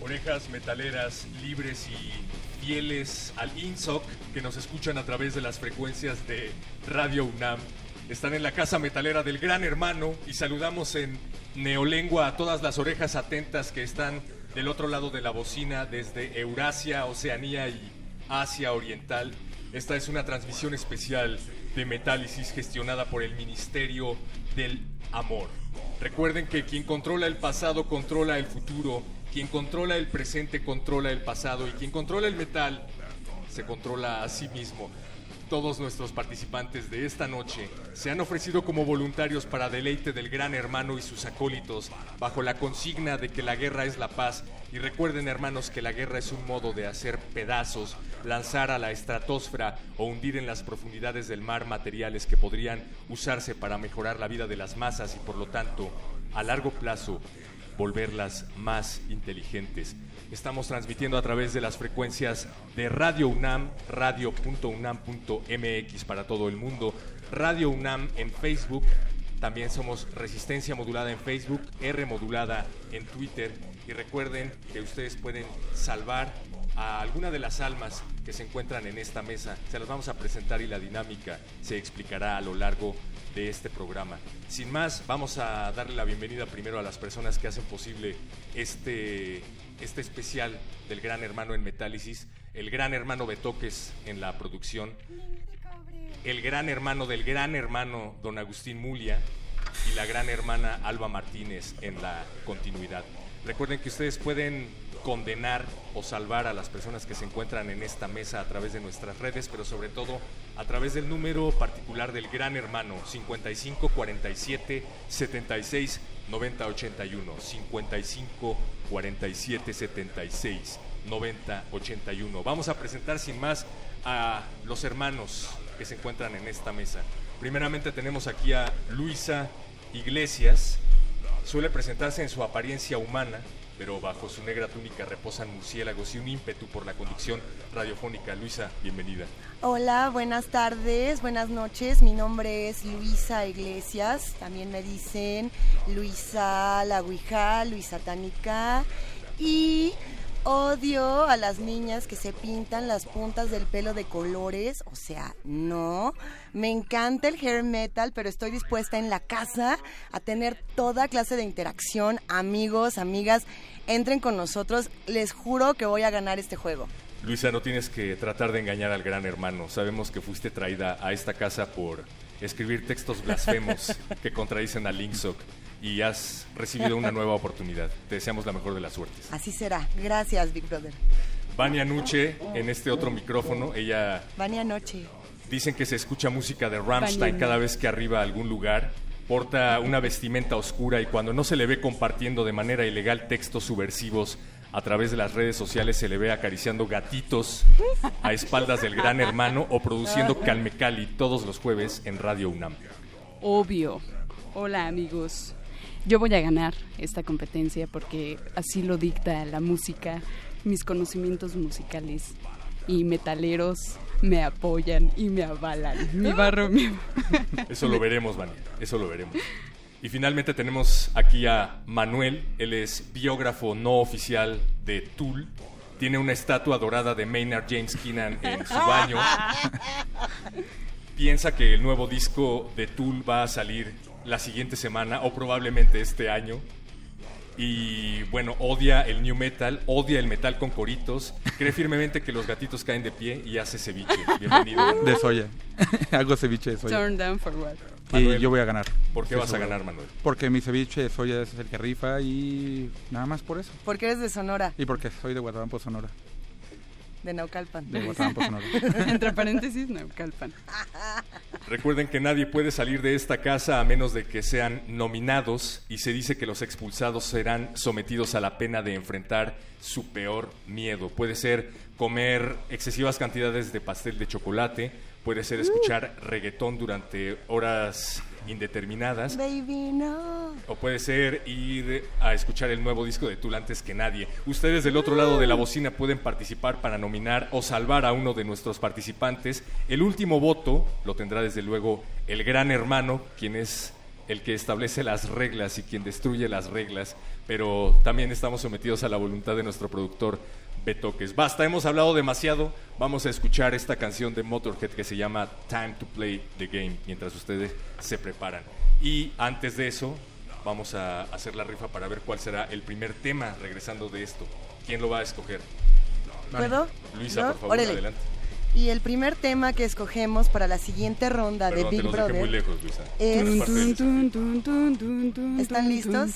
Orejas metaleras libres y fieles al INSOC que nos escuchan a través de las frecuencias de Radio UNAM. Están en la casa metalera del Gran Hermano y saludamos en neolengua a todas las orejas atentas que están del otro lado de la bocina desde Eurasia, Oceanía y Asia Oriental. Esta es una transmisión especial de Metálisis gestionada por el Ministerio del Amor. Recuerden que quien controla el pasado controla el futuro, quien controla el presente controla el pasado y quien controla el metal se controla a sí mismo. Todos nuestros participantes de esta noche se han ofrecido como voluntarios para deleite del gran hermano y sus acólitos, bajo la consigna de que la guerra es la paz. Y recuerden, hermanos, que la guerra es un modo de hacer pedazos, lanzar a la estratosfera o hundir en las profundidades del mar materiales que podrían usarse para mejorar la vida de las masas y, por lo tanto, a largo plazo, volverlas más inteligentes. Estamos transmitiendo a través de las frecuencias de Radio UNAM, radio.unam.mx para todo el mundo, Radio UNAM en Facebook, también somos Resistencia Modulada en Facebook, R Modulada en Twitter y recuerden que ustedes pueden salvar a alguna de las almas que se encuentran en esta mesa. Se las vamos a presentar y la dinámica se explicará a lo largo de este programa. Sin más, vamos a darle la bienvenida primero a las personas que hacen posible este, este especial del Gran Hermano en Metálisis, el Gran Hermano Betoques en la producción, el Gran Hermano del Gran Hermano Don Agustín Mulia y la Gran Hermana Alba Martínez en la continuidad. Recuerden que ustedes pueden condenar o salvar a las personas que se encuentran en esta mesa a través de nuestras redes, pero sobre todo a través del número particular del Gran Hermano 55 47 76 90 81 55 47 76 90 81. Vamos a presentar sin más a los hermanos que se encuentran en esta mesa. Primeramente tenemos aquí a Luisa Iglesias. Suele presentarse en su apariencia humana, pero bajo su negra túnica reposan murciélagos y un ímpetu por la conducción radiofónica. Luisa, bienvenida. Hola, buenas tardes, buenas noches. Mi nombre es Luisa Iglesias. También me dicen Luisa La Ouija, Luisa Tánica. Y odio a las niñas que se pintan las puntas del pelo de colores. O sea, no. Me encanta el hair metal, pero estoy dispuesta en la casa a tener toda clase de interacción. Amigos, amigas, entren con nosotros. Les juro que voy a ganar este juego. Luisa, no tienes que tratar de engañar al gran hermano. Sabemos que fuiste traída a esta casa por escribir textos blasfemos que contradicen a Linksock. Y has recibido una nueva oportunidad. Te deseamos la mejor de las suertes. Así será. Gracias, Big Brother. Vania Nuche en este otro micrófono, ella Vania Noche. dicen que se escucha música de Rammstein cada vez que arriba a algún lugar. Porta una vestimenta oscura y cuando no se le ve compartiendo de manera ilegal textos subversivos a través de las redes sociales se le ve acariciando gatitos a espaldas del gran hermano o produciendo Calmecali todos los jueves en Radio UNAM. Obvio. Hola amigos. Yo voy a ganar esta competencia porque así lo dicta la música, mis conocimientos musicales y metaleros me apoyan y me avalan. Mi barro, mi... Eso lo veremos, Vania, eso lo veremos. Y finalmente tenemos aquí a Manuel, él es biógrafo no oficial de Tool. Tiene una estatua dorada de Maynard James Keenan en su baño. Piensa que el nuevo disco de Tool va a salir la siguiente semana o probablemente este año. Y bueno, odia el new metal, odia el metal con coritos, cree firmemente que los gatitos caen de pie y hace ceviche. Bienvenido. De soya. Hago ceviche de soya. Turn down for what? Y Manuel, yo voy a ganar. ¿Por qué vas a ganar, Manuel? Porque mi ceviche de soya es el que rifa y nada más por eso. Porque eres de Sonora, Y porque soy de Guatabampo, Sonora. De Naucalpan. De Guatabampo, Sonora. Entre paréntesis, no, calpan. Recuerden que nadie puede salir de esta casa a menos de que sean nominados y se dice que los expulsados serán sometidos a la pena de enfrentar su peor miedo. Puede ser comer excesivas cantidades de pastel de chocolate, puede ser escuchar reggaetón durante horas indeterminadas Baby, no. o puede ser ir a escuchar el nuevo disco de Tool antes que nadie. Ustedes del otro lado de la bocina pueden participar para nominar o salvar a uno de nuestros participantes. El último voto lo tendrá desde luego el gran hermano, quien es el que establece las reglas y quien destruye las reglas, pero también estamos sometidos a la voluntad de nuestro productor Betoques. Basta, hemos hablado demasiado. Vamos a escuchar esta canción de Motorhead que se llama Time to Play the Game mientras ustedes se preparan. Y antes de eso, vamos a hacer la rifa para ver cuál será el primer tema regresando de esto. ¿Quién lo va a escoger? ¿Puedo? Luisa, ¿Yo? por favor, Órale. adelante. Y el primer tema que escogemos para la siguiente ronda Perdón, de te Big los dejé muy Brother lejos, Luisa. es... ¿Están listos?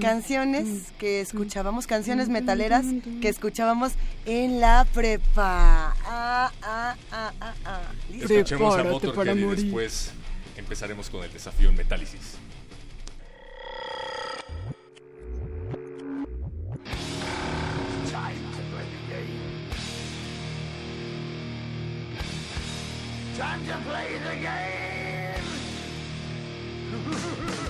Canciones que escuchábamos, canciones metaleras que escuchábamos en la prepa. Ah, ah, ah, ah, ah. Escuchemos a Motorhead para y después empezaremos con el desafío en Metálisis. Time to play the game.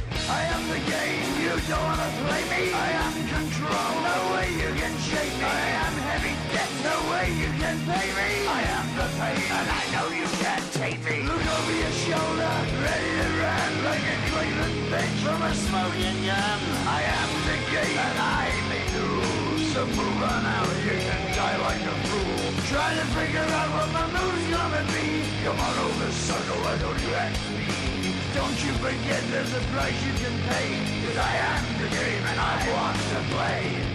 I am the game. You don't wanna play me. I am control. No way you can shake me. I am heavy debt. No way you can pay me. I am the pain, and I know you can't take me. Look over your shoulder, ready to run like a Cleveland bitch from a smoking gun. I am the game, and I may lose. So move on out. You can die like a fool. Trying to figure out what my move's gonna be. Come on over, sucker. Why don't you me? Don't you forget there's a price you can pay. Cause I am the game and I want to play.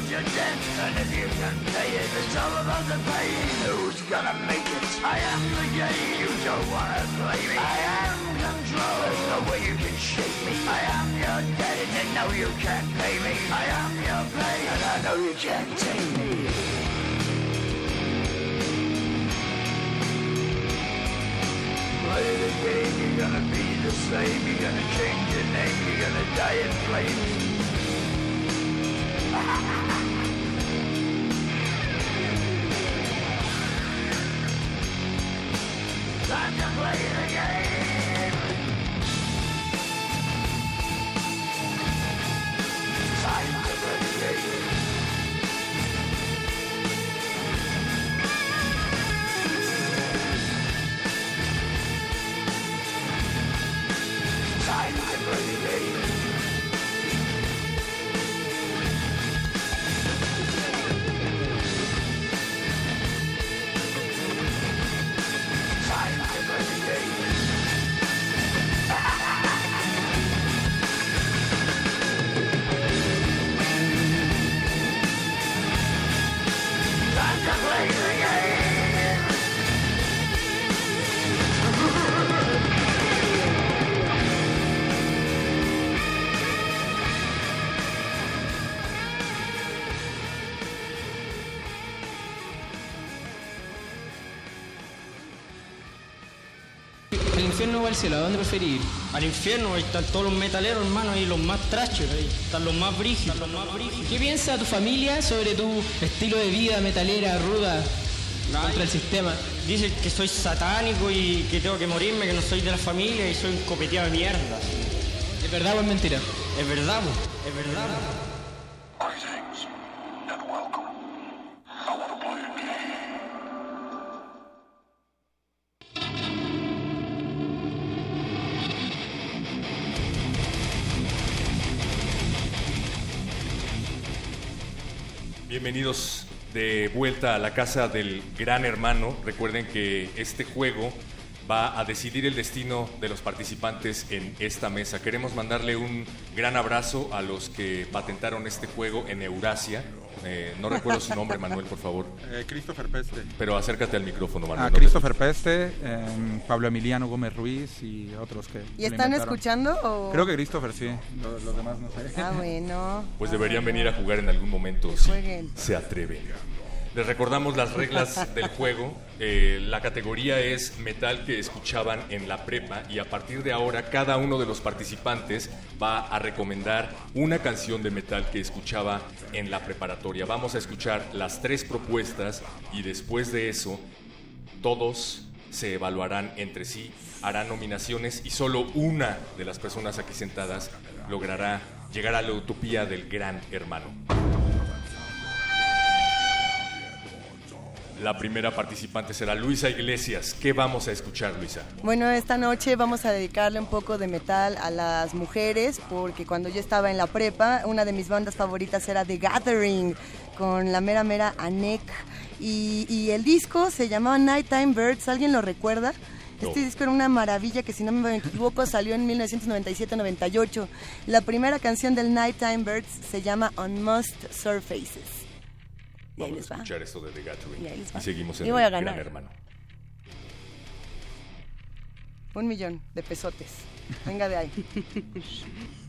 About your debt. And if you can pay it, it's all about the pain. Who's gonna make it? I am the game. You don't wanna play me. I am control. There's no way you can shake me. I am your debt, and you know you can't pay me. I am your pain, and I know you can't take me. Play the game, you're gonna be the same. You're gonna change your name. You're gonna die in flames. Time to play the game. ¿Al infierno o al cielo? ¿A dónde preferir ir? Al infierno, ahí están todos los metaleros, hermano, ahí los más trachos, ahí están los más brígidos. ¿Qué piensa tu familia sobre tu estilo de vida metalera, ruda, contra el sistema? Dicen que soy satánico y que tengo que morirme, que no soy de la familia y soy un copeteado de mierda. ¿Es verdad o es mentira? Es verdad, es verdad. Bienvenidos de vuelta a la casa del gran hermano. Recuerden que este juego va a decidir el destino de los participantes en esta mesa. Queremos mandarle un gran abrazo a los que patentaron este juego en Eurasia. Eh, no recuerdo su nombre, Manuel, por favor. Eh, Christopher Peste. Pero acércate al micrófono, Manuel. Ah, no te- Christopher Peste, em, Pablo Emiliano Gómez Ruiz y otros que. ¿Y están escuchando? O... Creo que Christopher sí. Los, los demás no sé. Ah, bueno. Pues deberían venir a jugar en algún momento si jueguen. se atreven. Les recordamos las reglas del juego. Eh, la categoría es metal que escuchaban en la prepa y a partir de ahora cada uno de los participantes va a recomendar una canción de metal que escuchaba en la preparatoria. Vamos a escuchar las tres propuestas y después de eso todos se evaluarán entre sí, harán nominaciones y solo una de las personas aquí sentadas logrará llegar a la utopía del gran hermano. La primera participante será Luisa Iglesias. ¿Qué vamos a escuchar, Luisa? Bueno, esta noche vamos a dedicarle un poco de metal a las mujeres, porque cuando yo estaba en la prepa, una de mis bandas favoritas era The Gathering, con la mera mera Anek. Y, y el disco se llamaba Nighttime Birds, ¿alguien lo recuerda? Este disco era una maravilla que si no me equivoco salió en 1997-98. La primera canción del Nighttime Birds se llama On Most Surfaces. Y ahí Vamos les a va. escuchar esto de The Gathering. Y ahí les va. Y seguimos en Y voy a el Gran ganar. Hermano. Un millón de pesotes. Venga de ahí.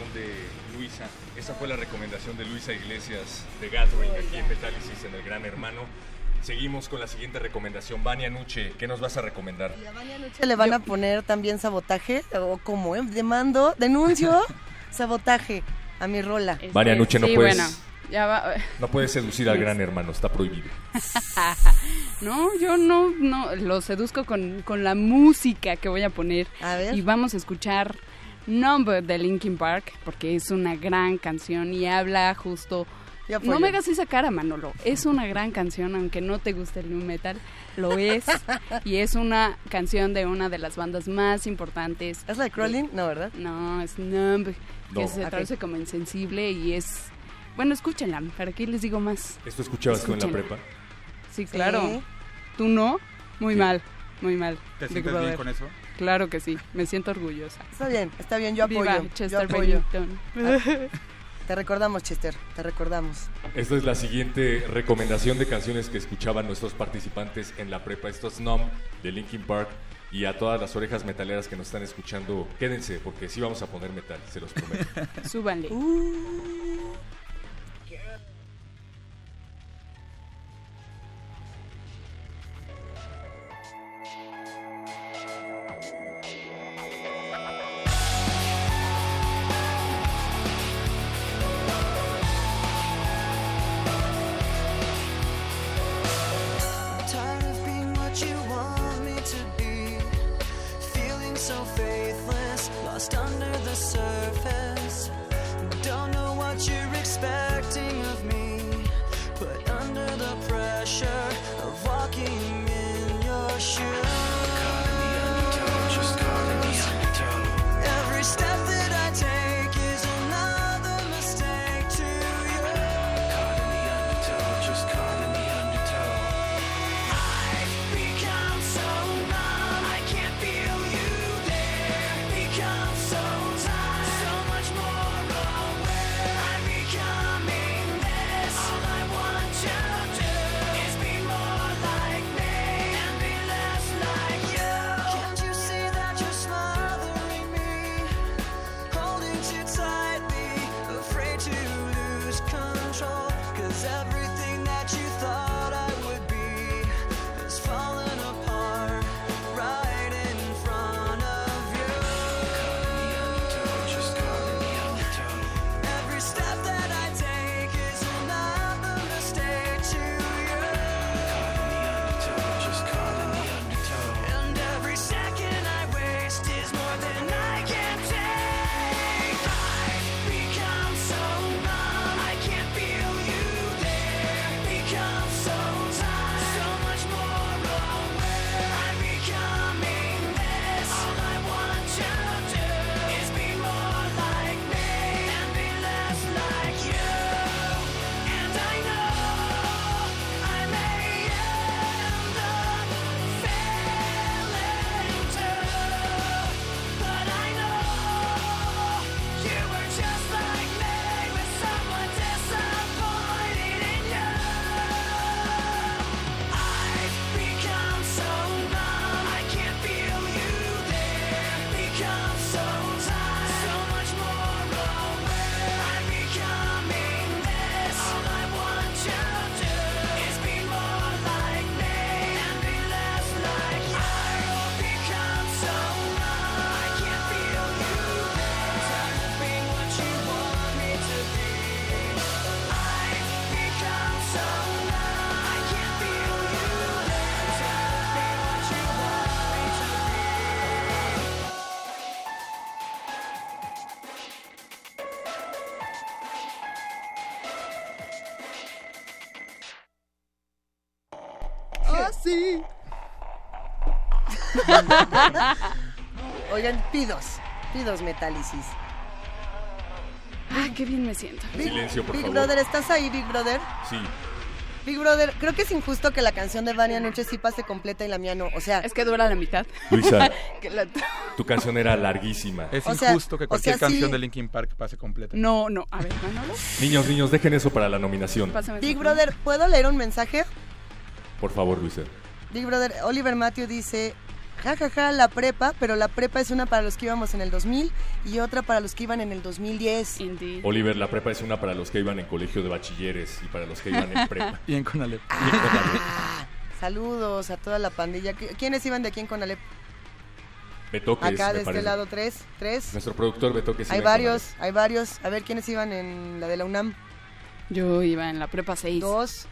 Recomendación de Luisa. Esa fue la recomendación de Luisa Iglesias de Gathering aquí en Metálisis en el Gran Hermano. Seguimos con la siguiente recomendación. Vania Nuche, ¿qué nos vas a recomendar? ¿Se le van a poner también sabotaje? ¿O cómo? Eh? Demando, denuncio, sabotaje a mi rola. Vania Nuche, no sí, puedes, bueno, ya va. no puedes seducir al Gran Hermano, está prohibido. no, yo no, no, lo seduzco con, con la música que voy a poner. A ver. Y vamos a escuchar Number de Linkin Park, porque es una gran canción y habla justo... No me hagas esa cara, Manolo. Es una gran canción, aunque no te guste el new metal, lo es. y es una canción de una de las bandas más importantes. ¿Es la de Crawling? No, ¿verdad? No, es Numb, que No. se traduce como insensible y es... Bueno, escúchenla, ¿para qué les digo más? ¿Esto escuchabas en la prepa? Sí, claro. ¿Tú no? Muy mal, muy mal. ¿Te sientes bien con eso? Claro que sí, me siento orgullosa. Está bien, está bien, yo apoyo. Viva yo Chester apoyo. Bennington. Te recordamos, Chester, te recordamos. Esta es la siguiente recomendación de canciones que escuchaban nuestros participantes en la prepa. Esto es Numb de Linkin Park. Y a todas las orejas metaleras que nos están escuchando, quédense porque sí vamos a poner metal, se los prometo. Súbanle. Tired lost under the surface. Don't know what you're expecting of me. Put under the pressure Oigan, pidos, pidos metálisis. Ay, qué bien me siento. Big, Silencio, por Big favor. Brother, ¿estás ahí, Big Brother? Sí, Big Brother, creo que es injusto que la canción de Vania Nuche sí pase completa y la mía no. O sea, Es que dura la mitad. Luisa. La- Tu canción era larguísima. Es O sea- injusto que o cualquier sí. canción de Linkin Park pase completa. No, no. A ver, Manolo. Niños, niños, dejen eso para la nominación. Pásame Big. Brother, ¿puedo leer un mensaje? Por favor, Luisa. Big Brother, Oliver Matthew dice, ja, ja, ja, la prepa, pero la prepa es una para los que íbamos en el 2000 y otra para los que iban en el 2010. Indeed. Oliver, la prepa es una para los que iban en colegio de bachilleres y para los que iban en prepa. Y en Conalep. Y en Conalep. Saludos a toda la pandilla. ¿Qui- ¿Quiénes iban de aquí en Conalep? Betoques, Acá de este lado, tres, tres. Nuestro productor Betoques. Hay en varios, hay varios. A ver, ¿quiénes iban en la de la UNAM? Yo iba en la prepa 6. Dos.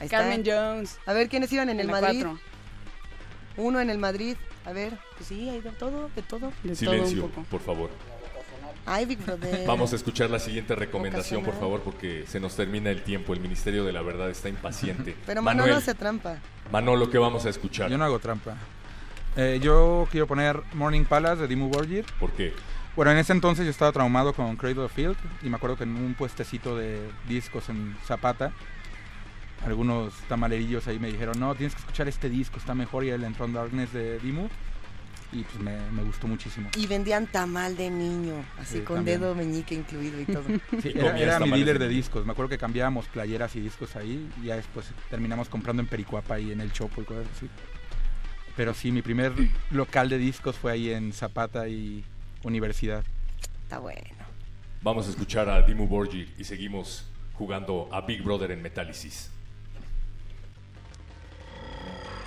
Ahí está. Carmen Jones. A ver, ¿quiénes iban en, el la Madrid? cuatro. Uno en el Madrid. A ver, pues sí, hay de todo, de todo. De Silencio, todo un poco. por favor. Ay, Big Brother. Vamos a escuchar la siguiente recomendación, por favor, porque se nos termina el tiempo. El Ministerio de la Verdad está impaciente. Pero Manolo Manuel, hace trampa. Manolo, ¿qué vamos a escuchar? Yo no hago trampa. Eh, yo quiero poner Morning Palace de Dimmu Borgir. ¿Por qué? Bueno, en ese entonces yo estaba traumado con Cradle of Field y me acuerdo que en un puestecito de discos en Zapata, algunos tamalerillos ahí me dijeron, no, tienes que escuchar este disco, está mejor y el Entron Darkness de Dimmu. Y pues me, me gustó muchísimo. Y vendían tamal de niño, así Sí, con también. dedo meñique incluido y todo. Sí, era, era mi dealer de discos. Me acuerdo que cambiábamos playeras y discos ahí y ya después terminamos comprando en Pericuapa y en el Chopo y cosas así. Pero sí, mi primer local de discos fue ahí en Zapata y Universidad. Está bueno. Vamos a escuchar a Dimmu Borgir y seguimos jugando a Big Brother en Metálisis.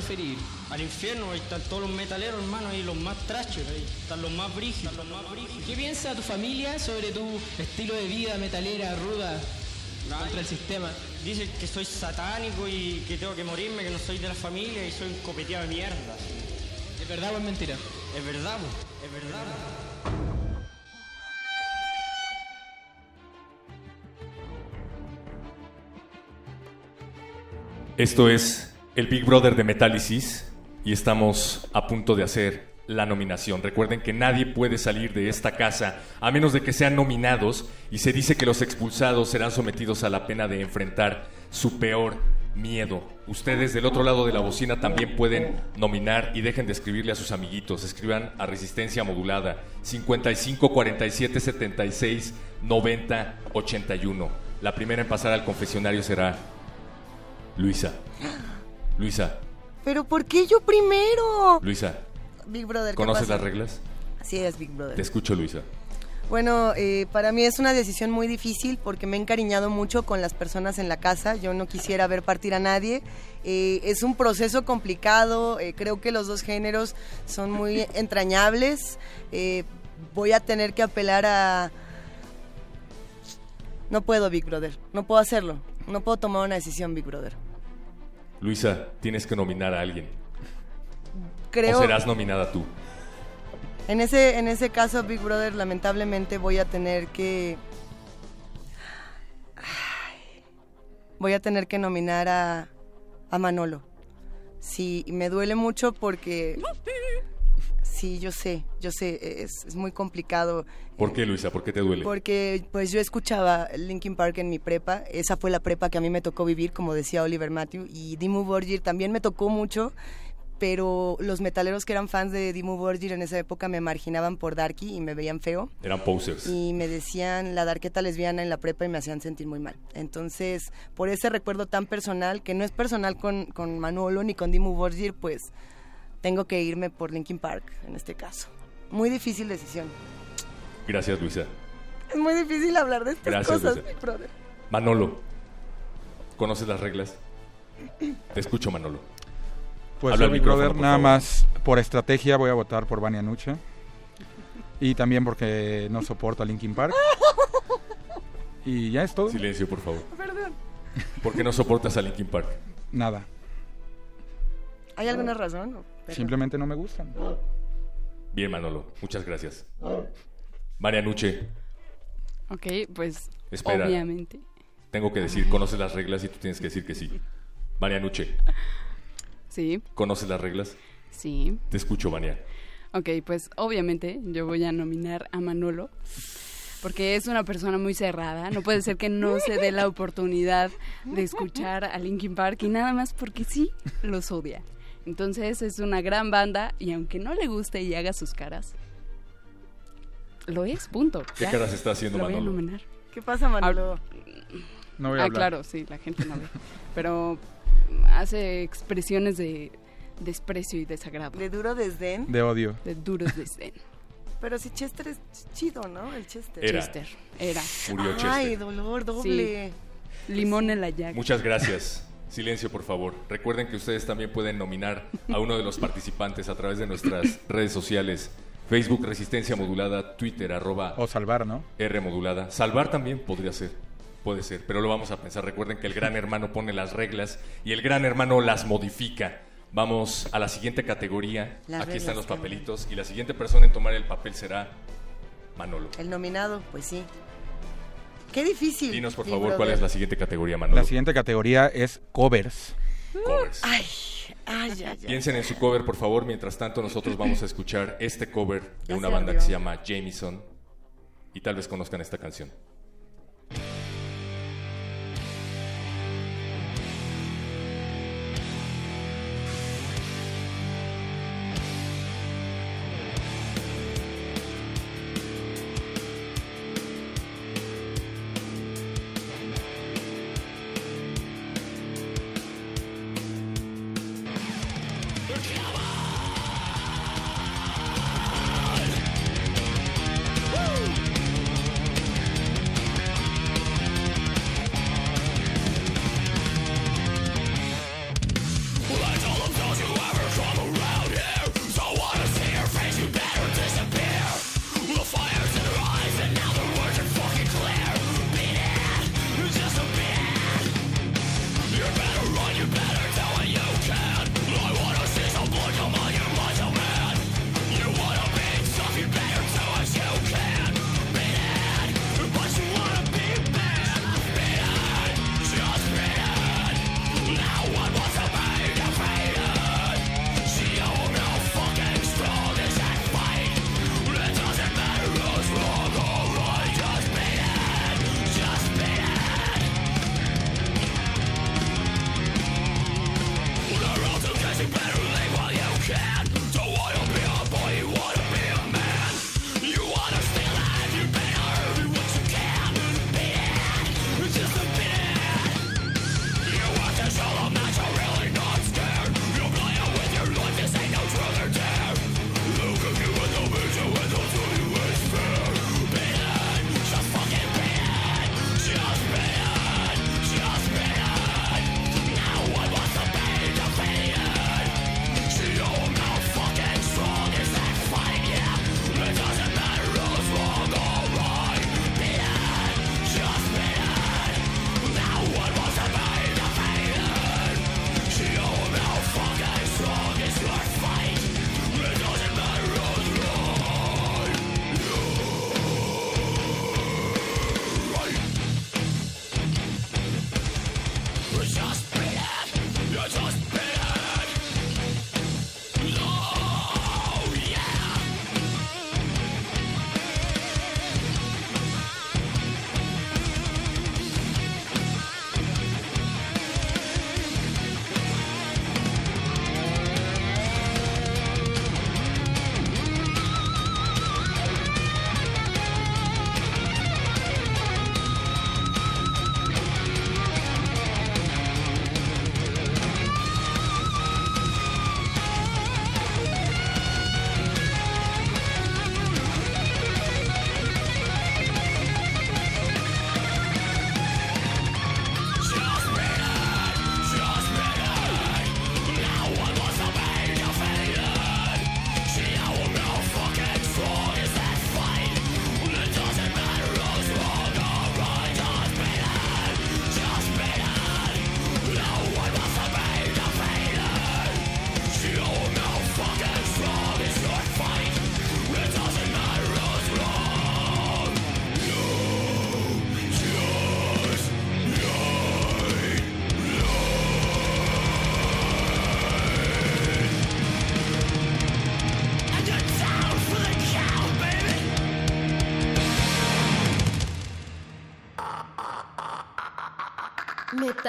cielo, ¿a dónde preferís ir? Al infierno, ahí están todos los metaleros, hermano, ahí los más trashers, ahí están los más brígidos. Los más brígidos. ¿Qué piensa tu familia sobre tu estilo de vida metalera, ruda, contra el sistema? Dicen que soy satánico y que tengo que morirme, que no soy de la familia y soy un copeteado de mierda. ¿Es verdad o es mentira? Es verdad, po, es verdad. po. Esto es el Big Brother de Metálisis y estamos a punto de hacer la nominación. Recuerden que nadie puede salir de esta casa a menos de que sean nominados y se dice que los expulsados serán sometidos a la pena de enfrentar su peor miedo. Ustedes del otro lado de la bocina también pueden nominar y dejen de escribirle a sus amiguitos. Escriban a Resistencia Modulada 55 47 76 90 81. La primera en pasar al confesionario será Luisa. Luisa, Pero ¿por qué yo primero? Luisa, Big Brother, ¿qué ¿conoces las reglas? Así es, Big Brother. Te escucho, Luisa. Bueno, eh, para mí es una decisión muy difícil porque me he encariñado mucho con las personas en la casa. Yo no quisiera ver partir a nadie. Eh, es un proceso complicado. eh, creo que los dos géneros son muy entrañables. Eh, voy a tener que apelar a... No puedo, Big Brother. No puedo hacerlo. No puedo tomar una decisión, Big Brother. Luisa, tienes que nominar a alguien. Creo... O serás nominada tú. En ese, en ese caso, Big Brother, lamentablemente voy a tener que... Ay, Voy a tener que nominar a, a Manolo. Sí, me duele mucho porque... Sí, yo sé, yo sé, es, es muy complicado. ¿Por qué, Luisa? ¿Por qué te duele? Porque pues yo escuchaba Linkin Park en mi prepa, esa fue la prepa que a mí me tocó vivir, como decía Oliver Matthew, y Dimmu Borgir también me tocó mucho, pero los metaleros que eran fans de Dimmu Borgir en esa época me marginaban por Darky y me veían feo. Eran posers. Y me decían la darqueta lesbiana en la prepa y me hacían sentir muy mal. Entonces, por ese recuerdo tan personal, que no es personal con, con Manolo ni con Dimmu Borgir, pues tengo que irme por Linkin Park en este caso. Muy difícil decisión. Gracias, Luisa. Es muy difícil hablar de estas Gracias, cosas, Luisa. Big Brother. Manolo, ¿conoces las reglas? Te escucho, Manolo. Pues Habla micrófono, Brother, nada favor. más por estrategia voy a votar por Vania Nuche. Y también porque no soporto a Linkin Park. Y ya es todo. Silencio, por favor. Perdón. ¿Por qué no soportas a Linkin Park? Nada. ¿Hay alguna razón? Simplemente no me gustan. Bien, Manolo, muchas gracias. María Nuche, Ok, pues Espera. obviamente. tengo que decir, conoces las reglas y tú tienes que decir que sí. María Nuche, Sí, ¿conoces las reglas? sí. Te escucho, María. Ok, pues obviamente yo voy a nominar a Manolo porque es una persona muy cerrada. No puede ser que no se dé la oportunidad de escuchar a Linkin Park y nada más porque sí los odia. Entonces es una gran banda y aunque no le guste y haga sus caras, lo es, punto. ¿Qué Ya. caras está haciendo Lo voy a Manolo? nominar. ¿Qué pasa, Manolo? No voy a ah, hablar. claro, sí, la gente no ve. Pero hace expresiones de desprecio y desagrado. De duro desdén. De odio. De duros desdén. Pero si Chester es chido, ¿no? El Chester. Era. Chester, era. Murió Ay, Chester. dolor doble. Limón en la llaga. Muchas gracias. Silencio, por favor. Recuerden que ustedes también pueden nominar a uno de los participantes a través de nuestras redes sociales. Facebook Resistencia Modulada, Twitter arroba O salvar, ¿no? R Modulada. Salvar también podría ser. Puede ser, pero lo vamos a pensar. Recuerden que el gran hermano pone las reglas y el gran hermano las modifica. Vamos a la siguiente categoría. Las Aquí están los papelitos y la siguiente persona en tomar el papel será Manolo. El nominado, pues sí. Qué difícil. Dinos por favor cuál es la siguiente categoría, Manolo. La siguiente categoría es covers. Covers. Ay, ay, ay, ay. Piensen en su cover, por favor. Mientras tanto, nosotros vamos a escuchar este cover de Ya una banda que se llama Jameson. Y tal vez conozcan esta canción.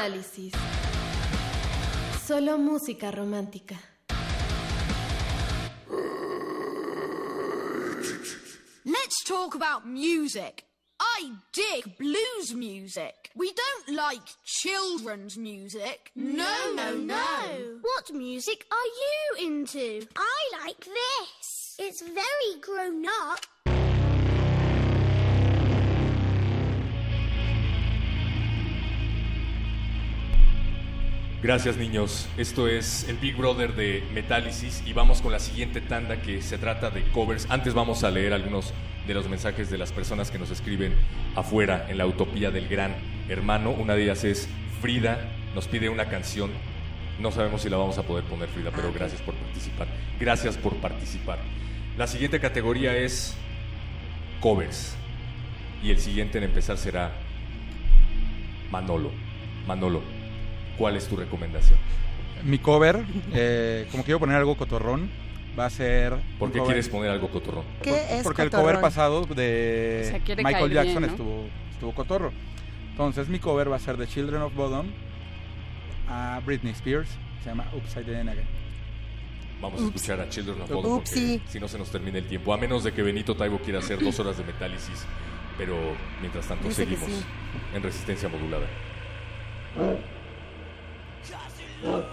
Metálisis. Solo música romántica. Let's talk about music. I dig blues music. We don't like children's music. No, no, no. What music are you into? I like this. It's very grown up. Gracias niños, esto es el Big Brother de Metálisis y vamos con la siguiente tanda que se trata de covers. Antes vamos a leer algunos de los mensajes de las personas que nos escriben afuera en la utopía del gran hermano. Una de ellas es Frida, nos pide una canción. No sabemos si la vamos a poder poner Frida, pero gracias por participar. Gracias por participar. La siguiente categoría es covers y el siguiente en empezar será Manolo. Manolo, ¿cuál es tu recomendación? Mi cover, eh, como quiero poner algo cotorrón, va a ser... ¿Por qué cover- quieres poner algo cotorrón? ¿Qué es Porque el cotorrón? cover pasado de O sea, Michael caer bien, Jackson ¿no? estuvo, estuvo cotorro. Entonces mi cover va a ser de Children of Bodom a Britney Spears. Se llama Upside Down Again. Vamos a escuchar a Children of Bodom porque Upsi. si no se nos termina el tiempo. A menos de que Benito Taibo quiera hacer dos horas de metálisis. Pero mientras tanto Dice seguimos sí. en resistencia modulada. Oh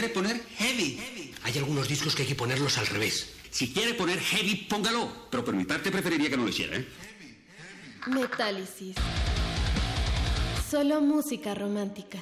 ¿Quiere poner heavy? Hay algunos discos que hay que ponerlos al revés. Si quiere poner heavy, póngalo. Pero por mi parte preferiría que no lo hiciera, ¿eh? Metálisis. Solo música romántica.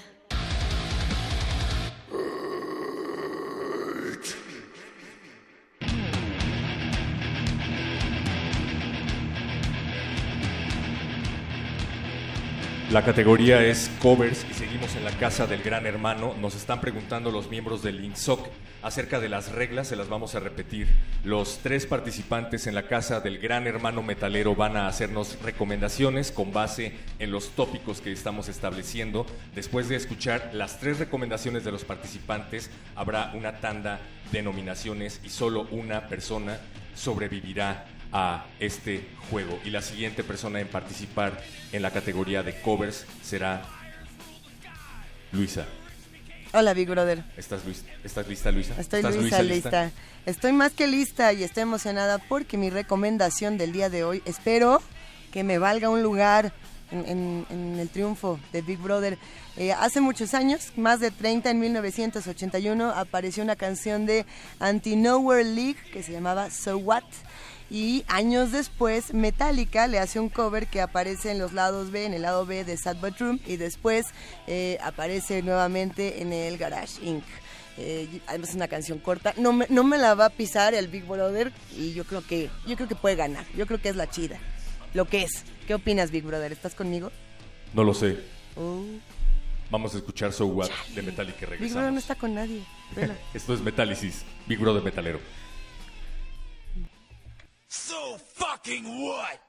La categoría es covers y seguimos en la casa del gran hermano. Nos están preguntando los miembros del INSOC acerca de las reglas, se las vamos a repetir. Los tres participantes en la casa del gran hermano metalero van a hacernos recomendaciones con base en los tópicos que estamos estableciendo. Después de escuchar las tres recomendaciones de los participantes, habrá una tanda de nominaciones y solo una persona sobrevivirá a este juego. Y la siguiente persona en participar en la categoría de covers será Luisa. Hola, Big Brother. ¿Estás, Luis- ¿Estás lista, Luisa? Estoy ¿Estás, lista, Luisa, lista. Estoy más que lista y estoy emocionada porque mi recomendación del día de hoy, espero que me valga un lugar en, en- en el triunfo de Big Brother. Eh, hace muchos años, más de 30, en 1981, apareció una canción de Anti-Nowhere League que se llamaba So What. Y años después, Metallica le hace un cover que aparece en los lados B, en el lado B de Sad But Room, y después eh, aparece nuevamente en el Garage Inc. Eh, además es una canción corta. No me, no me la va a pisar el Big Brother y yo creo que yo creo que puede ganar. Yo creo que es la chida. Lo que es. ¿Qué opinas, Big Brother? ¿Estás conmigo? No lo sé. Oh, Vamos a escuchar So What de Metallica y Big Brother no regresamos. está con nadie. Esto es Metálisis, Big Brother Metalero. So fucking what?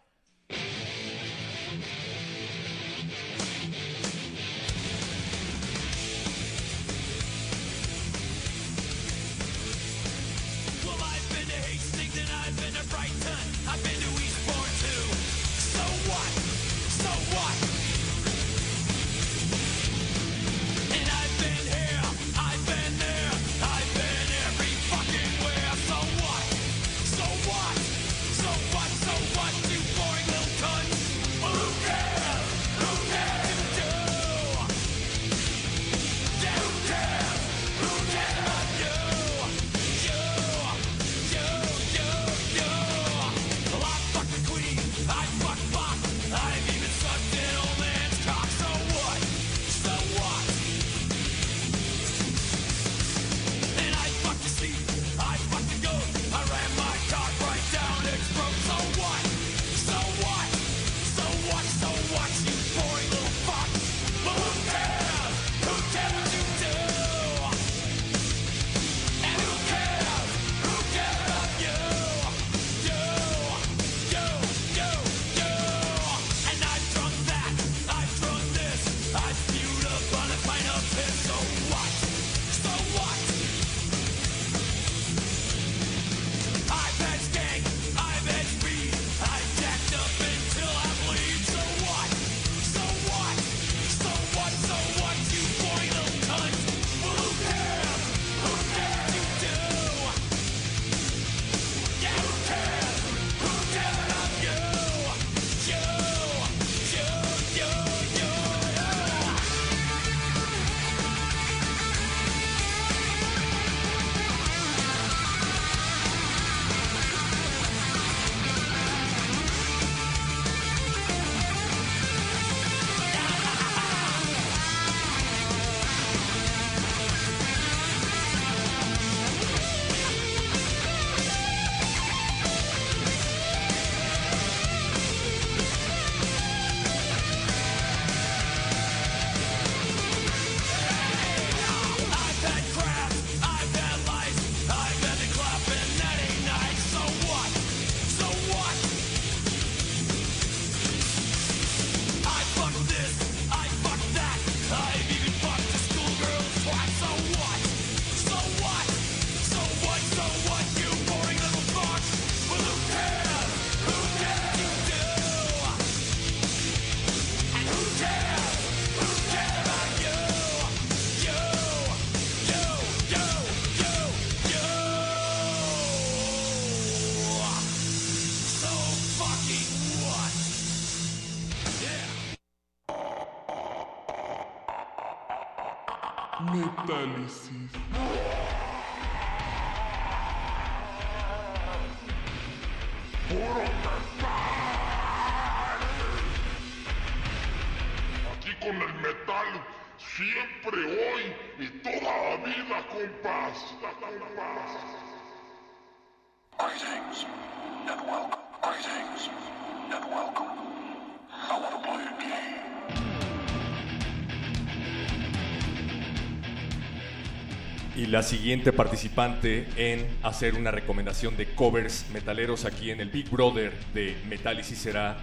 La siguiente participante en hacer una recomendación de covers metaleros aquí en el Big Brother de Metálisis será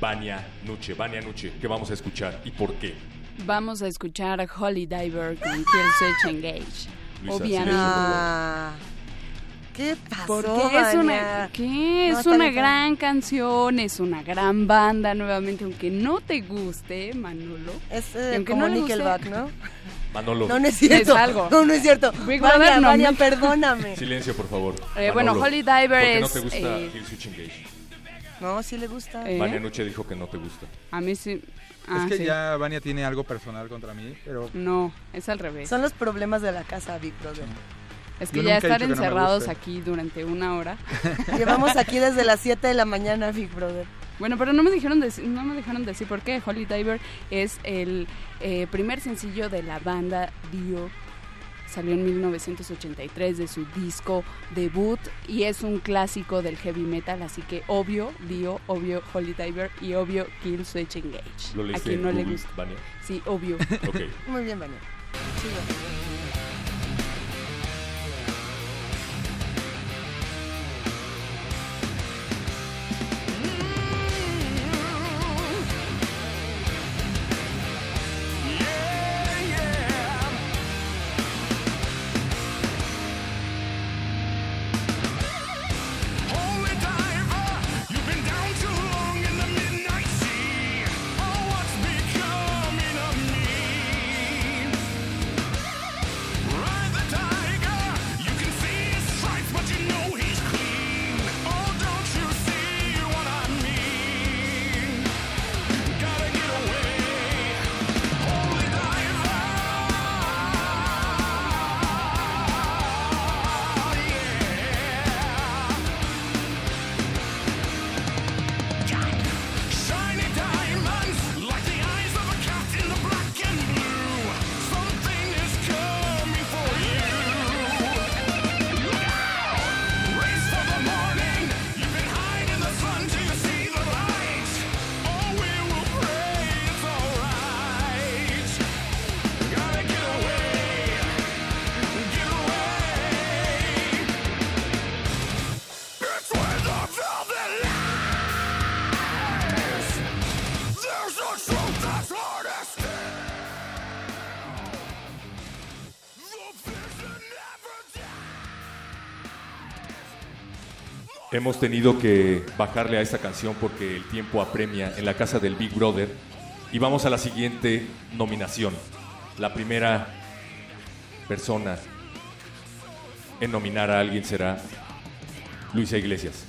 Vania Nuche. Vania Nuche, ¿qué vamos a escuchar y por qué? Vamos a escuchar a Holy Diver con Kill Switch Engage. Luisa, Obviamente. Ah, ¿Qué pasó, Porque es una, ¿qué? No, es una gran canción, es una gran banda, nuevamente, aunque no te guste, Manolo. Es eh, aunque como no guste- Nickelback, ¿no? Manolo. No, no es cierto. Es algo. No, no es cierto. Big Vania, Brother no, Vania, perdóname. Silencio, por favor. Eh, bueno, Holy Diver ¿Por qué no es, te gusta eh, Engage? No, sí le gusta. ¿Eh? Vania Nuche dijo que no te gusta. A mí sí. Ah, es que sí. ya Vania tiene algo personal contra mí, pero No, es al revés. Son los problemas de la casa, Big Brother. Es Yo que ya estar no encerrados guste. aquí durante una hora. Llevamos aquí desde las 7 de la mañana, Big Brother. Bueno, pero no me dijeron no me dejaron decir por qué. Holy Diver es el eh, primer sencillo de la banda Dio. Salió en 1983 de su disco debut y es un clásico del heavy metal, así que obvio Dio, obvio Holy Diver y obvio Kill Switch Engage. ¿Lo A quien en no le gusta. Vania? Sí, obvio. Muy bien, Vania. Holy Hemos tenido que bajarle a esta canción porque el tiempo apremia en la casa del Big Brother. Y vamos a la siguiente nominación. La primera persona en nominar a alguien será Luisa Iglesias.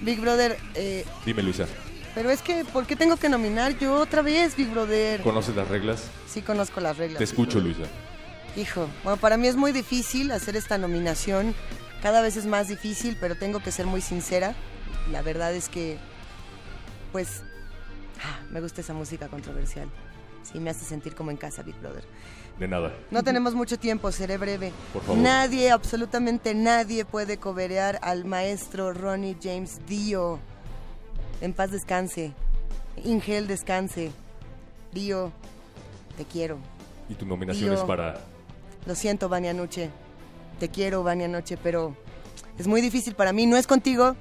Big Brother, eh, Dime, Luisa, pero es que, ¿por qué tengo que nominar yo otra vez, Big Brother? ¿conoces las reglas? Sí conozco las reglas. Te escucho. Luisa. Hijo, bueno, para mí es muy difícil hacer esta nominación. Cada vez es más difícil, pero tengo que ser muy sincera. La verdad es que, pues, ah, me gusta esa música controversial. Sí, me hace sentir como en casa, Big Brother. De nada. No tenemos mucho tiempo, seré breve. Por favor. Nadie, absolutamente nadie puede coberear al maestro Ronnie James Dio. En paz descanse. Ingel descanse. Dio, te quiero. Y tu nominación Dio. es para... Lo siento, Vania Noche. Te quiero, Vania Noche, pero es muy difícil para mí. No es contigo.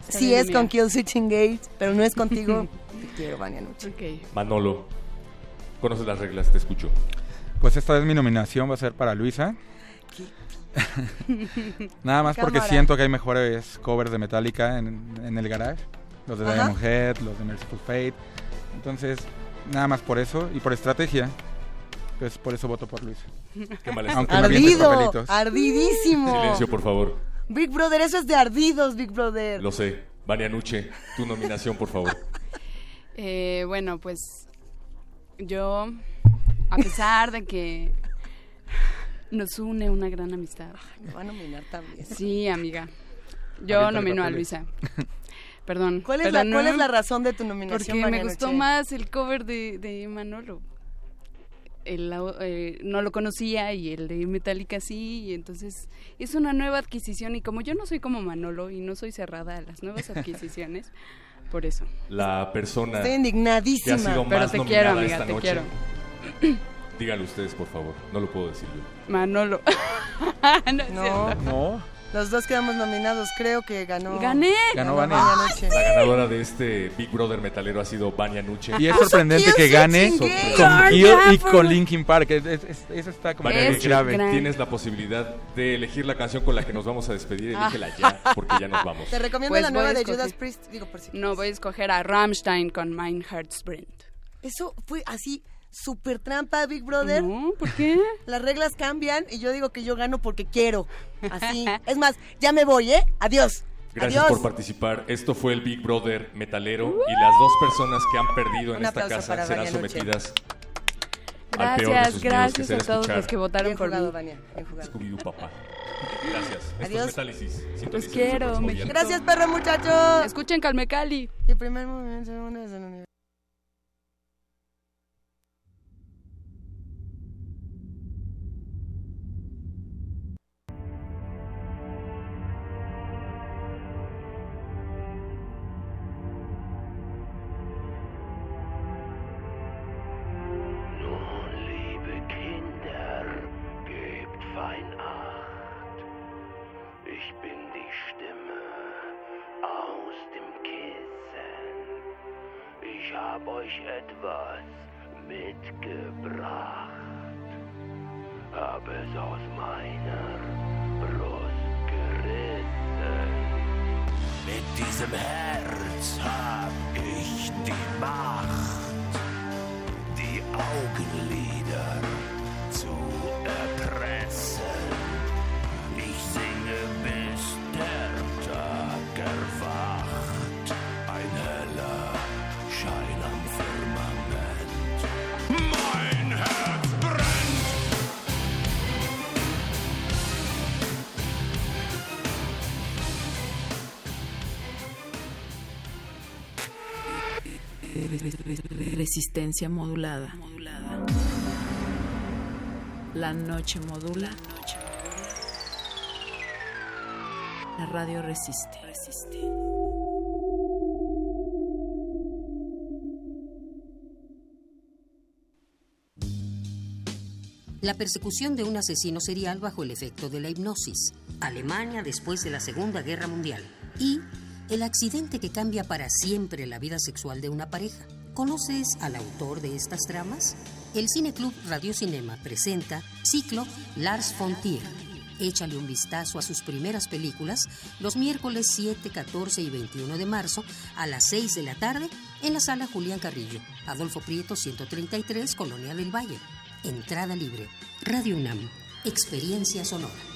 Está Sí bien, es con Kill Switch Engage, pero no es contigo. te quiero, Vania Noche. Manolo, conoces las reglas, te escucho. Pues esta vez mi nominación va a ser para Luisa. Nada más porque Cámara. siento que hay mejores covers de Metallica en, en el garage. Los de. Diamond Head, los de Merciful Fate. Entonces, nada más por eso y por estrategia. Pues por eso voto por Luisa. Qué avientes Ardido, ardidísimo. Silencio, por favor. Big Brother, eso es de ardidos, Big Brother. Lo sé. Vania Nuche, tu nominación, por favor. Eh, bueno, pues yo, a pesar de que Nos une una gran amistad. Me va a nominar también. Sí, amiga. Yo nomino a. Luisa. Perdón. ¿Cuál es, la, no, ¿Cuál es la razón de tu nominación? Porque me gustó más el cover de, de Manolo. El, eh, no lo conocía y el de Metallica sí, y entonces es una nueva adquisición y como yo no soy como Manolo y no soy cerrada a las nuevas adquisiciones, por eso. La persona Estoy indignadísima. que ha sido Pero más te quiero, amiga, esta te noche. quiero. Díganlo ustedes, por favor. No lo puedo decir yo. Manolo. no, es No. Los dos quedamos nominados, creo que ganó. Gané. Ganó Vania. Noche. La ganadora de este Big Brother metalero ha sido Vania Nuche. Y es sorprendente que gane con Kill y con Linkin Park. Es- es- es- eso está como Vania muy Nuche, grave. tienes la posibilidad de elegir la canción con la que nos vamos a despedir. Elígela ya, porque ya nos vamos. Te recomiendo Pues la nueva de. Judas Priest. Digo, por si. No, voy a escoger a Rammstein con Mein Herzbrand. Eso fue así, super trampa, Big Brother. No, ¿por qué? Las reglas cambian y yo digo que yo gano porque quiero. Así. es más, ya me voy, ¿eh? Adiós. Gracias Adiós. por participar. Esto fue el Big Brother metalero y las dos personas que han perdido en Un esta casa serán Vania Noche. sometidas al peor de Gracias, sus a todos escuchar los que votaron Bien por jugado, mí. Vania. Bien jugado. Papá. Gracias. Esto Adiós. es Metálisis. Los quiero, México. Gracias, perro muchacho. Escuchen Calmecali. Y el primer movimiento, una euch etwas mitgebracht. Hab es aus meiner Brust gerissen. Mit diesem Herz hab ich die Macht die Augenlider zu erpressen. Resistencia modulada. La noche modula. La radio resiste. La persecución de un asesino serial bajo el efecto de la hipnosis. Alemania después de la Segunda Guerra Mundial. Y el accidente que cambia para siempre la vida sexual de una pareja. ¿Conoces al autor de estas tramas? El Cineclub Radio Cinema presenta Ciclo Lars von Trier. Échale un vistazo a sus primeras películas los miércoles 7, 14 y 21 de marzo a las 6 de la tarde en la sala Julián Carrillo, Adolfo Prieto 133, Colonia del Valle. Entrada libre. Radio UNAM. Experiencia sonora.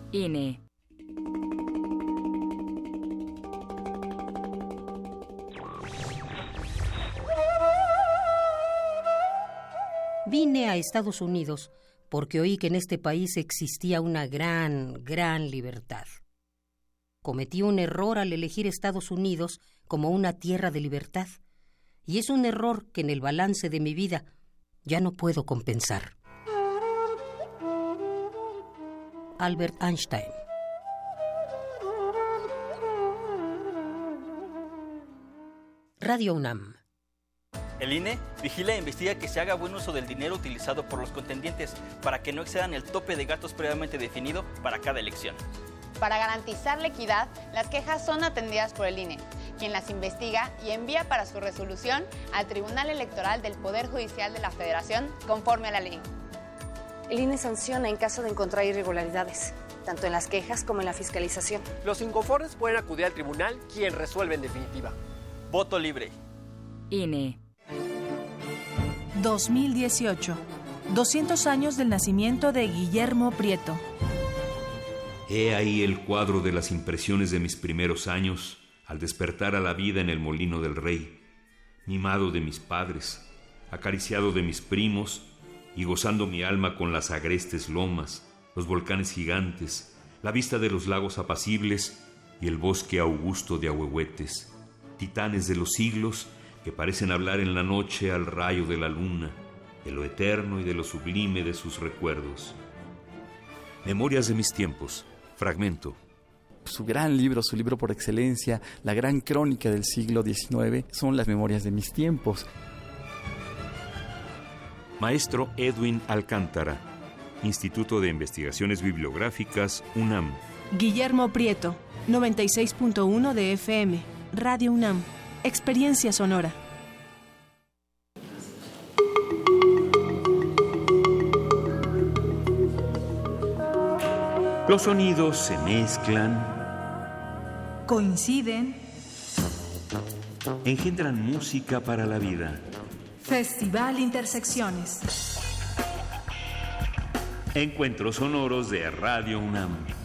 INE. Vine a Estados Unidos porque oí que en este país existía una gran, gran libertad. Cometí un error al elegir Estados Unidos como una tierra de libertad, y es un error que en el balance de mi vida ya no puedo compensar. Albert Einstein Radio UNAM El INE vigila e investiga que se haga buen uso del dinero utilizado por los contendientes para que no excedan el tope de gastos previamente definido para cada elección. Para garantizar la equidad, las quejas son atendidas por el INE, quien las investiga y envía para su resolución al Tribunal Electoral del Poder Judicial de la Federación conforme a la ley. El INE sanciona en caso de encontrar irregularidades, tanto en las quejas como en la fiscalización. Los inconformes pueden acudir al tribunal, quien resuelve en definitiva. Voto libre. INE. 2018. 200 años del nacimiento de Guillermo Prieto. He ahí el cuadro de las impresiones de mis primeros años al despertar a la vida en el molino del rey, mimado de mis padres, acariciado de mis primos y gozando mi alma con las agrestes lomas, los volcanes gigantes, la vista de los lagos apacibles y el bosque augusto de ahuehuetes, titanes de los siglos que parecen hablar en la noche al rayo de la luna, de lo eterno y de lo sublime de sus recuerdos. Memorias de mis tiempos, fragmento. Su gran libro, su libro por excelencia, la gran crónica del siglo XIX, son las memorias de mis tiempos. Maestro Edwin Alcántara, Instituto de Investigaciones Bibliográficas, UNAM. Guillermo Prieto, 96.1 de FM, Radio UNAM, Experiencia Sonora. Los sonidos se mezclan, Coinciden. engendran música para la vida. Festival Intersecciones. Encuentros sonoros de Radio UNAM.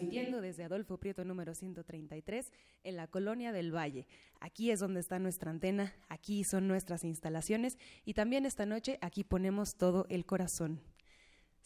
Transmitiendo desde Adolfo Prieto número 133 en la colonia del Valle. Aquí es donde está nuestra antena, aquí son nuestras instalaciones y también esta noche aquí ponemos todo el corazón.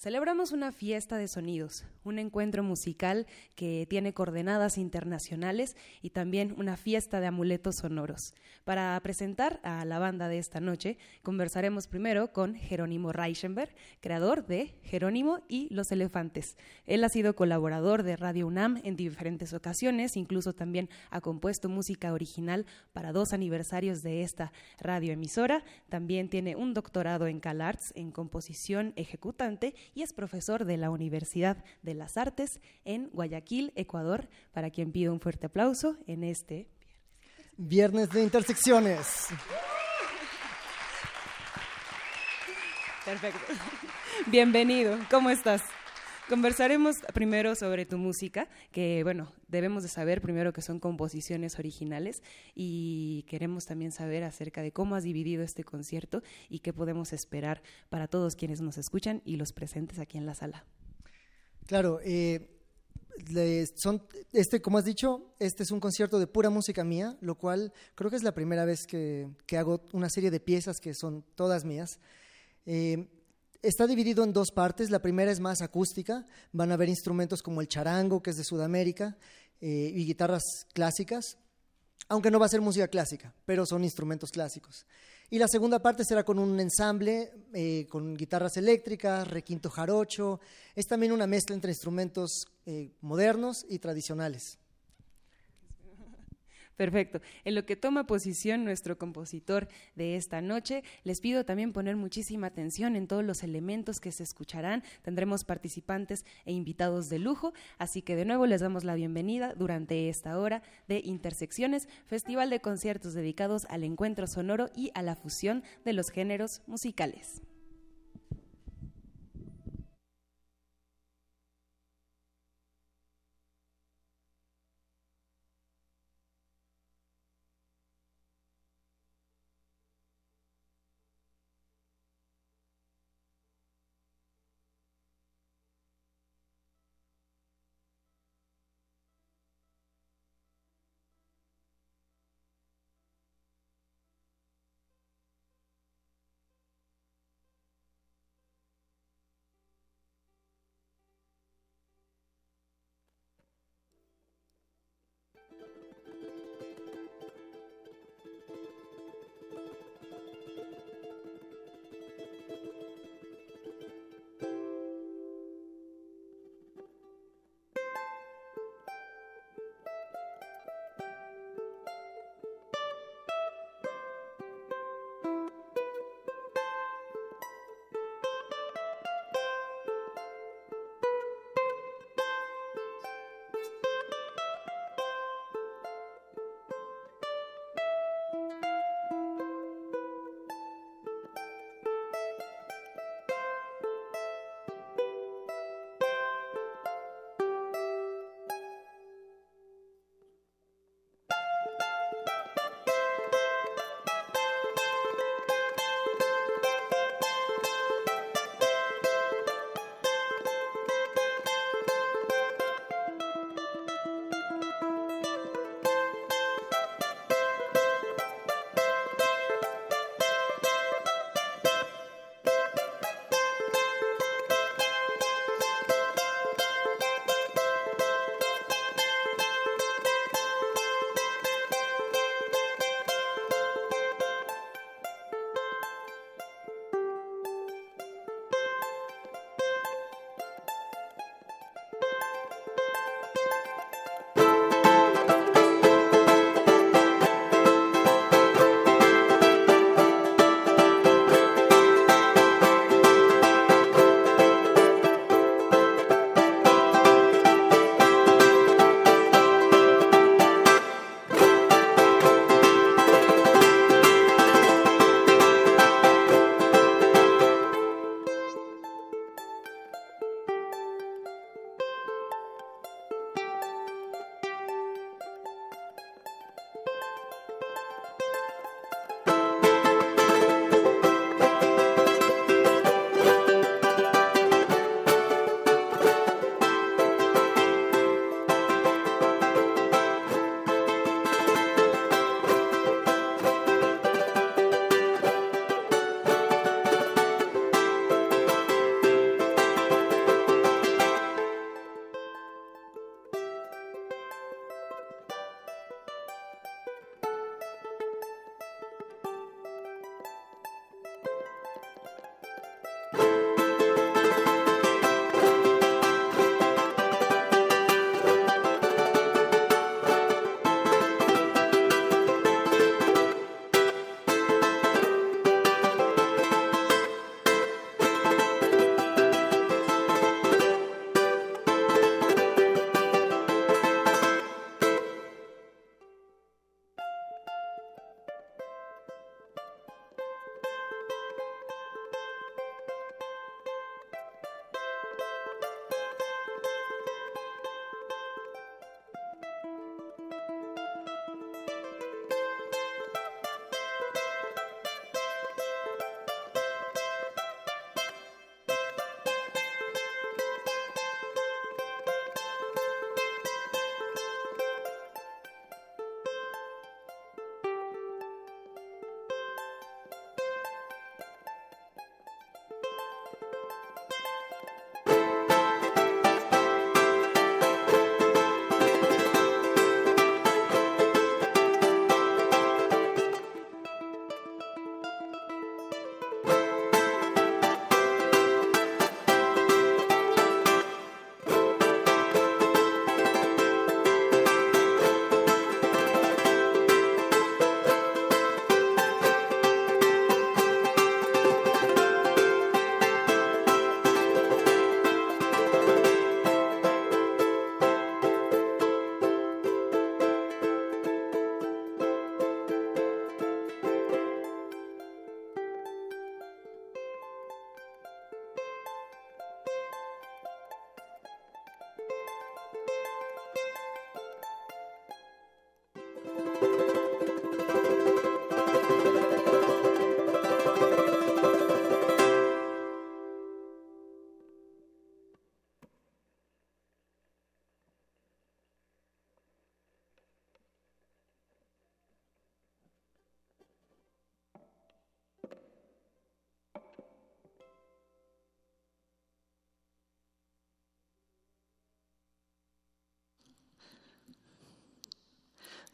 Celebramos una fiesta de sonidos, un encuentro musical que tiene coordenadas internacionales y también una fiesta de amuletos sonoros. Para presentar a la banda de esta noche, conversaremos primero con Jerónimo Reichenberg, creador de Jerónimo y Los Elefantes. Él ha sido colaborador de Radio UNAM en diferentes ocasiones, incluso también ha compuesto música original para dos aniversarios de esta radioemisora. También tiene un doctorado en CalArts en composición ejecutante y es profesor de la Universidad de las Artes en Guayaquil, Ecuador, para quien pido un fuerte aplauso en este Viernes de Intersecciones. Perfecto. Bienvenido, ¿cómo estás? Conversaremos primero sobre tu música, que bueno, debemos de saber primero que son composiciones originales y queremos también saber acerca de cómo has dividido este concierto y qué podemos esperar para todos quienes nos escuchan y los presentes aquí en la sala. Claro, eh, son, este, como has dicho, este es un concierto de pura música mía, lo cual creo que es la primera vez que, que hago una serie de piezas que son todas mías. Eh, está dividido en dos partes. La primera es más acústica. Van a haber instrumentos como el charango, que es de Sudamérica, eh, y guitarras clásicas, aunque no va a ser música clásica, pero son instrumentos clásicos. Y la segunda parte será con un ensamble, eh, con guitarras eléctricas, requinto jarocho. Es también una mezcla entre instrumentos eh, modernos y tradicionales. Perfecto. En lo que toma posición nuestro compositor de esta noche, les pido también poner muchísima atención en todos los elementos que se escucharán. Tendremos participantes e invitados de lujo, así que de nuevo les damos la bienvenida durante esta hora de Intersecciones, festival de conciertos dedicados al encuentro sonoro y a la fusión de los géneros musicales.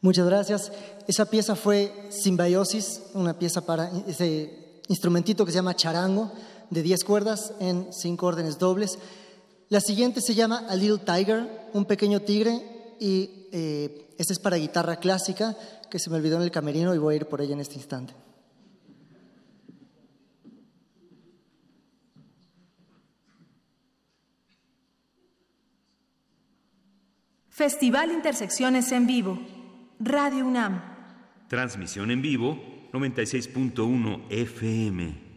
Muchas gracias. Esa pieza fue Symbiosis, una pieza para ese instrumentito que se llama charango, de 10 cuerdas en 5 órdenes dobles. La siguiente se llama A Little Tiger, un pequeño tigre, y eh, esta es para guitarra clásica, que se me olvidó en el camerino y voy a ir por ella en este instante. Festival Intersecciones en Vivo. Radio UNAM. Transmisión en vivo 96.1 FM.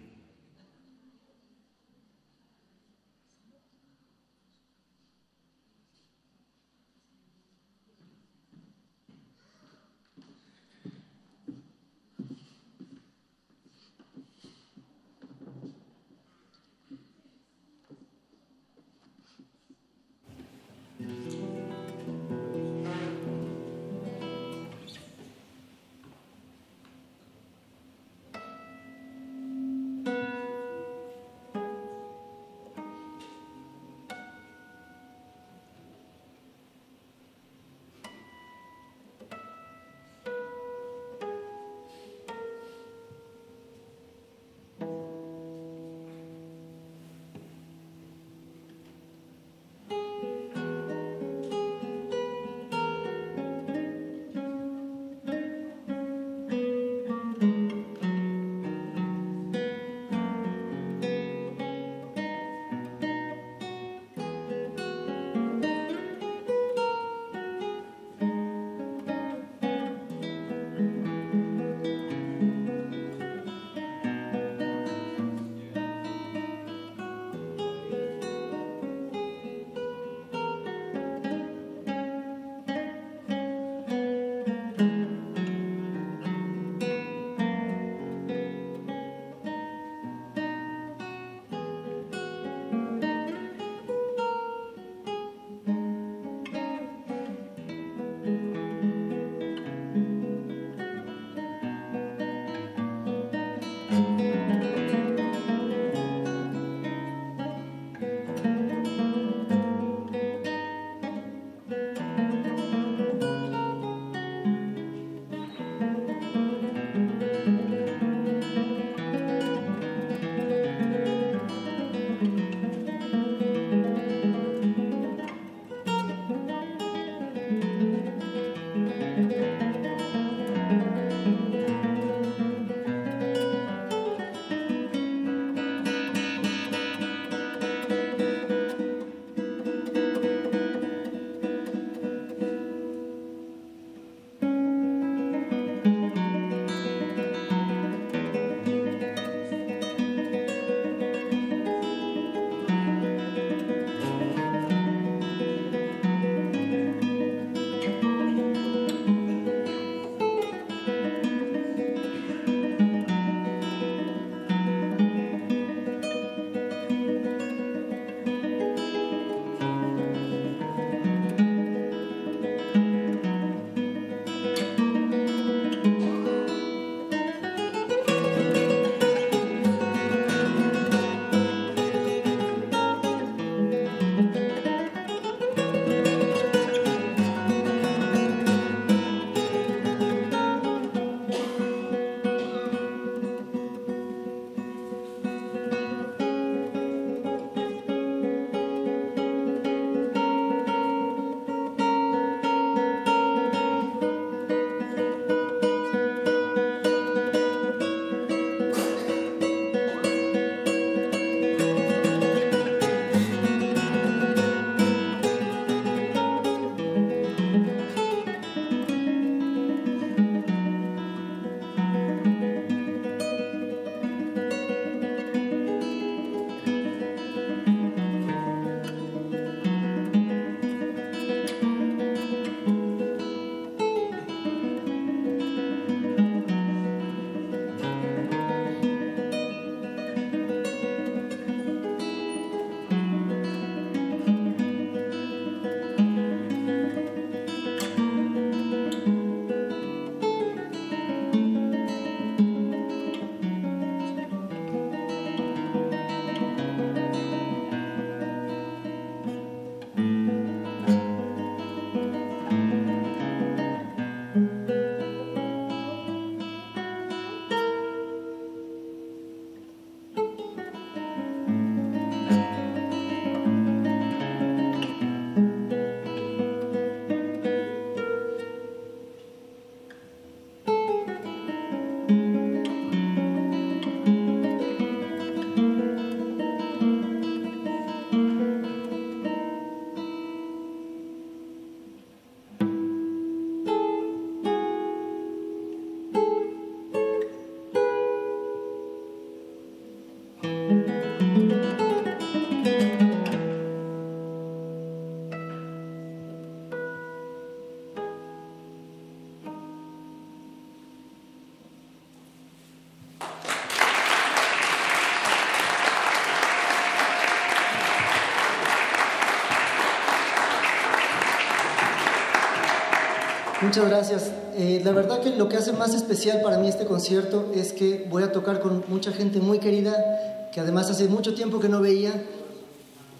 Muchas gracias. Eh, la verdad que lo que hace más especial para mí este concierto es que voy a tocar con mucha gente muy querida, que además hace mucho tiempo que no veía.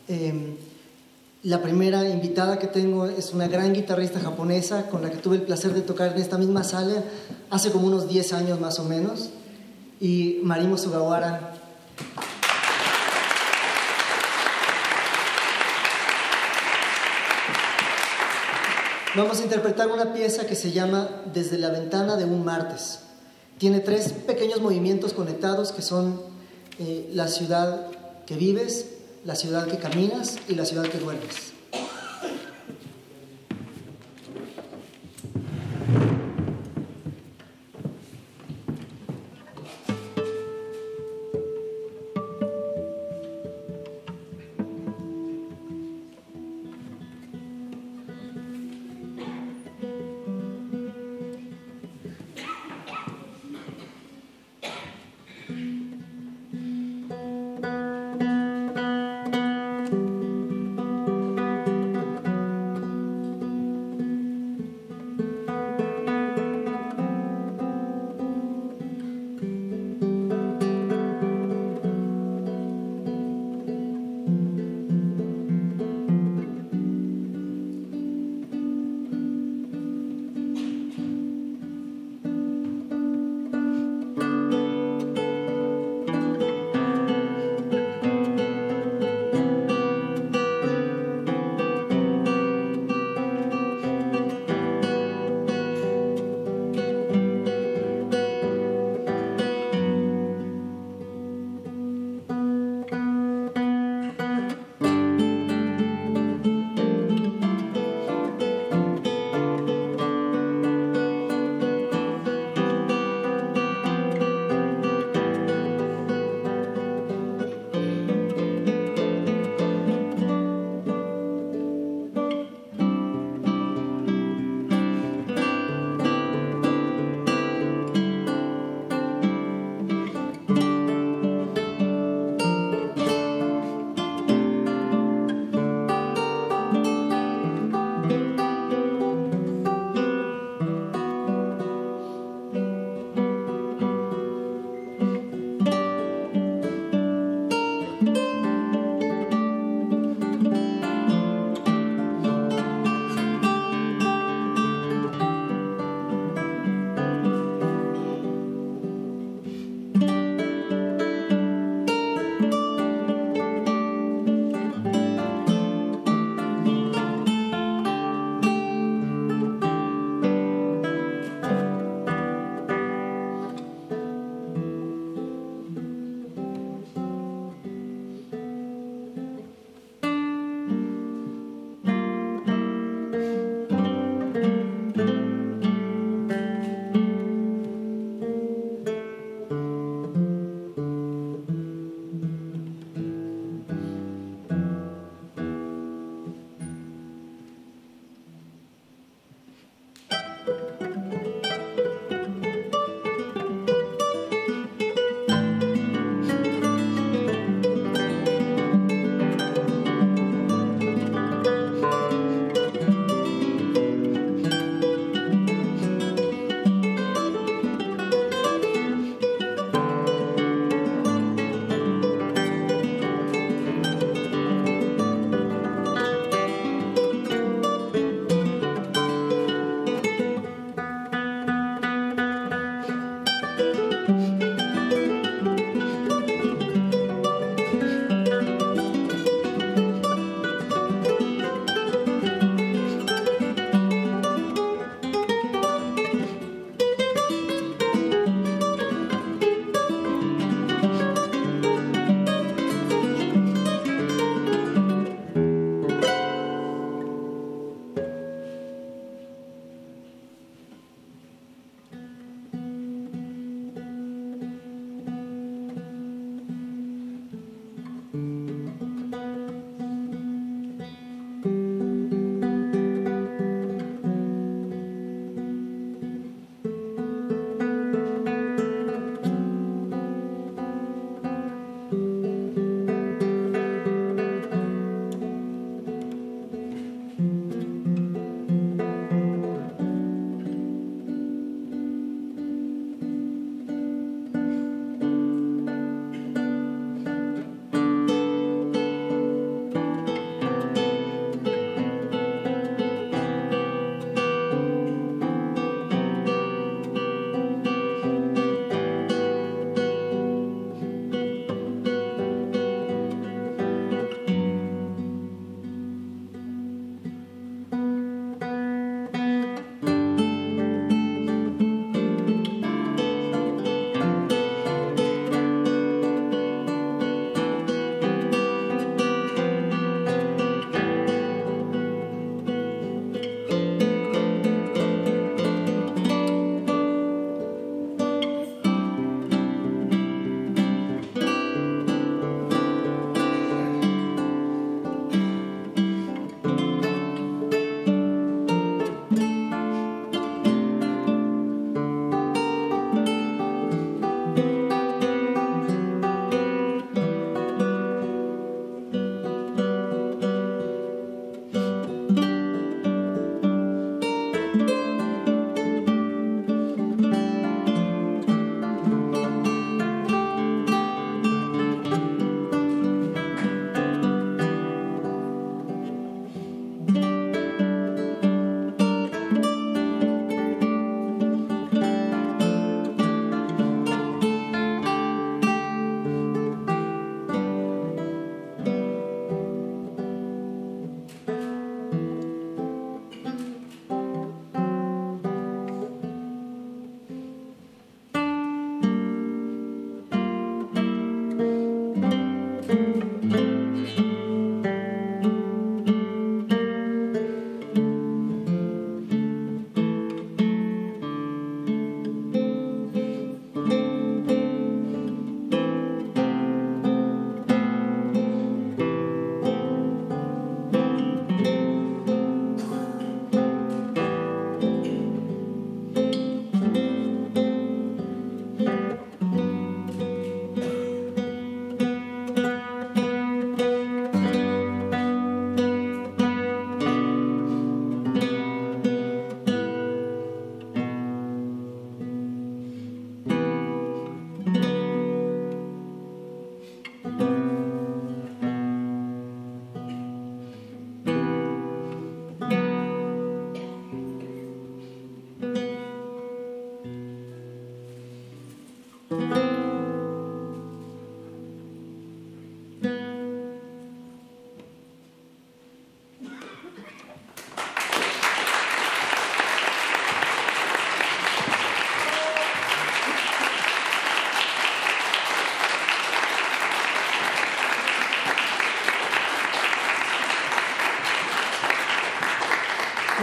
Eh, la primera invitada que tengo es una gran guitarrista japonesa con la que tuve el placer de tocar en esta misma sala hace como unos 10 años más o menos. Y Marimo Sugawara. Vamos a interpretar una pieza que se llama Desde la ventana de un martes. Tiene tres pequeños movimientos conectados que son eh, la ciudad que vives, la ciudad que caminas y la ciudad que duermes.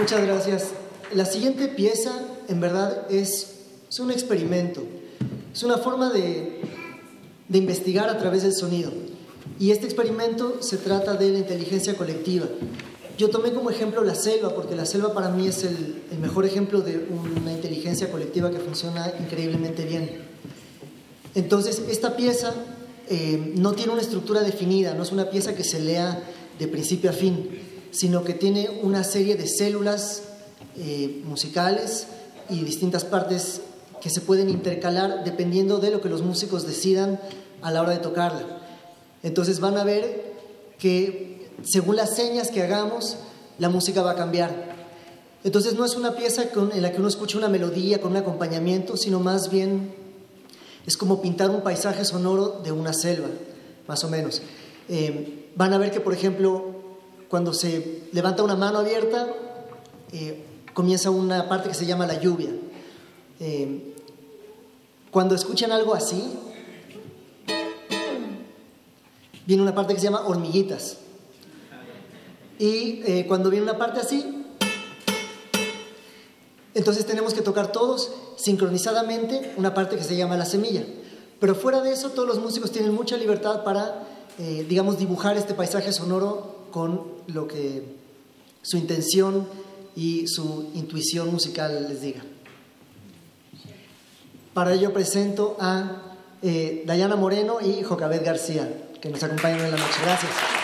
Muchas gracias. La siguiente pieza, en verdad, es, es un experimento. Es una forma de, de investigar a través del sonido. Y este experimento se trata de la inteligencia colectiva. Yo tomé como ejemplo la selva, porque la selva para mí es el, el mejor ejemplo de una inteligencia colectiva que funciona increíblemente bien. Entonces, esta pieza eh, no tiene una estructura definida, no es una pieza que se lea de principio a fin, sino que tiene una serie de células eh, musicales y distintas partes que se pueden intercalar dependiendo de lo que los músicos decidan a la hora de tocarla. Entonces van a ver que según las señas que hagamos, la música va a cambiar. Entonces no es una pieza en la que uno escucha una melodía con un acompañamiento, sino más bien es como pintar un paisaje sonoro de una selva, más o menos. Eh, van a ver que, por ejemplo, cuando se levanta una mano abierta, eh, comienza una parte que se llama la lluvia. Eh, cuando escuchan algo así, viene una parte que se llama hormiguitas. Y cuando viene una parte así, entonces tenemos que tocar todos sincronizadamente una parte que se llama la semilla. Pero fuera de eso, todos los músicos tienen mucha libertad para, eh, digamos, dibujar este paisaje sonoro con lo que su intención y su intuición musical les diga. Para ello presento a eh, Dayana Moreno y Jocabet García, que nos acompañan en la noche. Gracias.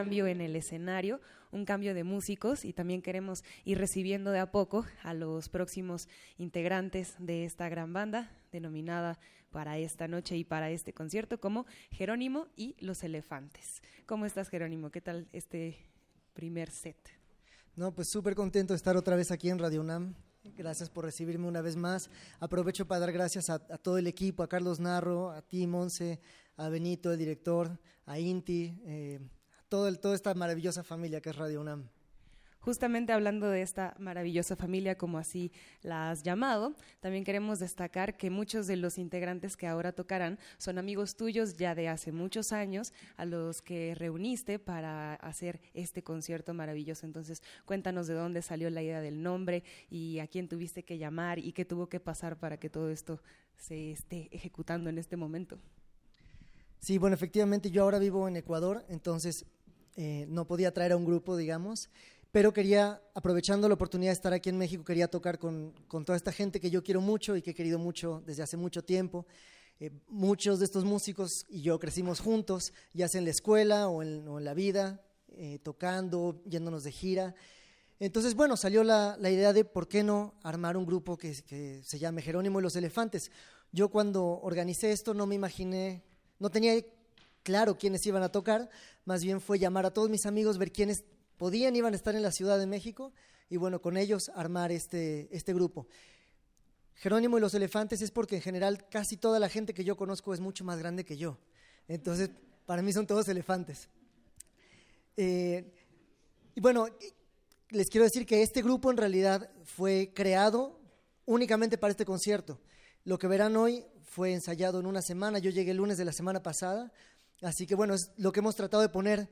Cambio en el escenario, un cambio de músicos y también queremos ir recibiendo de a poco a los próximos integrantes de esta gran banda denominada para esta noche y para este concierto como Jerónimo y los Elefantes. ¿Cómo estás Jerónimo? ¿Qué tal este primer set? No, pues súper contento de estar otra vez aquí en Radio UNAM. Gracias por recibirme una vez más. Aprovecho para dar gracias a, todo el equipo, a Carlos Narro, a ti, Monse, a Benito, el director, a Inti, eh, todo toda esta maravillosa familia que es Radio UNAM. Justamente hablando de esta maravillosa familia, como así la has llamado, también queremos destacar que muchos de los integrantes que ahora tocarán son amigos tuyos ya de hace muchos años, a los que reuniste para hacer este concierto maravilloso. Entonces, cuéntanos de dónde salió la idea del nombre y a quién tuviste que llamar y qué tuvo que pasar para que todo esto se esté ejecutando en este momento. Sí, bueno, efectivamente yo ahora vivo en Ecuador, entonces eh, no podía traer a un grupo, digamos, pero quería, aprovechando la oportunidad de estar aquí en México, quería tocar con, toda esta gente que yo quiero mucho y que he querido mucho desde hace mucho tiempo. Eh, muchos de estos músicos y yo crecimos juntos, ya sea en la escuela o en, la vida, eh, tocando, yéndonos de gira. Entonces, bueno, salió la, idea de por qué no armar un grupo que, que, se llame Jerónimo y los Elefantes. Yo cuando organicé esto no me imaginé, no tenía claro quiénes iban a tocar, más bien fue llamar a todos mis amigos, ver quiénes podían, iban a estar en la Ciudad de México y bueno, con ellos armar este, este grupo. Jerónimo y los elefantes es porque en general casi toda la gente que yo conozco es mucho más grande que yo. Entonces, para mí son todos elefantes. Eh, y bueno, les quiero decir que este grupo en realidad fue creado únicamente para este concierto. Lo que verán hoy fue ensayado en una semana. Yo llegué el lunes de la semana pasada. Así que bueno, es lo que hemos tratado de poner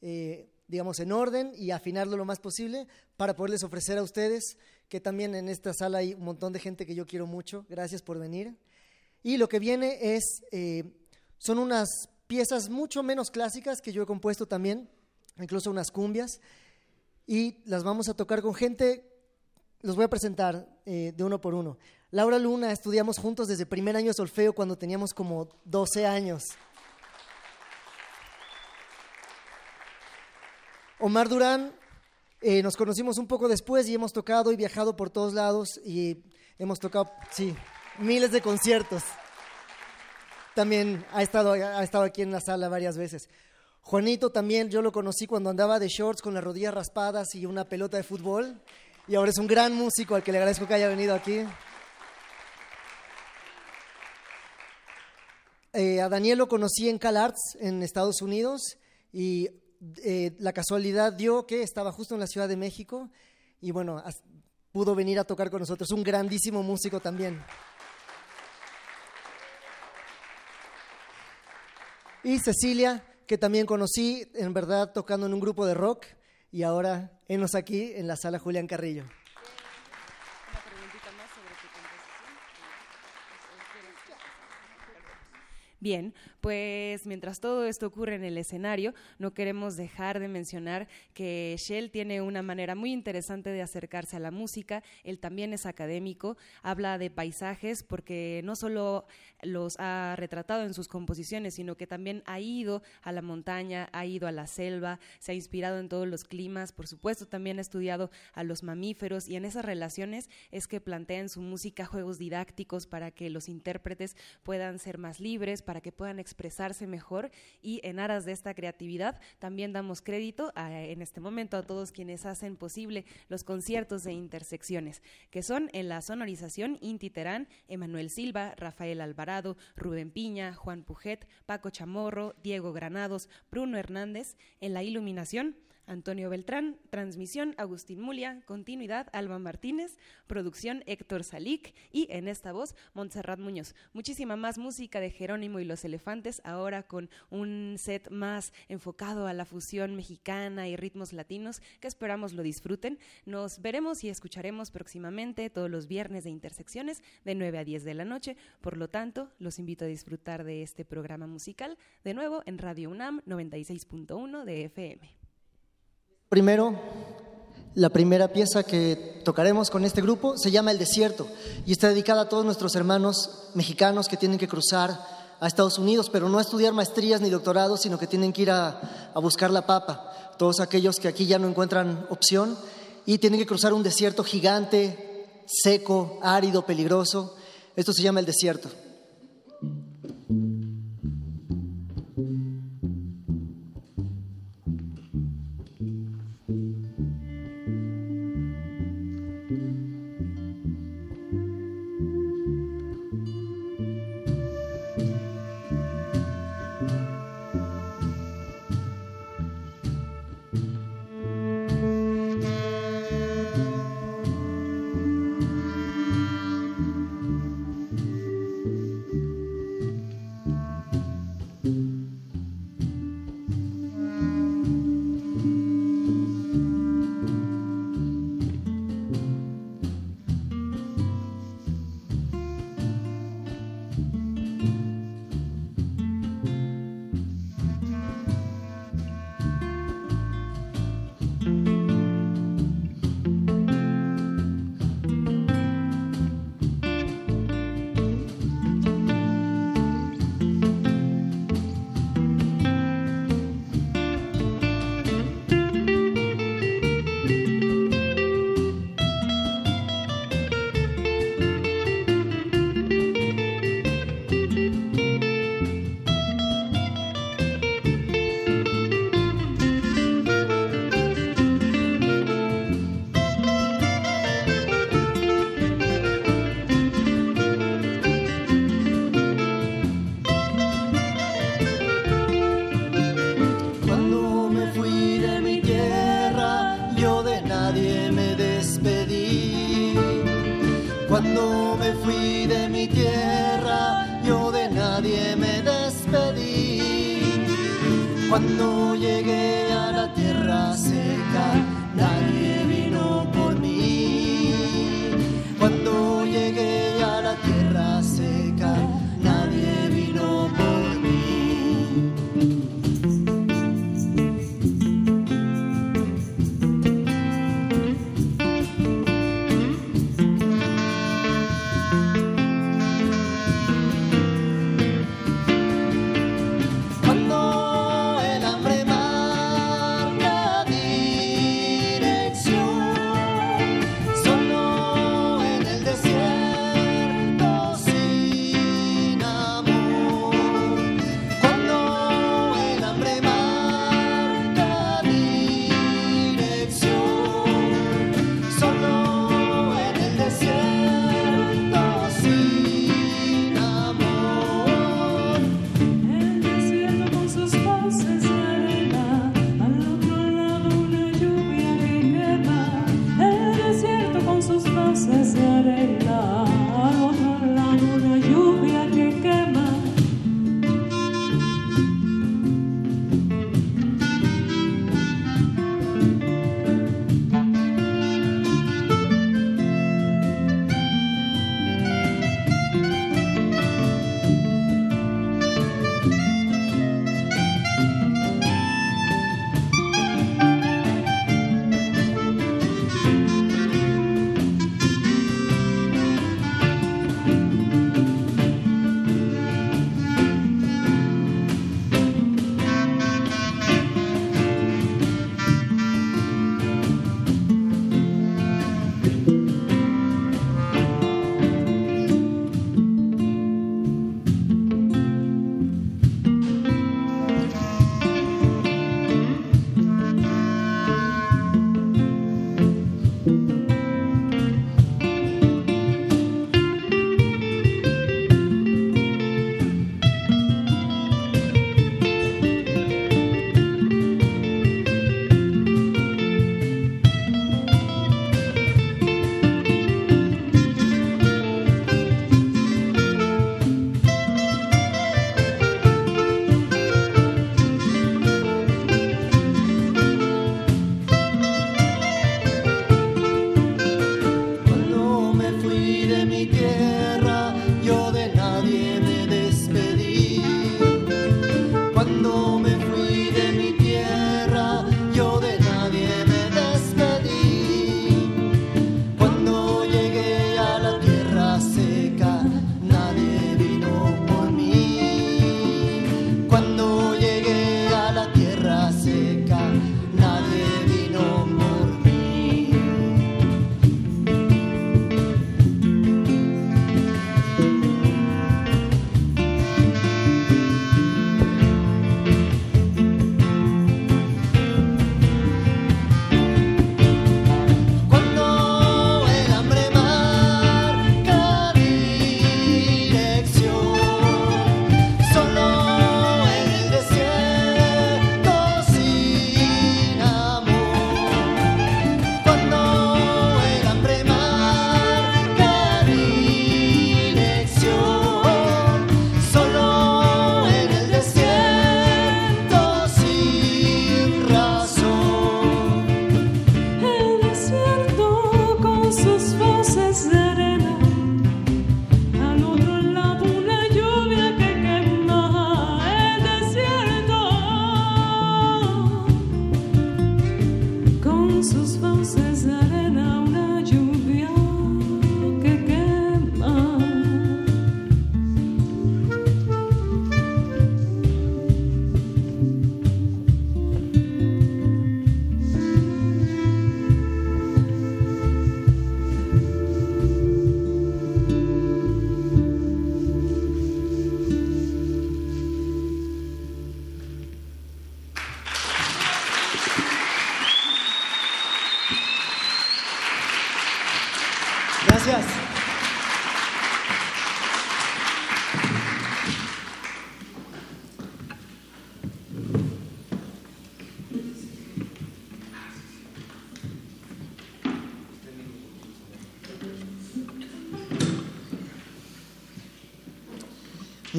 eh, digamos, en orden y afinarlo lo más posible para poderles ofrecer a ustedes, que también en esta sala hay un montón de gente que yo quiero mucho. Gracias por venir. Y lo que viene es, eh, son unas piezas mucho menos clásicas que yo he compuesto también, incluso unas cumbias, y las vamos a tocar con gente, los voy a presentar eh, de uno por uno. Laura Luna, estudiamos juntos desde primer año de solfeo cuando teníamos como 12 años. Omar Durán, eh, nos conocimos un poco después y hemos tocado y viajado por todos lados y hemos tocado, sí, miles de conciertos. También ha estado, ha estado aquí en la sala varias veces. Juanito también, yo lo conocí cuando andaba de shorts con las rodillas raspadas y una pelota de fútbol. Y ahora es un gran músico al que le agradezco que haya venido aquí. Eh, a Daniel lo conocí en CalArts en Estados Unidos y eh, la casualidad dio que estaba justo en la Ciudad de México y bueno, pudo venir a tocar con nosotros, un grandísimo músico también. Y Cecilia, que también conocí, en verdad, tocando en un grupo de rock y ahora enos aquí en la sala Julián Carrillo. Bien, pues mientras todo esto ocurre en el escenario, no queremos dejar de mencionar que Shell tiene una manera muy interesante de acercarse a la música. Él también es académico, habla de paisajes porque no solo los ha retratado en sus composiciones, sino que también ha ido a la montaña, ha ido a la selva, se ha inspirado en todos los climas, por supuesto también ha estudiado a los mamíferos y en esas relaciones es que plantea en su música juegos didácticos para que los intérpretes puedan ser más libres, para que puedan expresarse mejor y en aras de esta creatividad también damos crédito en este momento a todos quienes hacen posible los conciertos de intersecciones, que son en la sonorización Inti Terán, Emanuel Silva, Rafael Alvarado, Rubén Piña, Juan Pujet, Paco Chamorro, Diego Granados, Bruno Hernández, en la iluminación Antonio Beltrán, transmisión Agustín Mulia, continuidad Alba Martínez, producción Héctor Salic y en esta voz Montserrat Muñoz. Muchísima más música de Jerónimo y los Elefantes, ahora con un set más enfocado a la fusión mexicana y ritmos latinos que esperamos lo disfruten. Nos veremos y escucharemos próximamente todos los viernes de Intersecciones de 9 a 10 de la noche. Por lo tanto, los invito a disfrutar de este programa musical de nuevo en Radio UNAM 96.1 de FM. Primero, la primera pieza que tocaremos con este grupo se llama El Desierto y está dedicada a todos nuestros hermanos mexicanos que tienen que cruzar a Estados Unidos, pero no estudiar maestrías ni doctorados, sino que tienen que ir a, a buscar la papa. Todos aquellos que aquí ya no encuentran opción y tienen que cruzar un desierto gigante, seco, árido, peligroso. Esto se llama el desierto.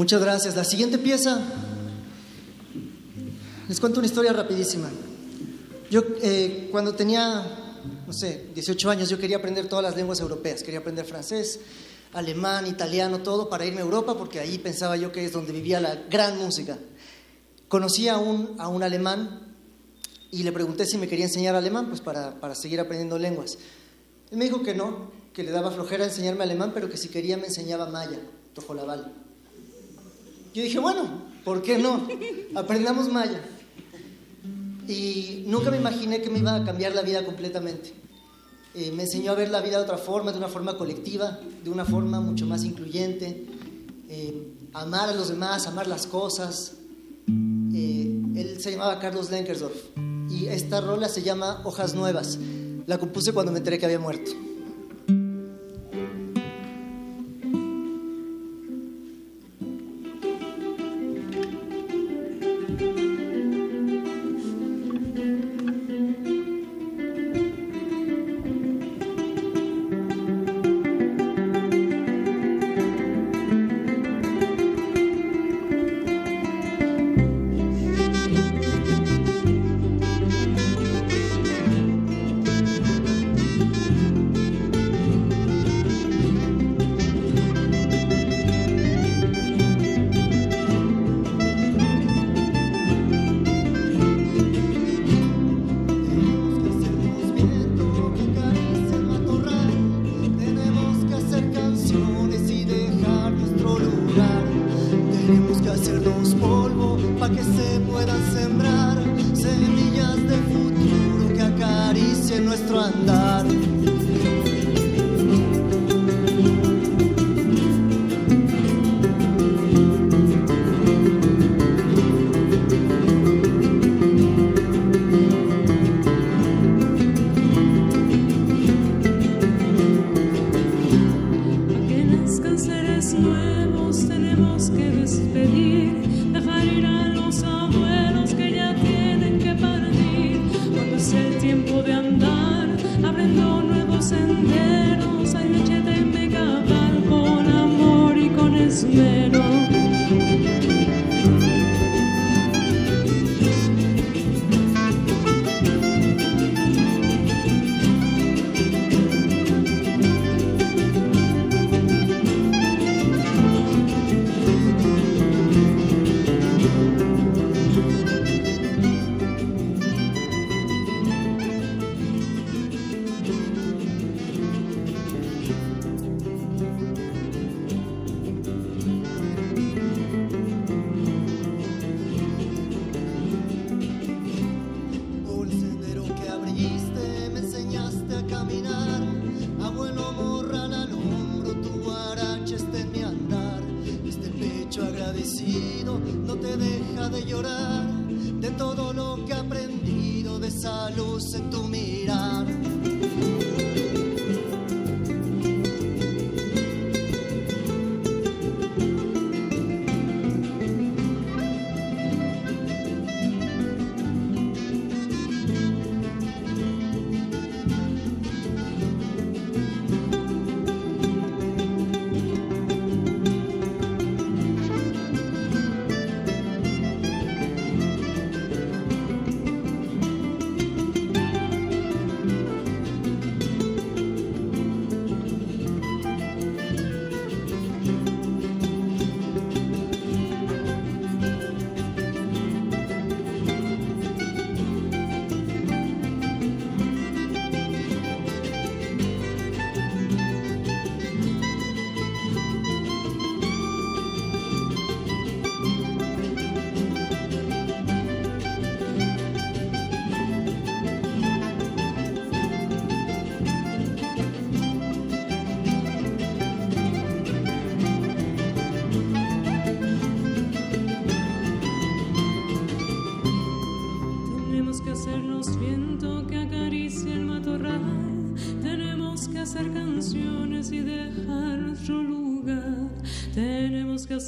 Muchas gracias. La siguiente pieza, les cuento una historia rapidísima. Yo eh, cuando tenía, no sé, 18 años, yo quería aprender todas las lenguas europeas. Quería aprender francés, alemán, italiano, todo para irme a Europa, porque ahí pensaba yo que es donde vivía la gran música. Conocí a un, a un alemán y le pregunté si me quería enseñar alemán, pues para, para seguir aprendiendo lenguas. Él me dijo que no, que le daba flojera enseñarme alemán, pero que si quería me enseñaba maya, tojolabal. Yo dije, bueno, ¿por qué no? Aprendamos maya. Y nunca me imaginé que me iba a cambiar la vida completamente. Eh, me enseñó a ver la vida de otra forma, de una forma colectiva, de una forma mucho más incluyente, eh, amar a los demás, amar las cosas. Eh, él se llamaba Carlos Lenkersdorf y esta rola se llama Hojas Nuevas. La compuse cuando me enteré que había muerto.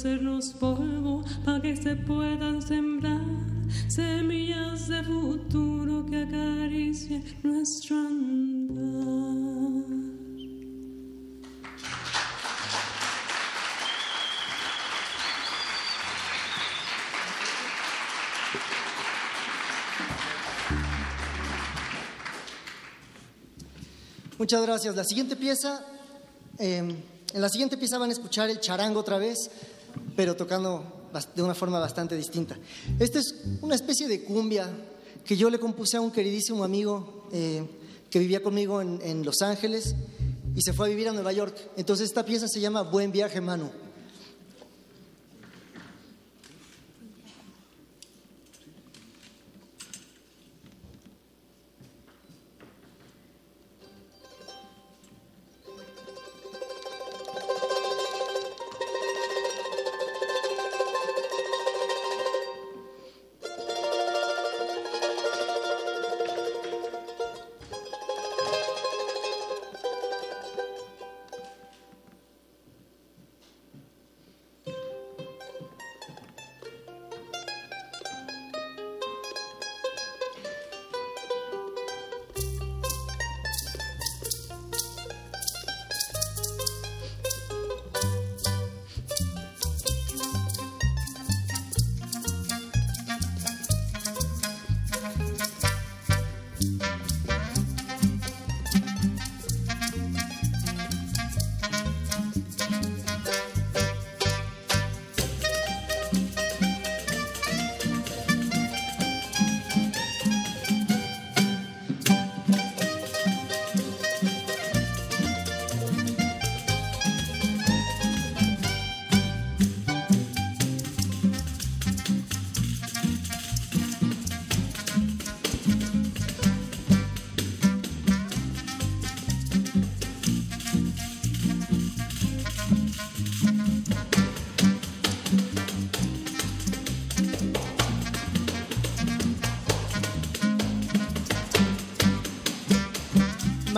hacerlos polvo para que se puedan sembrar semillas de futuro que acaricien nuestro andar. Muchas gracias. La siguiente pieza, eh, en la siguiente pieza van a escuchar el charango otra vez pero tocando de una forma bastante distinta. Esta es una especie de cumbia que yo le compuse a un queridísimo amigo eh, que vivía conmigo en, en Los Ángeles y se fue a vivir a Nueva York. Entonces esta pieza se llama Buen viaje, Manu.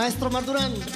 Maestro Mardurán.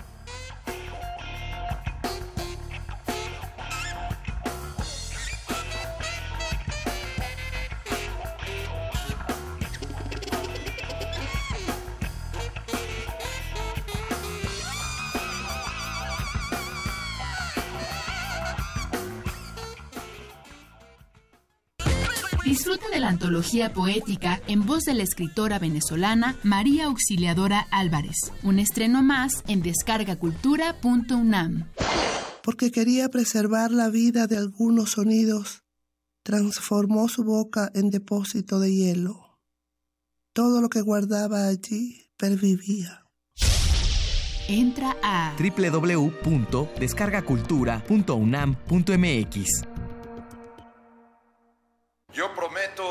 Antología poética en voz de la escritora venezolana María Auxiliadora Álvarez. Un estreno más en descargacultura.unam. Porque quería preservar la vida de algunos sonidos, transformó su boca en depósito de hielo. Todo lo que guardaba allí pervivía. Entra a www.descargacultura.unam.mx. Yo prometo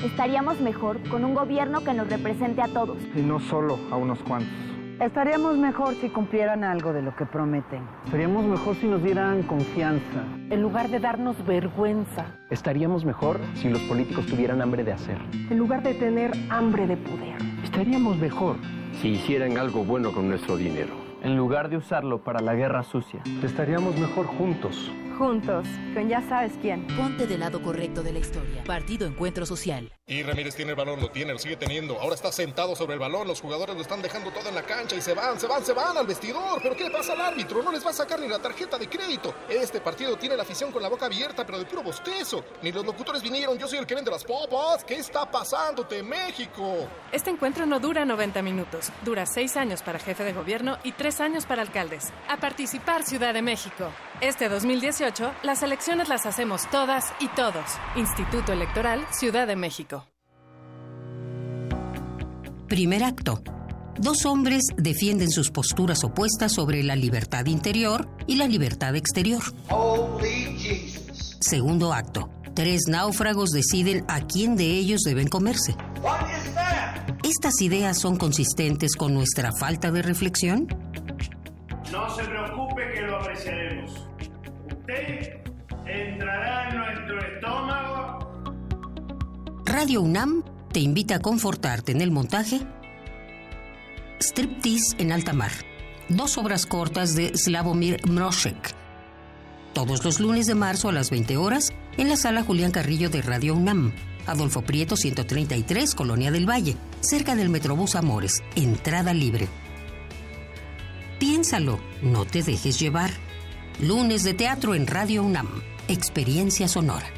Estaríamos mejor con un gobierno que nos represente a todos. Y no solo a unos cuantos. Estaríamos mejor si cumplieran algo de lo que prometen. Estaríamos mejor si nos dieran confianza. En lugar de darnos vergüenza. Estaríamos mejor si los políticos tuvieran hambre de hacer. En lugar de tener hambre de poder. Estaríamos mejor si hicieran algo bueno con nuestro dinero. En lugar de usarlo para la guerra sucia. Estaríamos mejor juntos. Juntos, con ya sabes quién. Ponte del lado correcto de la historia. Partido Encuentro Social. Y Ramírez tiene el balón, lo tiene, lo sigue teniendo. Ahora está sentado sobre el balón. Los jugadores lo están dejando todo en la cancha y se van, se van, se van al vestidor. ¿Pero qué le pasa al árbitro? No les va a sacar ni la tarjeta de crédito. Este partido tiene la afición con la boca abierta, pero de puro bostezo. Ni los locutores vinieron. Yo soy el que vende las popas. ¿Qué está pasándote, México? Este encuentro no dura 90 minutos. Dura 6 años para jefe de gobierno y 3 años para alcaldes. A participar, Ciudad de México. Este 2018, las elecciones las hacemos todas y todos. Instituto Electoral, Ciudad de México. Primer acto. Dos hombres defienden sus posturas opuestas sobre la libertad interior y la libertad exterior. Segundo acto. Tres náufragos deciden a quién de ellos deben comerse. ¿Estas ideas son consistentes con nuestra falta de reflexión? No se preocupe que lo apreciaremos. Usted entrará en nuestro estómago. Radio UNAM te invita a confortarte en el montaje Striptease en alta mar. Dos obras cortas de Slavomir Mroshek. Todos los lunes de marzo a las 20 horas en la sala Julián Carrillo de Radio UNAM. Adolfo Prieto 133, Colonia del Valle, cerca del Metrobús Amores. Entrada libre. Piénsalo, no te dejes llevar. Lunes de teatro en Radio UNAM. Experiencia sonora.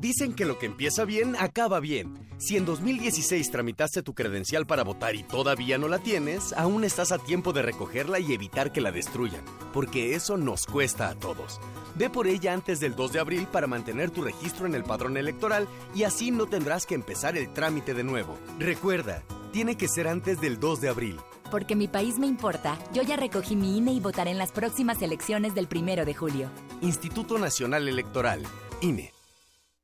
Dicen que lo que empieza bien, acaba bien. Si en 2016 tramitaste tu credencial para votar y todavía no la tienes, aún estás a tiempo de recogerla y evitar que la destruyan, porque eso nos cuesta a todos. Ve por ella antes del 2 de abril para mantener tu registro en el padrón electoral y así no tendrás que empezar el trámite de nuevo. Recuerda, tiene que ser antes del 2 de abril. Porque mi país me importa, yo ya recogí mi INE y votaré en las próximas elecciones del primero de julio. Instituto Nacional Electoral, INE.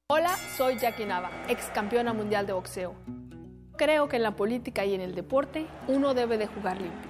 Hola, soy Jackie Nava, ex campeona mundial de boxeo. Creo que en la política y en el deporte uno debe de jugar limpio,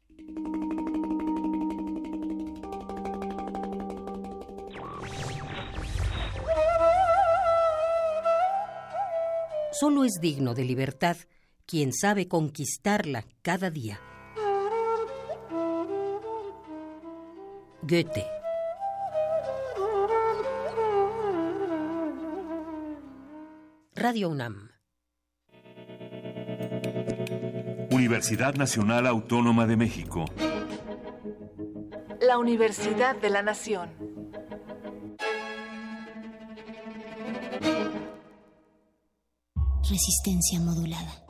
Solo es digno de libertad quien sabe conquistarla cada día. Goethe. Radio UNAM. Universidad Nacional Autónoma de México. La Universidad de la Nación. Resistencia modulada.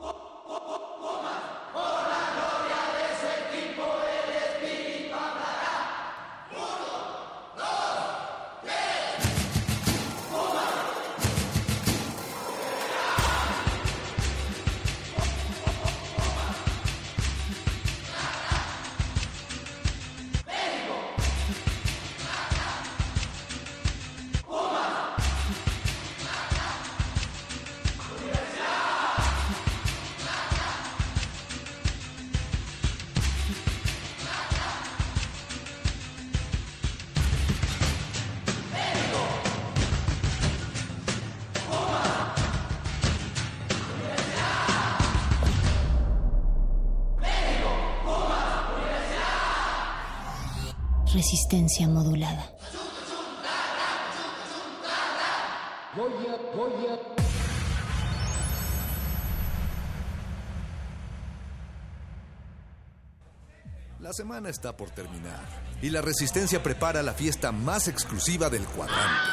Resistencia modulada. La semana está por terminar y la Resistencia prepara la fiesta más exclusiva del cuadrante.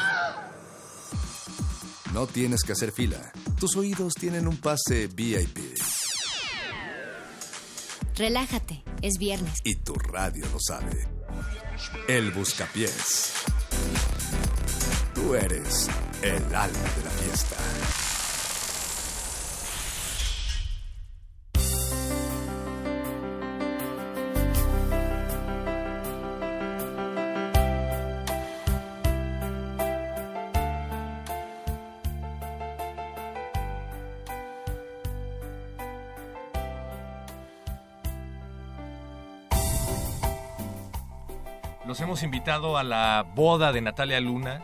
No tienes que hacer fila. Tus oídos tienen un pase VIP Relájate, es viernes. y tu radio lo sabe. El Buscapiés. Tú eres el alma de la fiesta. Hemos invitado a la boda de Natalia Luna.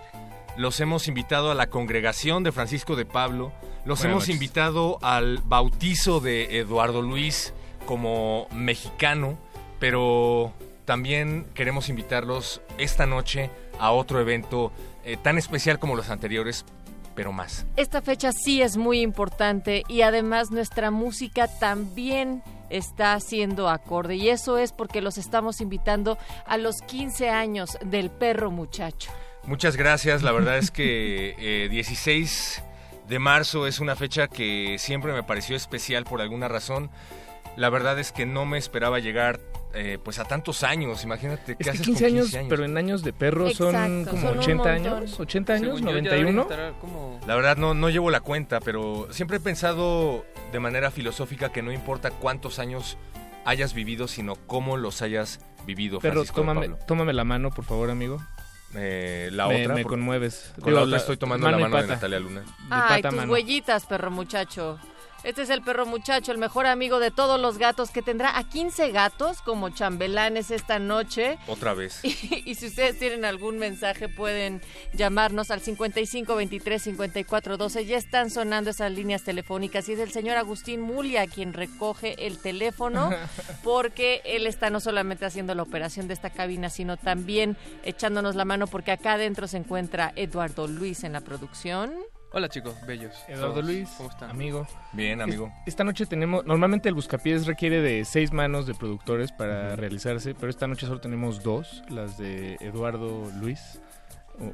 Los hemos invitado a la congregación de Francisco de Pablo. Los Buenas hemos noches. invitado al bautizo de Eduardo Luis como mexicano. Pero también queremos invitarlos esta noche a otro evento eh, tan especial como los anteriores, pero más. Esta fecha sí es muy importante y además nuestra música también está siendo acorde y eso es porque los estamos invitando a los 15 años del perro muchacho. Muchas gracias. La verdad es que eh, 16 de marzo es una fecha que siempre me pareció especial por alguna razón. La verdad es que no me esperaba llegar eh, pues a tantos años. Imagínate Es qué que haces 15 con años, 15 años. pero en años de perro son como son un 80 montón. años, 80 años, Según yo, ya deberían 91. estar como- La verdad no, no llevo la cuenta, pero siempre he pensado de manera filosófica que no importa cuántos años hayas vivido, sino cómo los hayas vivido. De tómame, la mano, por favor, amigo. Eh, la Me- otra. me por- conmueves. Con Digo, la otra la- estoy tomando mano la mano de. Natalia Luna. Ay, pata tus mano. huellitas, perro muchacho. Este es el perro muchacho, el mejor amigo de todos los gatos, que tendrá a 15 gatos como chambelanes esta noche. Otra vez. Y, y si ustedes tienen algún mensaje pueden llamarnos al 55 23 54 12. Ya están sonando esas líneas telefónicas y es el señor Agustín Mulia quien recoge el teléfono porque él está no solamente haciendo la operación de esta cabina, sino también echándonos la mano porque acá adentro se encuentra Eduardo Luis en la producción. Hola chicos, bellos. Eduardo Luis, ¿cómo están? Amigo. Bien, amigo. Es- Esta noche tenemos, normalmente el Buscapiés requiere de seis manos de productores para realizarse, pero esta noche solo tenemos dos, las de Eduardo Luis,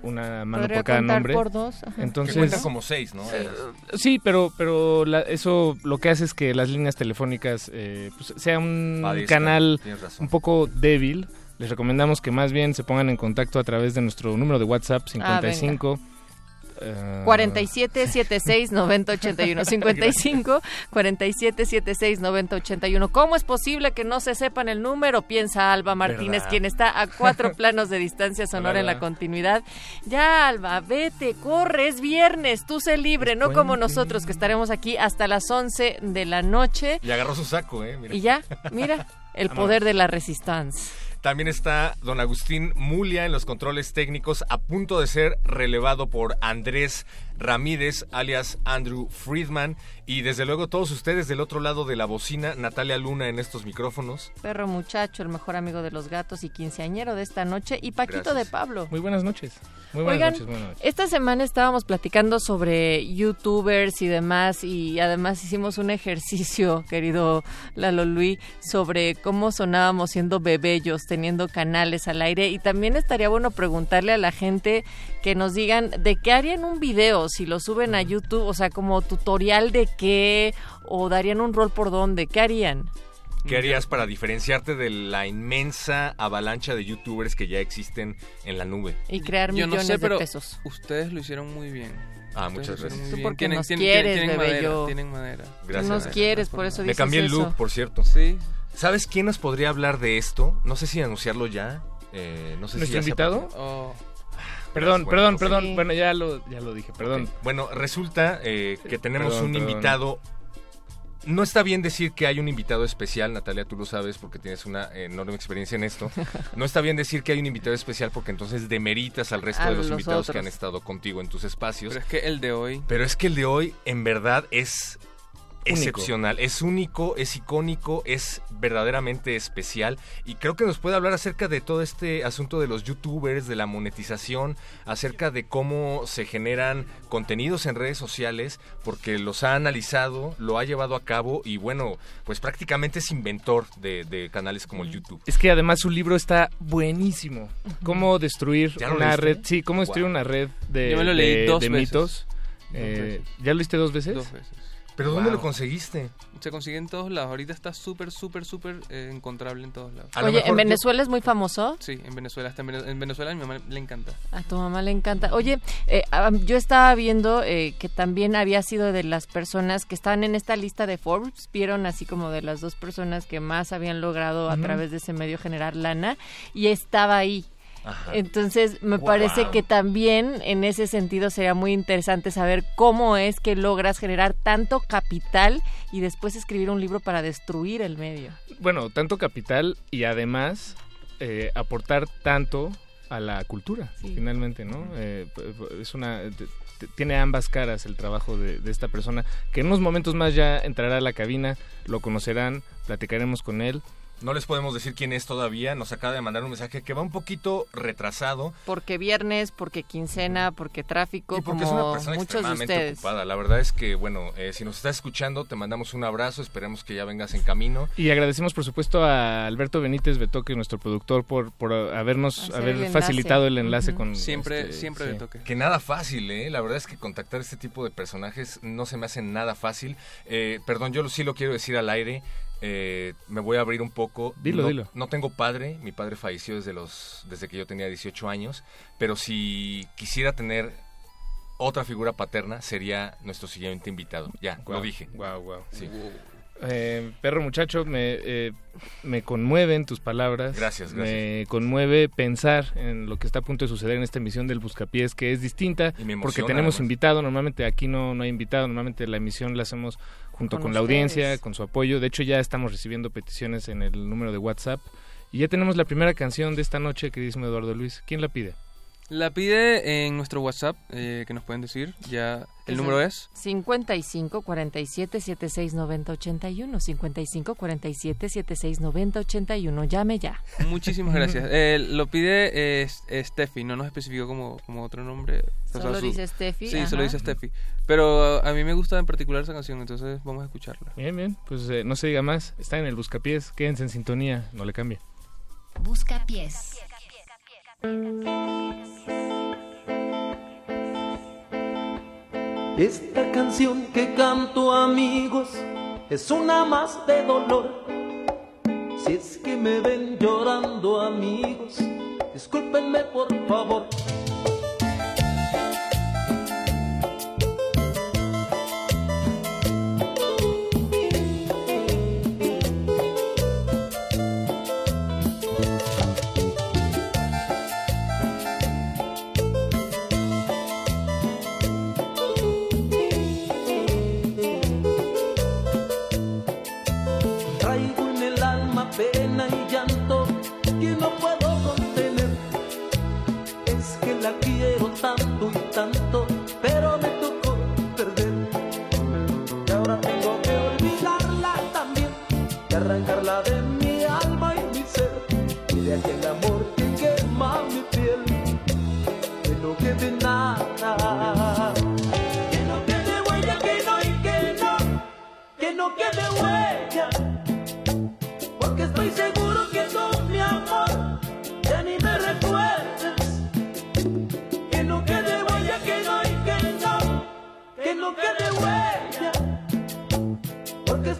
una mano Podría por cada nombre. por dos. Entonces, Que cuentan como seis, ¿no? Eh, sí, pero, pero la- eso lo que hace es que las líneas telefónicas eh, pues, sea un canal un poco débil. Les recomendamos que más bien se pongan en contacto a través de nuestro número de WhatsApp Ah, 55 Ah. 47 76 90 81 55 47 76 90 81 ¿Cómo es posible que no se sepan el número? Piensa Alba Martínez, ¿Verdad? quien está a cuatro planos de distancia sonora en la continuidad. Ya, Alba, vete, corre, es viernes, tú sé libre, no como nosotros que estaremos aquí hasta las 11 de la noche. Y agarró su saco, ¿eh? Mira. Y ya, mira, el poder de la resistencia. También está don Agustín Mulia en los controles técnicos, a punto de ser relevado por Andrés Ramírez, alias Andrew Friedman. Y desde luego todos ustedes del otro lado de la bocina, Natalia Luna en estos micrófonos. Perro muchacho, el mejor amigo de los gatos y quinceañero de esta noche. Y Paquito Gracias. de Pablo. Muy buenas noches. Muy buenas Oigan, noches, buenas noches. esta semana estábamos platicando sobre youtubers y demás y además hicimos un ejercicio, querido Lalo Luis, sobre cómo sonábamos siendo bebellos, teniendo canales al aire y también estaría bueno preguntarle a la gente que nos digan de qué harían un video si lo suben a YouTube, o sea, como tutorial de qué o darían un rol por dónde, ¿qué harían? ¿Qué harías para diferenciarte de la inmensa avalancha de youtubers que ya existen en la nube? Y crear Yo no millones sé, pero de pesos. ustedes lo hicieron muy bien. Ah, Ustedes muchas gracias. Tú porque Tienen- nos tienen- quieres, tienen bebé, madera, yo. Tienen madera. Gracias. nos quieres, por eso Me dices cambié el eso. look, por cierto. Sí. ¿Sabes quién nos podría hablar de esto? No sé si anunciarlo ya. eh, no sé ¿Nuestro si invitado? Oh. Perdón, Bueno, perdón, perdón. sí. Bueno, ya lo, ya lo dije, perdón. Bueno, resulta eh, que tenemos Perdón, un perdón. invitado. No está bien decir que hay un invitado especial, Natalia, tú lo sabes porque tienes una enorme experiencia en esto. No está bien decir que hay un invitado especial porque entonces demeritas al resto A de los, los invitados que han estado contigo en tus espacios. Pero es que el de hoy. Pero es que el de hoy, en verdad, es Único. excepcional. Es único, es icónico, es verdaderamente especial. Y creo que nos puede hablar acerca de todo este asunto de los youtubers, de la monetización, acerca de cómo se generan contenidos en redes sociales, porque los ha analizado, lo ha llevado a cabo y bueno, pues prácticamente es inventor de, de canales como el YouTube. Es que además su libro está buenísimo. Cómo destruir ¿Ya lo una leíste? red. Sí, cómo destruir Wow. una red de, Yo me lo leí de- dos de veces. mitos. Eh, ¿Ya lo leíste dos veces? Dos veces. ¿Pero dónde Wow. lo conseguiste? Se consigue en todos lados. Ahorita está súper, súper, súper eh, encontrable en todos lados. Oye, ¿en yo- Venezuela es muy famoso? Sí, en Venezuela. Hasta en Vene- en Venezuela a mi mamá le encanta. A tu mamá le encanta. Oye, eh, ah, yo estaba viendo eh, que también había sido de las personas que estaban en esta lista de Forbes, vieron así como de las dos personas que más habían logrado a través de ese medio generar lana, y estaba ahí. Ajá. Entonces, me Wow. parece que también en ese sentido sería muy interesante saber cómo es que logras generar tanto capital y después escribir un libro para destruir el medio. Bueno, tanto capital y además eh, aportar tanto a la cultura, Sí. finalmente, ¿no? Eh, es una tiene ambas caras el trabajo de, de esta persona, que en unos momentos más ya entrará a la cabina, lo conocerán, platicaremos con él. No les podemos decir quién es todavía. Nos acaba de mandar un mensaje que va un poquito retrasado. Porque viernes, porque quincena, porque tráfico, Y porque como es una persona extremadamente ocupada. La verdad es que, bueno, eh, si nos estás escuchando, te mandamos un abrazo. Esperemos que ya vengas en camino. Y agradecemos, por supuesto, a Alberto Benítez Betoque, nuestro productor, por, por habernos Hacer haber el facilitado el enlace Ujú. con... Siempre, este, siempre sí. de toque. Que nada fácil, ¿eh? La verdad es que contactar este tipo de personajes no se me hace nada fácil. Eh, perdón, yo lo- sí lo quiero decir al aire. Eh, me voy a abrir un poco. Dilo, no, dilo. No tengo padre. Mi padre falleció desde, los, desde que yo tenía 18 años. Pero si quisiera tener otra figura paterna, sería nuestro siguiente invitado. Ya, lo dije. guau, guau. Sí. Eh, perro muchacho, me, eh, me conmueven tus palabras. Gracias, Me conmueve pensar en lo que está a punto de suceder en esta emisión del Buscapiés, que es distinta, emociona, porque tenemos además. invitado. Normalmente aquí no, no hay invitado, normalmente la emisión la hacemos junto Con con, la audiencia, con su apoyo. De hecho, ya estamos recibiendo peticiones en el número de WhatsApp. Y ya tenemos la primera canción de esta noche, queridísimo Eduardo Luis. ¿Quién la pide? La pide en nuestro WhatsApp, eh, que nos pueden decir. Ya el número es 55 47 76 90 81 55 47 76 90 81 llame ya Muchísimas gracias. Eh, lo pide eh, Steffi, no nos especificó como, como otro nombre. O sea, Solo su- dice Steffi, Sí, ajá. solo dice Steffi. Pero a mí me gusta en particular esa canción, entonces vamos a escucharla. Bien, bien. Pues eh, no se diga más. Está en el Buscapiés. Quédense en sintonía. No le cambie. Busca pies. Esta canción que canto amigos es una más de dolor. Si es que me ven llorando amigos, discúlpenme por favor.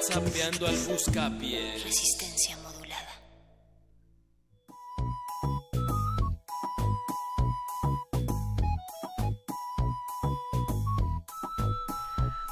WhatsAppeando al buscapié Resistencia modulada.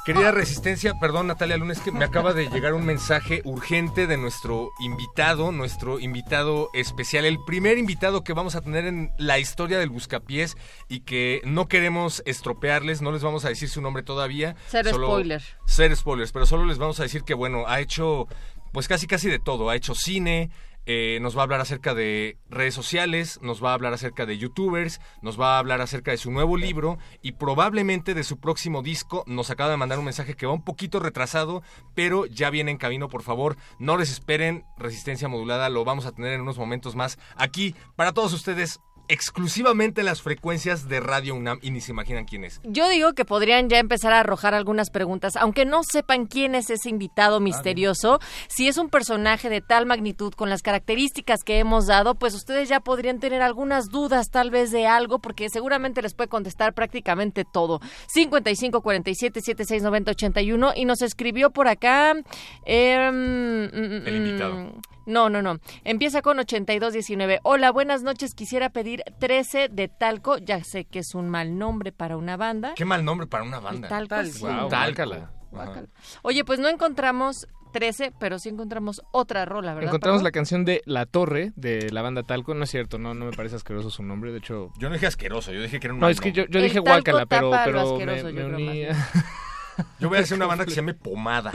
Querida Resistencia, perdón Natalia Lunes, que me acaba de llegar un mensaje urgente de nuestro invitado, nuestro invitado especial, el primer invitado que vamos a tener en la historia del Buscapiés y que no queremos estropearles, no les vamos a decir su nombre todavía. Solo- spoiler. Cero spoilers, pero solo les vamos a decir que, bueno, ha hecho pues casi casi de todo, ha hecho cine, eh, nos va a hablar acerca de redes sociales, nos va a hablar acerca de youtubers, nos va a hablar acerca de su nuevo libro y probablemente de su próximo disco. Nos acaba de mandar un mensaje que va un poquito retrasado, pero ya viene en camino, por favor. No les esperen, resistencia modulada, lo vamos a tener en unos momentos más aquí para todos ustedes. Exclusivamente en las frecuencias de Radio UNAM y ni se imaginan quién es. Yo digo que podrían ya empezar a arrojar algunas preguntas, aunque no sepan quién es ese invitado misterioso. Si es un personaje de tal magnitud con las características que hemos dado, pues ustedes ya podrían tener algunas dudas tal vez de algo, porque seguramente les puede contestar prácticamente todo. 55 47 76 90 81 y nos escribió por acá. mm, El invitado. No, no, no. Empieza con 8219. Hola, buenas noches. Quisiera pedir 13 de Talco. Ya sé que es un mal nombre para una banda. Qué mal nombre para una banda. Talco, sí. Guácala. Ajá. Oye, pues no encontramos 13, pero sí encontramos otra rola, ¿verdad? Encontramos Paco? la canción de La Torre de la banda Talco. No es cierto, no, no me parece ascrioso su nombre. De hecho, Yo no dije asqueroso, yo dije que era un no, es que yo, yo dije talco Guácala, pero, pero asqueroso, me, yo me creo, uní más a- Yo voy a hacer una banda que se llame Pomada.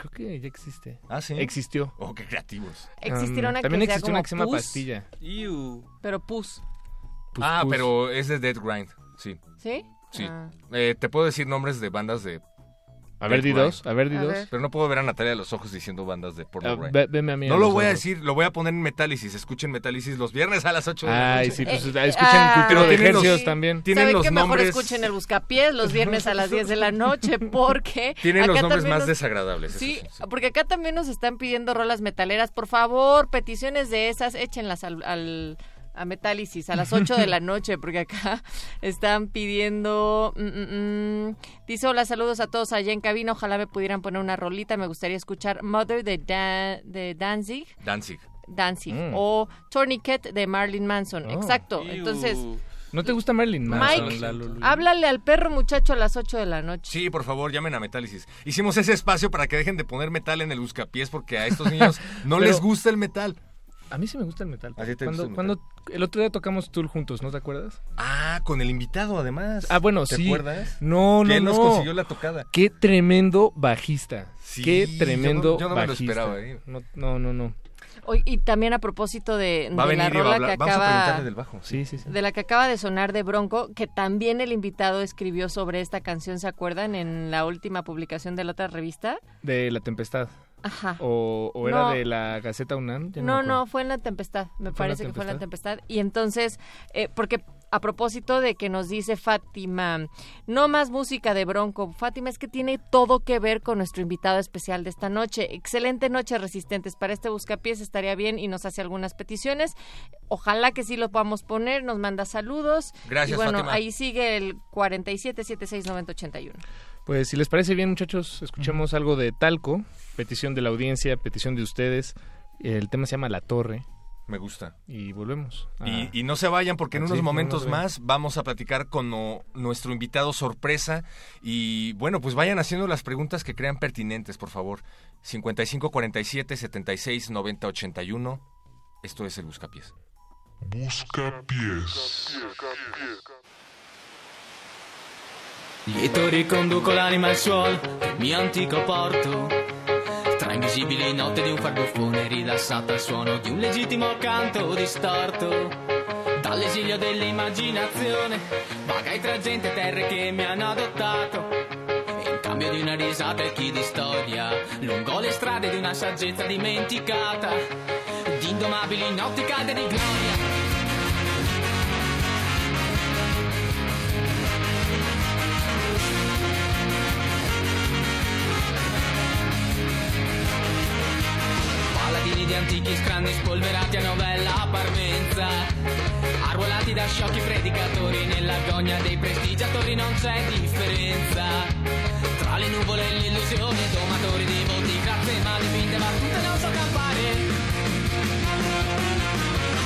Creo que ya existe. Ah, sí. Existió. Oh, qué creativos. Existiera Um, También existió una que se llama Pus. Pastilla. Pero pus, Pus, ah, pus. pero es de Dead Grind, sí. ¿sí? Sí. Ah. Eh, te puedo decir nombres de bandas de... A ver, di dos, a ver, di A dos. ver. Pero no puedo ver a Natalia a los ojos diciendo bandas de porno grind. ve- veme a mí a No lo voy a decir, lo voy a poner en Metálisis. Escuchen Metálisis los viernes a las 8 de la Ay, noche. sí, pues Eh, escuchen ah, Cultura de Ejercicios también. Tienen ¿Saben los qué? Mejor escuchen el Buscapiés los viernes a las 10 de la noche porque... Tienen los nombres más nos- desagradables. eso Sí, sí, sí. porque acá también nos están pidiendo rolas metaleras. Por favor, peticiones de esas, échenlas al, al- a Metálisis a las 8 de la noche, porque acá están pidiendo... mm, mm, mm. Dice, hola, saludos a todos allá en cabina. Ojalá me pudieran poner una rolita. Me gustaría escuchar Mother de, Da- de Danzig. Danzig. Danzig. Mm. O Tourniquet de Marilyn Manson. Oh. Exacto. Entonces, ¿No te gusta Marilyn Manson? Mike, háblale al perro muchacho a las 8 de la noche. Sí, por favor, llamen a Metálisis. Hicimos ese espacio para que dejen de poner metal en el buscapiés porque a estos niños no Pero- les gusta el metal. A mí sí me gusta el metal. ¿A ti te cuando, gusta el metal? cuando el otro día tocamos Tool juntos, ¿no te acuerdas? Ah, con el invitado además. Ah, bueno, ¿Te sí. acuerdas? No, no, no. nos consiguió la tocada. Qué tremendo bajista. Sí, Qué yo no- tremendo yo no me lo bajista. esperaba, ¿eh? No, no, no. no. Y también a propósito de, la rola que Vamos a acaba preguntarle del bajo. Sí, sí, sí. de la que acaba de sonar de Bronco, que también el invitado escribió sobre esta canción, ¿se acuerdan? En la última publicación de la otra revista. De La Tempestad. Ajá. O, o era No. de la Gaceta UNAM. No, no, fue en la tempestad. Me ¿Fue en la parece que fue en la tempestad. Y entonces, eh, porque a propósito de que nos dice Fátima, no más música de Bronco. Fátima, es que tiene todo que ver con nuestro invitado especial de esta noche. Excelente noche, resistentes. Para este buscapiés estaría bien y nos hace algunas peticiones. Ojalá que sí lo podamos poner. Nos manda saludos. Gracias, Y bueno, Fátima. ahí sigue el 47 76 90 81. Pues si les parece bien, muchachos, escuchemos algo de Talco, petición de la audiencia, petición de ustedes. El tema se llama La Torre. Me gusta. Y volvemos. a- Y, y no se vayan porque en Ah, Sí, unos no momentos más vamos a platicar con no- nuestro invitado sorpresa y bueno, pues vayan haciendo las preguntas que crean pertinentes, por favor. 55 47 76 90 81. Esto es el Buscapiés. Buscapiés. Io ti riconduco l'anima al suolo, il mio antico porto. Tra invisibili note di un farbuffone rilassato al suono di un legittimo canto distorto. Dall'esilio dell'immaginazione, vagai tra gente e terre che mi hanno adottato. In cambio di una risata e chi di storia, lungo le strade di una saggezza dimenticata. Di indomabili notti calde di gloria. Paladini di antichi scranni spolverati a novella parmenza. Arruolati da sciocchi predicatori nella gogna dei prestigiatori non c'è differenza. Tra le nuvole e l'illusione domatori di voti grazie ma dipinte battute non so campare.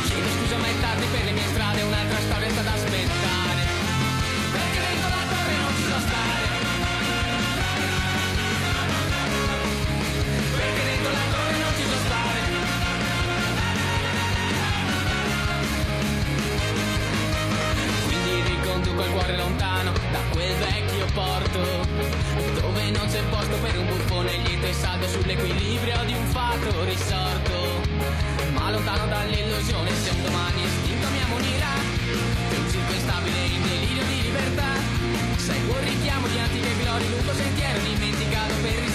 Chiedo scusa ma è tardi per le mie strade un'altra storia sta da aspettare. Perché dentro la torre non ci so stare porto Dove non c'è posto per un buffone lieto e saldo sull'equilibrio di un fato risorto. Ma lontano dall'illusione se un domani istinto mi ammonirà Che un circo instabile in delirio di libertà. Seguo il richiamo di antiche glorie lungo sentiero dimenticato per risalire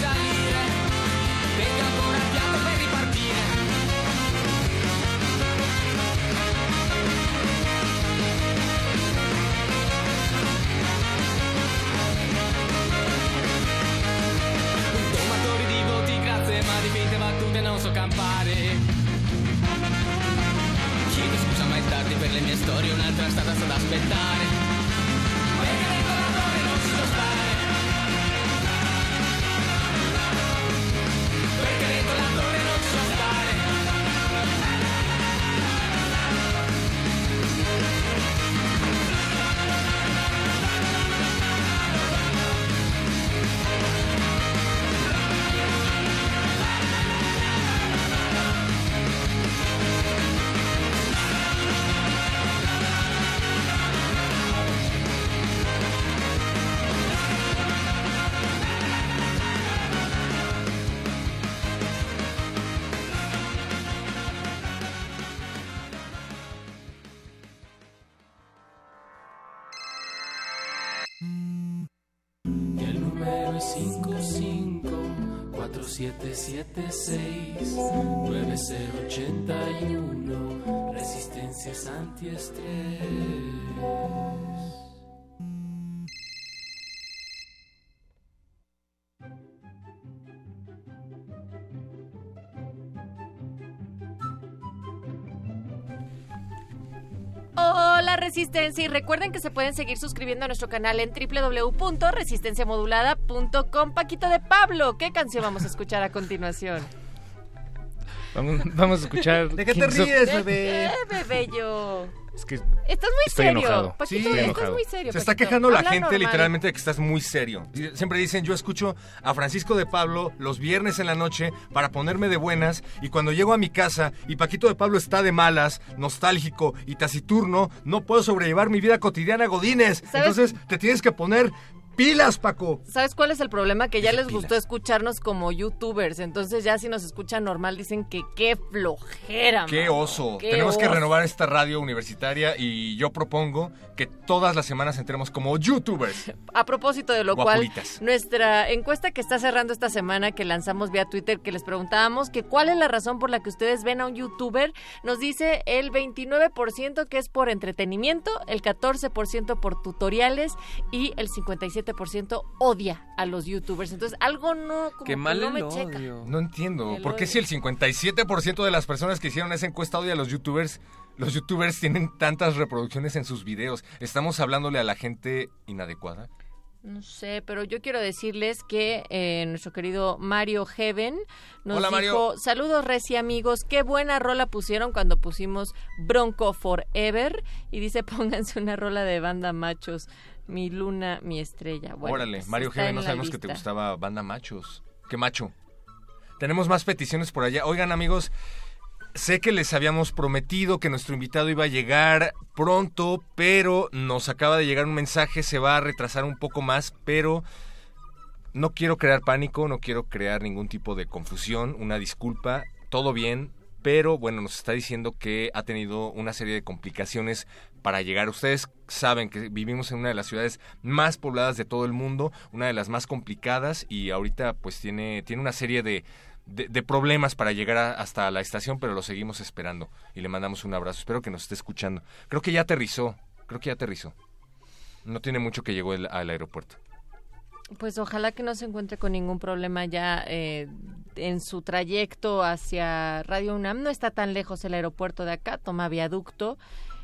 4776 9081 Resistencias antiestrés. Resistencia y recuerden que se pueden seguir suscribiendo a nuestro canal en www.resistenciamodulada.com. Paquito de Pablo, ¿qué canción vamos a escuchar a continuación? Vamos, vamos a escuchar. ¿De qué te Kings of- ríes, ¿De bebé? qué, bebé yo? Es que Estás muy Estoy serio. enojado. Paquito, Sí, estoy estás enojado. muy serio. Se está Paquito. quejando la Habla gente normal. literalmente de que estás muy serio. Siempre dicen, yo escucho a Francisco de Pablo los viernes en la noche para ponerme de buenas y cuando llego a mi casa y Paquito de Pablo está de malas, nostálgico y taciturno, no puedo sobrellevar mi vida cotidiana, Godines. ¿Sabes? Entonces te tienes que poner pilas, Paco. ¿Sabes cuál es el problema? Que ya les gustó escucharnos como youtubers. Entonces ya si nos escuchan normal dicen que qué flojera. Qué mano, oso. qué Tenemos que renovar esta radio universitaria y yo propongo que todas las semanas entremos como youtubers. A propósito de lo Guapulitas. cual, nuestra encuesta que está cerrando esta semana, que lanzamos vía Twitter, que les preguntábamos que cuál es la razón por la que ustedes ven a un youtuber, nos dice el 29% que es por entretenimiento, el 14% por tutoriales y el 57% odia a los youtubers. Entonces, algo no, como Qué que mal no me checa. No entiendo. El ¿Por qué odio. si el 57% de las personas que hicieron esa encuesta odia a los youtubers, los youtubers tienen tantas reproducciones en sus videos? ¿Estamos hablándole a la gente inadecuada? No sé, pero yo quiero decirles que eh, nuestro querido Mario Heaven nos Hola, dijo, Mario. saludos Reci amigos, qué buena rola pusieron cuando pusimos Bronco Forever y dice pónganse una rola de banda machos, mi luna, mi estrella. Bueno, Órale, pues, Mario G, no sabemos que te gustaba banda machos. ¿Qué macho? Tenemos más peticiones por allá. Oigan, amigos, sé que les habíamos prometido que nuestro invitado iba a llegar pronto, pero nos acaba de llegar un mensaje, se va a retrasar un poco más, pero no quiero crear pánico, no quiero crear ningún tipo de confusión, una disculpa, todo bien, pero bueno, nos está diciendo que ha tenido una serie de complicaciones para llegar. Ustedes saben que vivimos en una de las ciudades más pobladas de todo el mundo, una de las más complicadas y ahorita pues tiene, tiene una serie de, de, problemas para llegar hasta la estación, pero lo seguimos esperando y le mandamos un abrazo. Espero que nos esté escuchando. Creo que ya aterrizó, creo que ya aterrizó. No tiene mucho que llegó al aeropuerto. Pues ojalá que no se encuentre con ningún problema ya eh, en su trayecto hacia Radio UNAM. No está tan lejos el aeropuerto de acá, toma viaducto.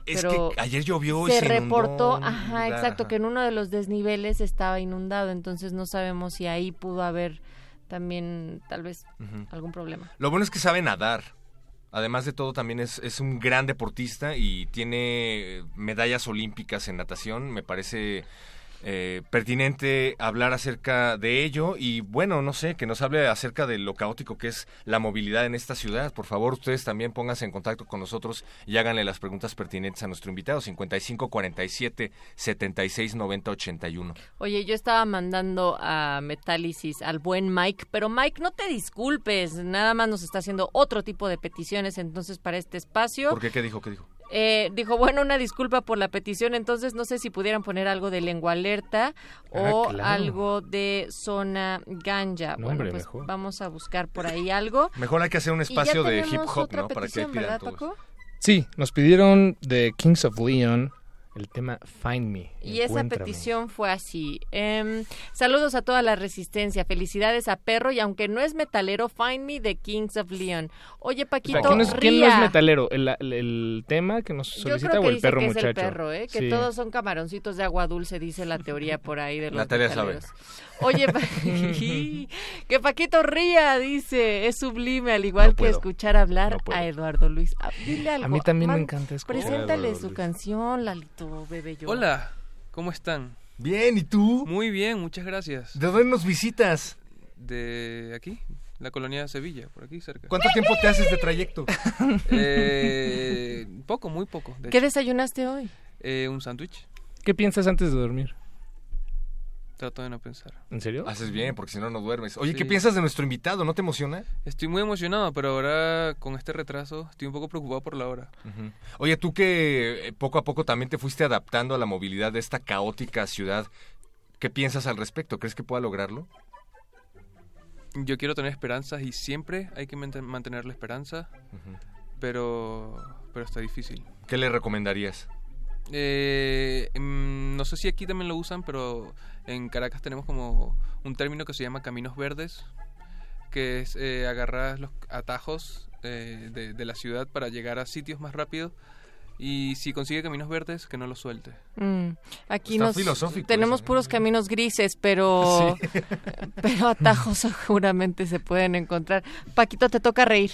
Es pero que ayer llovió y se, reportó, ajá, exacto, que en uno de los desniveles estaba inundado, entonces no sabemos si ahí pudo haber también tal vez algún problema. Lo bueno es que sabe nadar. Además de todo, también es, es un gran deportista y tiene medallas olímpicas en natación. Me parece eh, pertinente hablar acerca de ello y bueno, no sé, que nos hable acerca de lo caótico que es la movilidad en esta ciudad. Por favor, ustedes también pónganse en contacto con nosotros y háganle las preguntas pertinentes a nuestro invitado, 55 47 76 90 81. Oye, yo estaba mandando a Metálisis al buen Mike, pero Mike, no te disculpes, nada más nos está haciendo otro tipo de peticiones entonces para este espacio. ¿Por qué? ¿Qué dijo? ¿Qué dijo? Eh, dijo, bueno, una disculpa por la petición, entonces no sé si pudieran poner algo de lengua alerta o Ah, claro. algo de zona ganja. No, bueno, hombre, pues mejor. vamos a buscar por ahí algo. Mejor hay que hacer un espacio de hip hop, ¿no? Para que pidan ¿verdad, todos. Paco? Sí, nos pidieron de Kings of Leon el tema Find Me. Y esa petición fue así. em, saludos a toda la resistencia. Felicidades a Perro. Y aunque no es metalero, Find Me de Kings of Leon. Oye, O Paquito, sea, ¿quién, no es, quién no es metalero? ¿El, el- el tema que nos Yo solicita creo que o el dice perro que muchacho? es el perro, ¿eh? Que Sí. todos son camaroncitos de agua dulce, dice la teoría por ahí de los Natalia sabe. metaleros. Oye, Pa- que Paquito ría, dice, es sublime, al igual No que escuchar hablar No a Eduardo Luis. Ah, dile algo. A mí también me encanta escuchar Preséntale su Luis. canción, Lalito, bebé yo. Hola, ¿cómo están? Bien, ¿y tú? Muy bien, muchas gracias. ¿De dónde nos visitas? De aquí, la colonia de Sevilla, por aquí cerca. ¿Cuánto tiempo te haces de trayecto? Eh, poco, muy poco. de ¿Qué hecho. desayunaste hoy? Eh, un sándwich. ¿Qué piensas antes de dormir? Trato de no pensar. ¿En serio? Haces bien, porque si no, no duermes. Oye, ¿qué piensas de nuestro invitado? ¿No te emociona? Estoy muy emocionado, pero ahora con este retraso estoy un poco preocupado por la hora. Oye, tú que eh, poco a poco también te fuiste adaptando a la movilidad de esta caótica ciudad, ¿qué piensas al respecto? ¿Crees que pueda lograrlo? Yo quiero tener esperanzas y siempre hay que manten- mantener la esperanza, pero, pero está difícil. ¿Qué le recomendarías? Eh, mm, no sé si aquí también lo usan, pero en Caracas tenemos como un término que se llama caminos verdes, que es eh, agarrar los atajos eh, de, de la ciudad para llegar a sitios más rápido. Y si consigue caminos verdes, que no los suelte. Mm, aquí Está nos filosófico tenemos puros caminos grises, pero pero atajos seguramente se pueden encontrar. Paquito, te toca reír.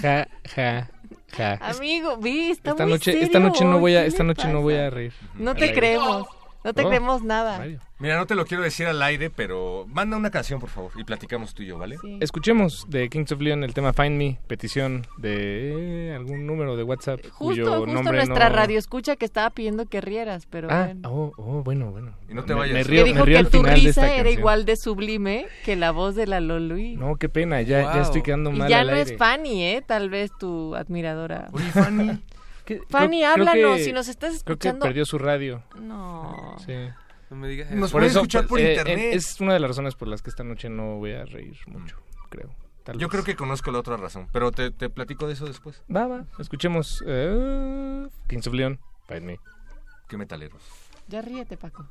Ja, ja, ja. Amigo, vi, está Esta muy noche, serio esta noche no voy a, hoy, ¿qué esta noche no pasa? voy a reír. No te creemos. No te No. creemos nada. Mira, no te lo quiero decir al aire, pero manda una canción, por favor, y platicamos tú y yo, ¿vale? Escuchemos de Kings of Leon el tema Find Me, petición de algún número de WhatsApp Justo, cuyo justo nombre nuestra no... radio escucha que estaba pidiendo que rieras, pero Ah, bueno. oh, oh, bueno, bueno. Y no te Me- vayas. Me río, dijo me río que al tu final de esta risa era canción. igual de sublime que la voz de la Lolui. No, qué pena, ya, ya Wow. estoy quedando Y mal ya al no aire. es Fanny, ¿eh? Tal vez tu admiradora. Oye, Fanny. Fanny, Creo- creo háblanos, que- si nos estás Creo que escuchando. perdió su radio. No. Sí. No me digas Nos eso. puedes escuchar por eh, internet. eh, es una de las razones por las que esta noche no voy a reír mucho, creo. Tal Yo vez. creo que conozco la otra razón, pero te, te platico de eso después. Va, va. Escuchemos eh, Kings of Leon, Find Me. Qué metaleros. Ya ríete, Paco.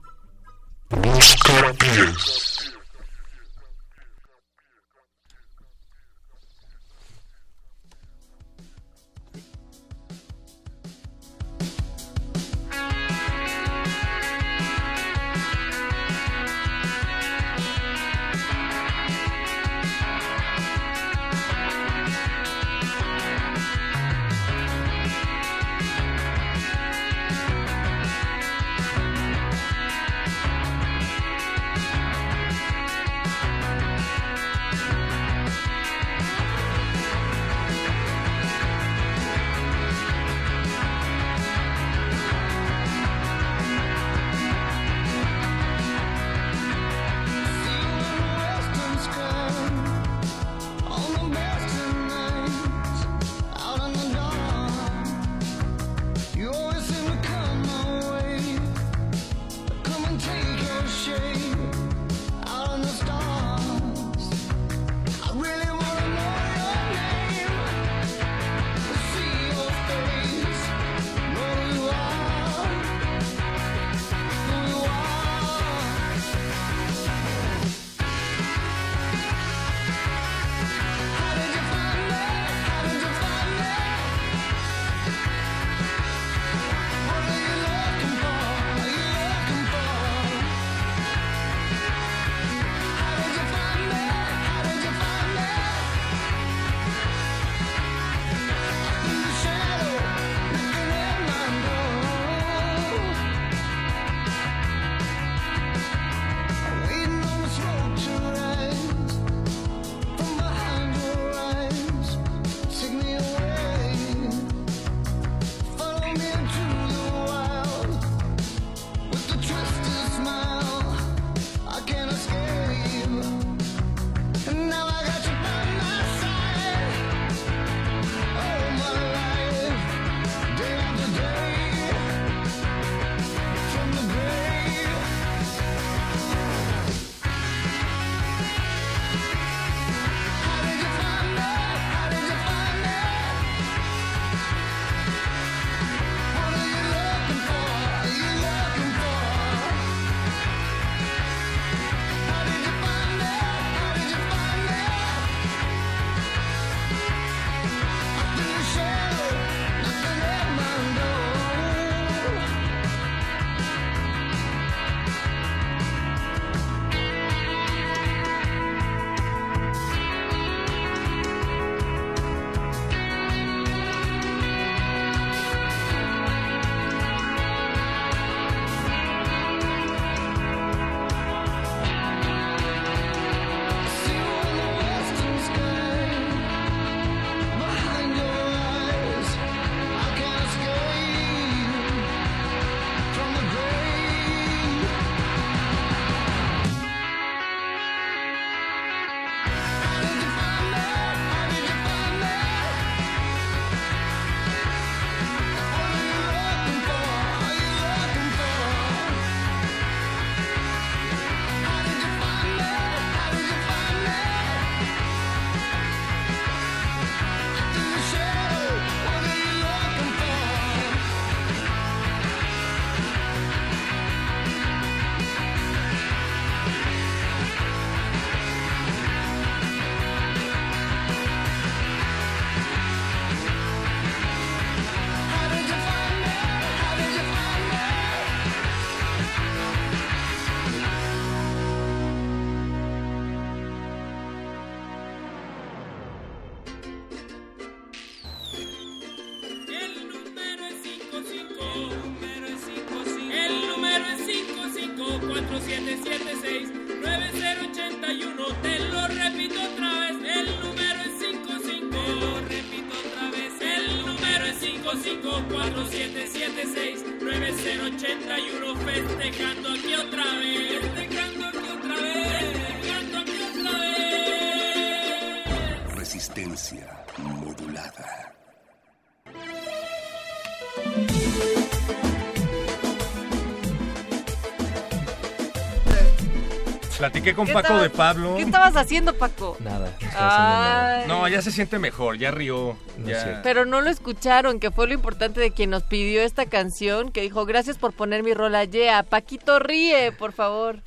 Platiqué con ¿Qué Paco estabas- de Pablo. ¿Qué estabas haciendo, Paco? Nada. Ay. No, ya se siente mejor, ya rió. ya. Pero no lo escucharon, que fue lo importante de quien nos pidió esta canción, que dijo, gracias por poner mi rola, yeah, Paquito ríe, por favor.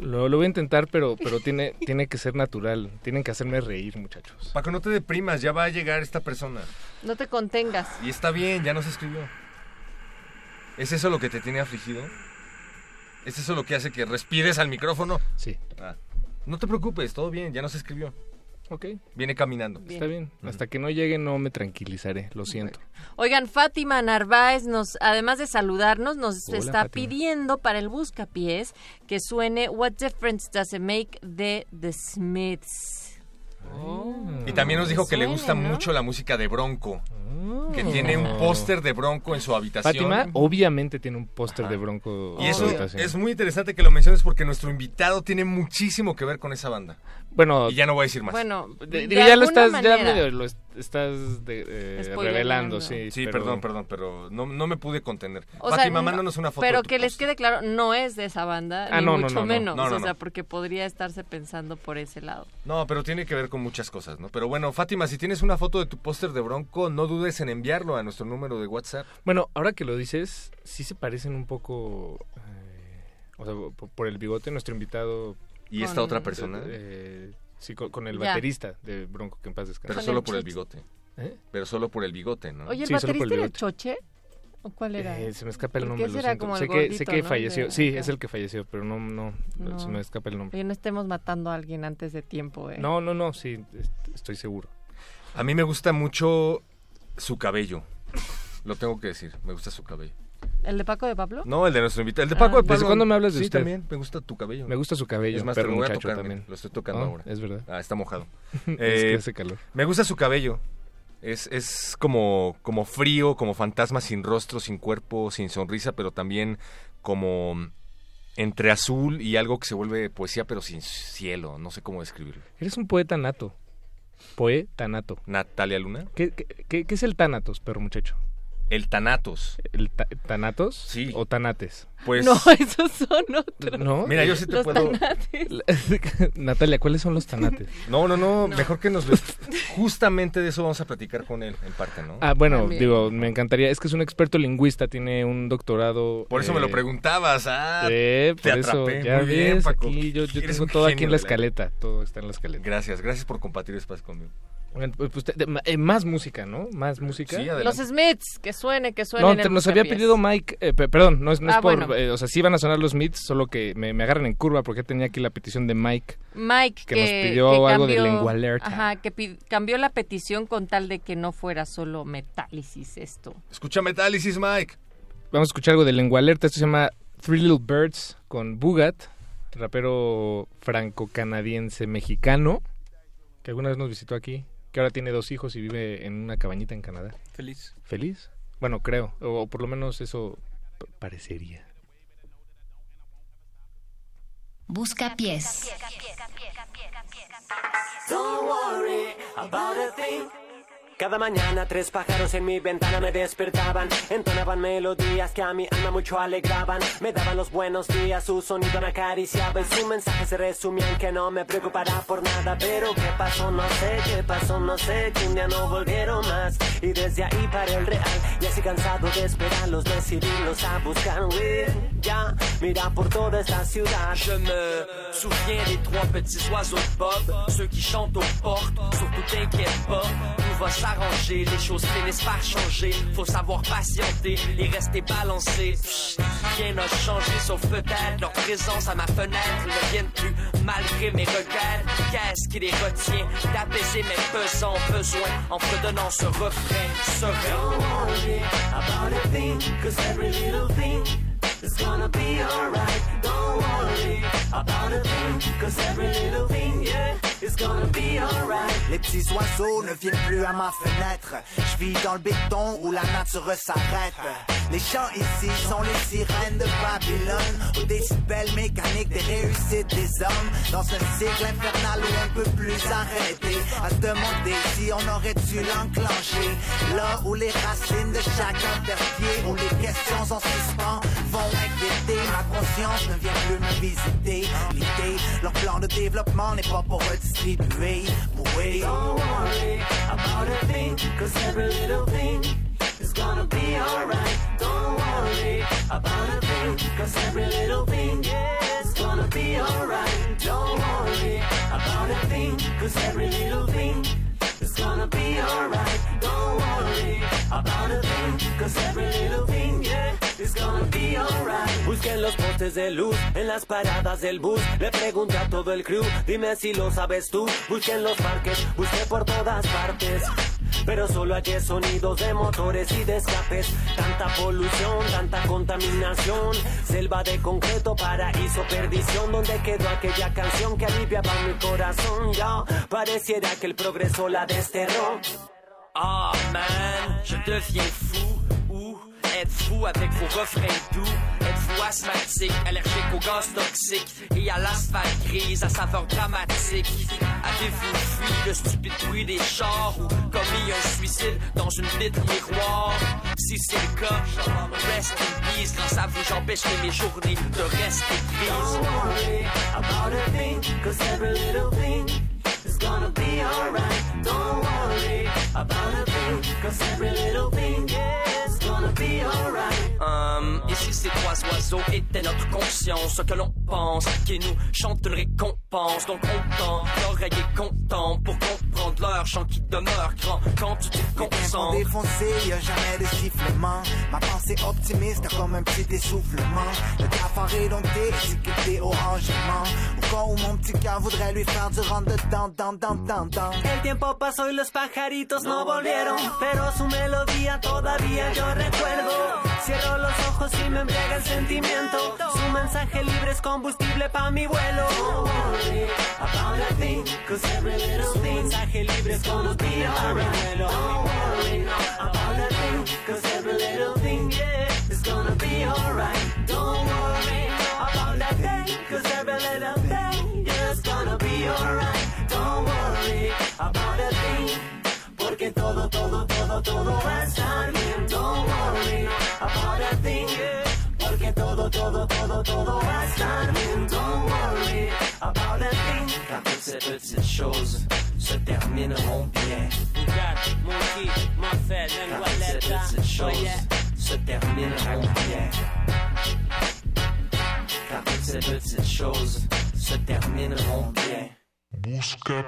Lo, lo voy a intentar, pero, pero tiene, tiene que ser natural. Tienen que hacerme reír, muchachos. Paco, no te deprimas, ya va a llegar esta persona. No te contengas. Y está bien, ya nos escribió. ¿Es eso lo que te tiene afligido? ¿Es eso lo que hace que respires al micrófono? Sí. Ah, no te preocupes, todo bien, ya nos escribió. Ok. Viene caminando. Está bien. Hasta que no llegue no me tranquilizaré, lo siento. Oigan, Fátima Narváez nos, además de saludarnos, nos Hola, está Fátima. pidiendo para el buscapiés que suene What Difference Does It Make de The Smiths. Y también nos dijo que le gusta ¿no? mucho la música de Bronco. Que tiene un póster de Bronco en su habitación. Fátima obviamente tiene un póster de Bronco Y en su eso habitación. es muy interesante que lo menciones porque nuestro invitado tiene muchísimo que ver con esa banda. Bueno, Y ya no voy a decir más. Bueno, de- de digo, ya lo estás, ya manera. medio lo est- estás de- eh, revelando, sí. Sí, pero- perdón, perdón, pero no, no me pude contener. O Fátima, no- mándanos una foto. Pero de tu que les quede claro, no es de esa banda, Ah, ni no, no, mucho no, no. menos. No, no, o sea, no. porque podría estarse pensando por ese lado. No, pero tiene que ver con muchas cosas, ¿no? Pero bueno, Fátima, si tienes una foto de tu póster de Bronco, no dudes en enviarlo a nuestro número de WhatsApp. Bueno, ahora que lo dices, sí se parecen un poco, eh, o sea, por, por el bigote, nuestro invitado. ¿Y esta otra persona? Eh, sí, con, con el Ya. baterista de Bronco, que en paz descanse. Pero solo por el bigote. ¿Eh? Pero solo por el bigote, ¿no? Oye, ¿el Sí, baterista era. Choche? ¿O cuál era? Eh, se me escapa el nombre, lo era siento. como el sé que, sé gordito, que ¿no? falleció. De Sí, acá. es el que falleció, pero no, no, se me escapa el nombre. Oye, no estemos matando a alguien antes de tiempo, ¿eh? No, no, no, sí, est- estoy seguro. A mí me gusta mucho su cabello. Lo tengo que decir, me gusta su cabello. ¿El de Paco de Pablo? No, el de nuestro invitado. El de Ah. Paco de Pablo. ¿Desde cuándo me hablas de Sí, usted? también, me gusta tu cabello. Me gusta su cabello, Es más, perro te lo voy a tocar, también. lo estoy tocando Ah, ahora. es verdad. Ah, está mojado. Es Eh, que hace calor. Me gusta su cabello. Es, es como, como frío, como fantasma sin rostro, sin cuerpo, sin sonrisa, pero también como entre azul y algo que se vuelve poesía, pero sin cielo. No sé cómo describirlo. Eres un poeta nato. Poeta nato. Natalia Luna. ¿Qué, qué, qué- qué es el Tánatos, perro muchacho? El Tanatos. ¿El ta- Tanatos? Sí. ¿O Tanates? Pues. No, esos son otros. ¿No? Mira, yo sí te Los puedo. tanates. Natalia, ¿cuáles son los tanates? No, no, no, mejor que nos lo... Justamente de eso vamos a platicar con él, en parte, ¿no? Ah, bueno, También. digo, me encantaría. Es que es un experto lingüista, tiene un doctorado. Por eso me lo eh, preguntabas, ah, eh, te por eso, atrapé. ya Muy bien, ves, Paco. aquí yo, yo tengo todo aquí en la- escaleta. Todo está en la escaleta. Gracias, gracias por compartir espacio conmigo. Pues, pues, eh, más música, ¿no? Más música. Sí, Los Smiths, que suene, que suene No, te- nos había pedido Mike, eh, pe- perdón, no es, no es Ah, por, bueno. eh, o sea, sí van a sonar los Smiths, solo que me, me agarran en curva porque tenía aquí la petición de Mike. Mike, que que, nos pidió que algo de cambió- lengua alerta. Ajá, que cambió la petición con tal de que no fuera solo metálisis esto. Escucha Metálisis, Mike. Vamos a escuchar algo de lengua alerta, esto se llama Three Little Birds con Bugat, rapero franco-canadiense mexicano, que alguna vez nos visitó aquí, que ahora tiene dos hijos y vive en una cabañita en Canadá. Feliz. ¿Feliz? Bueno, creo, o, o por lo menos eso parecería. Busca pies. Don't worry about a thing. Cada mañana tres pájaros en mi ventana me despertaban, entonaban melodías que a mi alma mucho alegraban, me daban los buenos días, su sonido me acariciaba y su mensaje se resumía en que no me preocupará por nada, pero qué pasó no sé, qué pasó no sé, que un día no volvieron más. Y desde ahí para el real, y así cansado de esperarlos, decidirlos a buscar, oui, ya, mira por toda esta ciudad. Je me souviens des trois petits oiseaux Bob, ceux qui chantent aux portes, surtout t'inquiète s'arranger, les choses finissent par changer, faut savoir patienter et rester balancé. Psst, Rien n'a changé sauf peut-être leur présence à ma fenêtre ne viennent plus malgré mes regrets. Qu'est-ce qui les retient d'apaiser mes pesants besoins en fredonnant ce refrain serein? Don't worry about a thing, cause every little thing is gonna be alright. Don't worry about a thing, cause every little thing, yeah, Les petits oiseaux ne viennent plus à ma fenêtre. Je vis dans le béton où la nature s'arrête. Les chants ici sont les sirènes de Babylone. Au décibel mécanique des réussites des hommes. Dans un cycle infernal où on peut plus arrêter. À se demander si on aurait dû l'enclencher. Là où les racines de chacun perd. Où les questions en suspens vont inquiéter. Ma conscience ne vient plus me visiter. L'idée, leur plan de développement n'est pas pour redistribuer. Don't worry about a thing, cause every little thing is gonna be alright. Don't worry about a thing, cause every little thing, is gonna be alright. Don't worry about a thing, cause every little thing is gonna be alright. Don't worry about a thing, cause every little thing, yeah, is gonna. Busquen los postes de luz en las paradas del bus. Le pregunté a todo el crew, dime si lo sabes tú. Busquen los parques, busqué por todas partes. Pero solo hay sonidos de motores y de escapes. Tanta polución, tanta contaminación. Selva de concreto, paraíso, perdición. Donde quedó aquella canción que aliviaba mi corazón? Ya pareciera que el progreso la desterró. Ah man, je deviens fou. Ou êtes-vous avec vos refrains doux? Êtes-vous asthmatique, allergique aux gaz toxiques? Et à l'asphalte grise à saveur dramatique? Avez-vous fui le stupide bruit des chars ou commis un suicide dans une vitre miroir? Si c'est le cas, rest in peace. Grâce à vous, j'empêcherai mes journées de rester Don't grises. worry about a thing, cause every little thing is gonna be alright. Don't worry about a thing, cause every little thing, yeah, et si ces trois oiseaux étaient notre conscience, ce que l'on pense, qui nous chante une récompense, donc on tend, l'oreille est content pour comprendre leur chant qui demeure grand quand tu sont concentres. défoncés, y a jamais de sifflement. Ma pensée optimiste comme un petit essoufflement. Le cafard est dompté, étiqueté au rangement. Au cas où mon petit cœur voudrait lui faire du rentre dedans, dans, dans, dans, dans. El tiempo pasó y los pajaritos no volvieron, pero su melodía todavía yo recuerdo. Cierro los ojos y me embriaga el sentimiento. Su mensaje libre es combustible pa' mi vuelo. Cause every little thing. Mensaje libre es vuelo. Don't worry about a thing, cause every little thing, yeah, is gonna be alright. Don't worry about that thing, cause every little thing, yeah, is gonna be alright. Don't worry about a thing, porque todo, todo, todo, todo va a estar. Todo, todo, todo, todo. Don't worry about a thing, Car toutes ces petites choses se termineront bien. Monkey, Muffet, Car toutes ces choses se termineront bien. Car toutes ces petites choses se termineront bien. Busca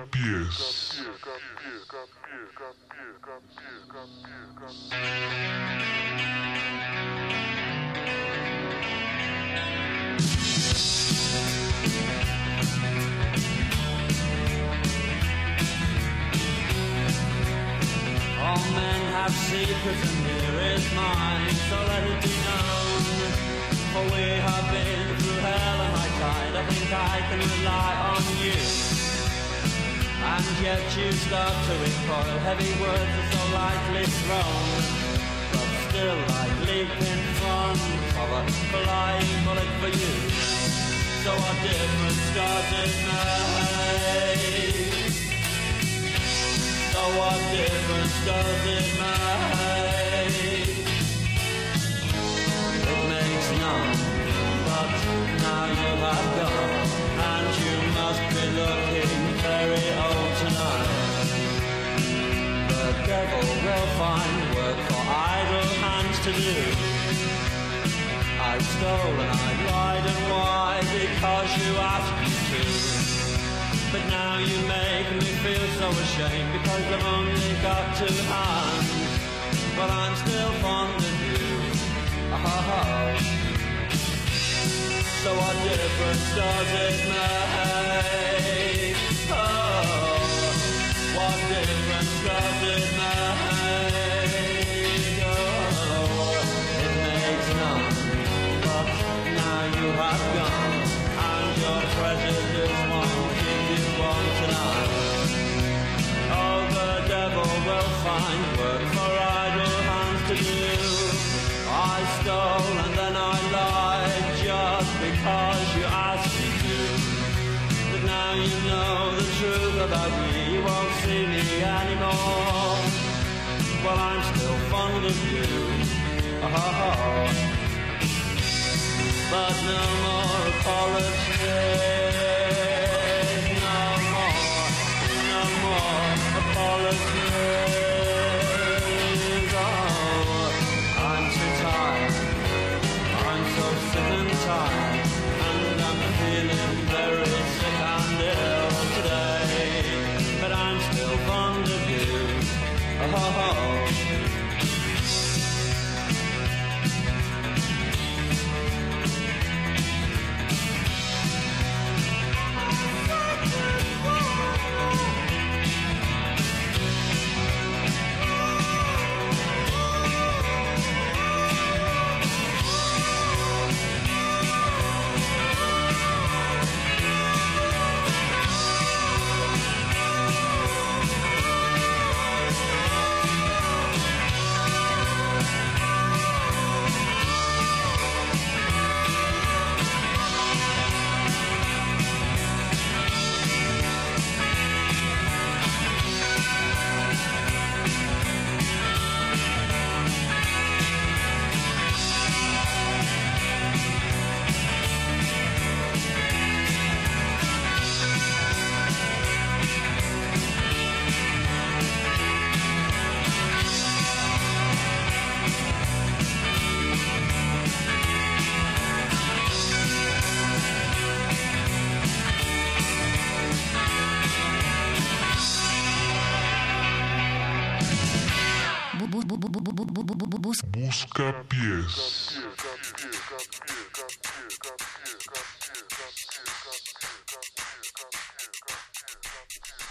yet you start to recoil, heavy words are so lightly thrown. Still I live in front of a flying bullet for you. So what difference it make? So what difference it make? It makes none, but now you have gone, and you must be looking very old tonight. The devil will find work for idle to do. I stole and I lied and why? Because you asked me to. But now you make me feel so ashamed because I've only got two hands. But I'm still fond of you. Oh. So what difference does it make? Oh, what difference does it make? But no more apologies.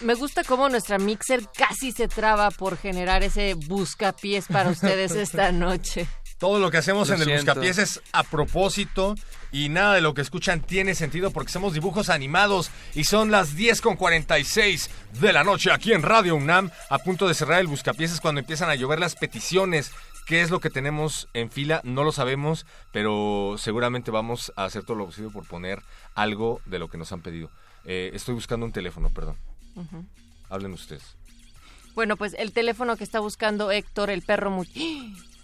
Me gusta cómo nuestra mixer casi se traba por generar ese buscapiés para ustedes esta noche. Todo lo que hacemos Lo en el. Buscapiés es a propósito y nada de lo que escuchan tiene sentido porque somos dibujos animados y son las 10 con 46 de la noche aquí en Radio UNAM a punto de cerrar el Buscapiés es cuando empiezan a llover las peticiones. ¿Qué es lo que tenemos en fila? No lo sabemos, pero seguramente vamos a hacer todo lo posible por poner algo de lo que nos han pedido. Eh, estoy buscando un teléfono, perdón. Ujú. Hablen ustedes. Bueno, pues el teléfono que está buscando Héctor, el perro muy...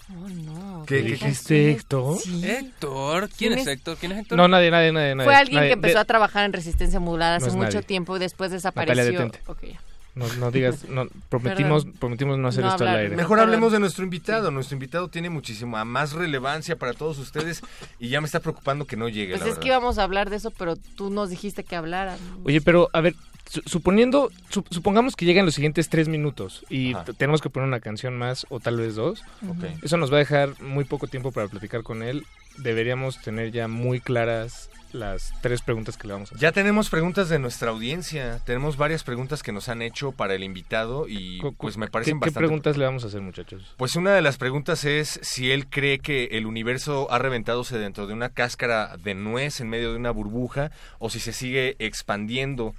Oh, no. ¿Qué- qué- este Héctor? Sí. Héctor, ¿quién, ¿Quién es es? Héctor? ¿Quién es Héctor? No, nadie, nadie, nadie. nadie Fue alguien nadie. que empezó De- a trabajar en Resistencia Modulada hace No mucho nadie. tiempo y después Natalia, desapareció. detente. Ok, ya. No, no digas, no, prometimos, Perdón. prometimos no hacer No esto al aire. Mejor hablemos de nuestro invitado. Nuestro invitado tiene muchísima más relevancia para todos ustedes y ya me está preocupando que no llegue. Pues la es verdad. que íbamos a hablar de eso, pero tú nos dijiste que hablaran. Oye, pero a ver, su- suponiendo, su- supongamos que llegan los siguientes tres minutos y tenemos que poner una canción más o tal vez dos. Ok. Eso nos va a dejar muy poco tiempo para platicar con él. Deberíamos tener ya muy claras las tres preguntas que le vamos a hacer. Ya tenemos preguntas de nuestra audiencia. Tenemos varias preguntas que nos han hecho para el invitado y pues me ¿Qué, parecen qué bastante. preguntas le vamos a hacer, muchachos? Pues una de las preguntas es si él cree que el universo ha reventadose dentro de una cáscara de nuez en medio de una burbuja o si se sigue expandiendo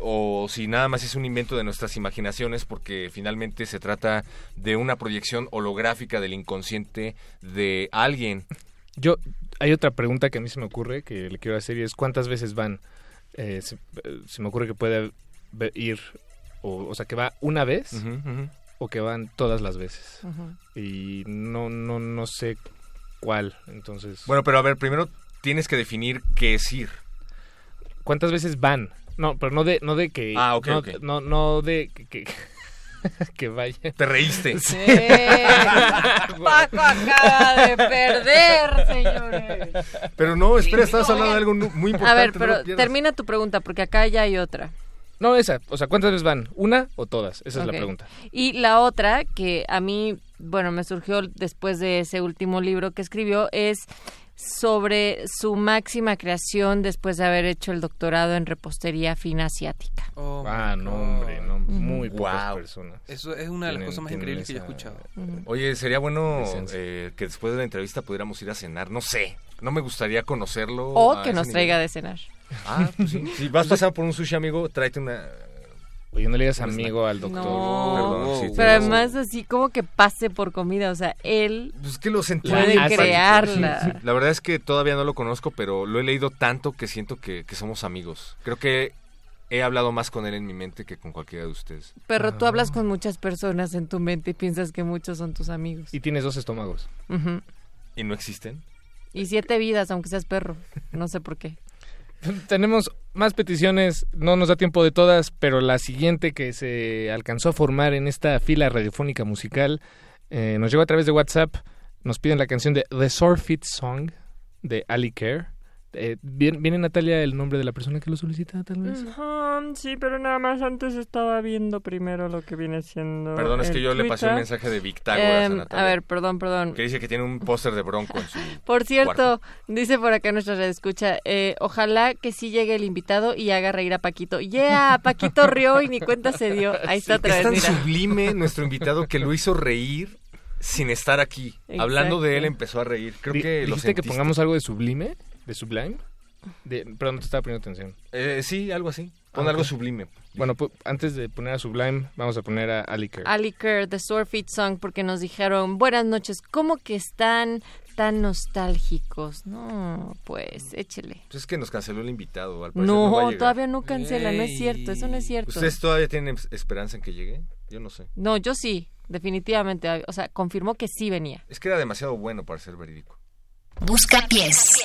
o si nada más es un invento de nuestras imaginaciones porque finalmente se trata de una proyección holográfica del inconsciente de alguien. Yo, hay otra pregunta que a mí se me ocurre que le quiero hacer y es ¿cuántas veces van? Eh, se, eh, se me ocurre que puede ir, o, o sea, que va una vez o que van todas las veces. Y no, no, no sé cuál, entonces... Bueno, pero a ver, primero tienes que definir qué es ir. ¿Cuántas veces van? No, pero no de, no de que... Ah, ok, no, no, no de que... que, que vaya. Te reíste. Sí. Paco acaba de perder, señores. Pero no, espera, estabas hablando de algo muy importante. A ver, pero termina tu pregunta, porque acá ya hay otra. No, esa. O sea, ¿cuántas veces van? ¿Una o todas? Esa es la pregunta. Y la otra, que a mí, bueno, me surgió después de ese último libro que escribió, es sobre su máxima creación después de haber hecho el doctorado en repostería fina asiática. Oh, ah, no, hombre, no. Muy pocas Guau. personas. Eso es una de las cosas más increíbles que yo he escuchado. Oye, sería bueno eh, que después de la entrevista pudiéramos ir a cenar. No sé, no me gustaría conocerlo. O a que nos nivel. traiga de cenar. Ah, pues sí. Si vas pasando por un sushi amigo, tráete una. Oye, no le digas amigo al doctor. No. Perdón, sí, Pero tienes además así como que pase por comida, o sea, él Pues que lo sentí. puede Ah, crearla. La verdad es que todavía no lo conozco, pero lo he leído tanto que siento que, que somos amigos. Creo que he hablado más con él en mi mente que con cualquiera de ustedes. Perro, tú hablas con muchas personas en tu mente y piensas que muchos son tus amigos. Y tienes dos estómagos. Ujú. ¿Y no existen? Y siete vidas, aunque seas perro. No sé por qué. Tenemos más peticiones, no nos da tiempo de todas, pero la siguiente que se alcanzó a formar en esta fila radiofónica musical eh, nos llegó a través de WhatsApp. Nos piden la canción de The Surfit Song de Ali Care. Eh, ¿viene, viene, Natalia el nombre de la persona que lo solicita, tal vez? Sí, pero nada más antes estaba viendo primero lo que viene siendo. Perdón, es que yo le pasé un mensaje de Victágoras Em, a Natalia. a ver, perdón, perdón. Que dice que tiene un póster de bronco en su Por cierto, cuarto. dice por acá nuestra red escucha, eh, ojalá que sí llegue el invitado y haga reír a Paquito. Yeah, Paquito rió y ni cuenta se dio. Ahí está otra es tan vez, mira. sublime nuestro invitado que lo hizo reír sin estar aquí. Exacto. Hablando de él empezó a reír. Creo que lo ¿Dijiste que pongamos algo de sublime? ¿De sublime? De, perdón, no te estaba poniendo atención. Eh, sí, algo así. Pon Ah, algo ok. sublime. Bueno, antes de poner a Sublime, vamos a poner a Ali Care. Ali Kerr, The Swordfeet Song, porque nos dijeron, buenas noches, ¿cómo que están tan nostálgicos? No, pues, échele. Pues es que nos canceló el invitado. Al parecer No, todavía no cancela, no es cierto, eso no es cierto. ¿Ustedes todavía tienen esperanza en que llegue? Yo no sé. No, yo sí, definitivamente, o sea, confirmó que sí venía. Es que era demasiado bueno para ser verídico. Busca pies.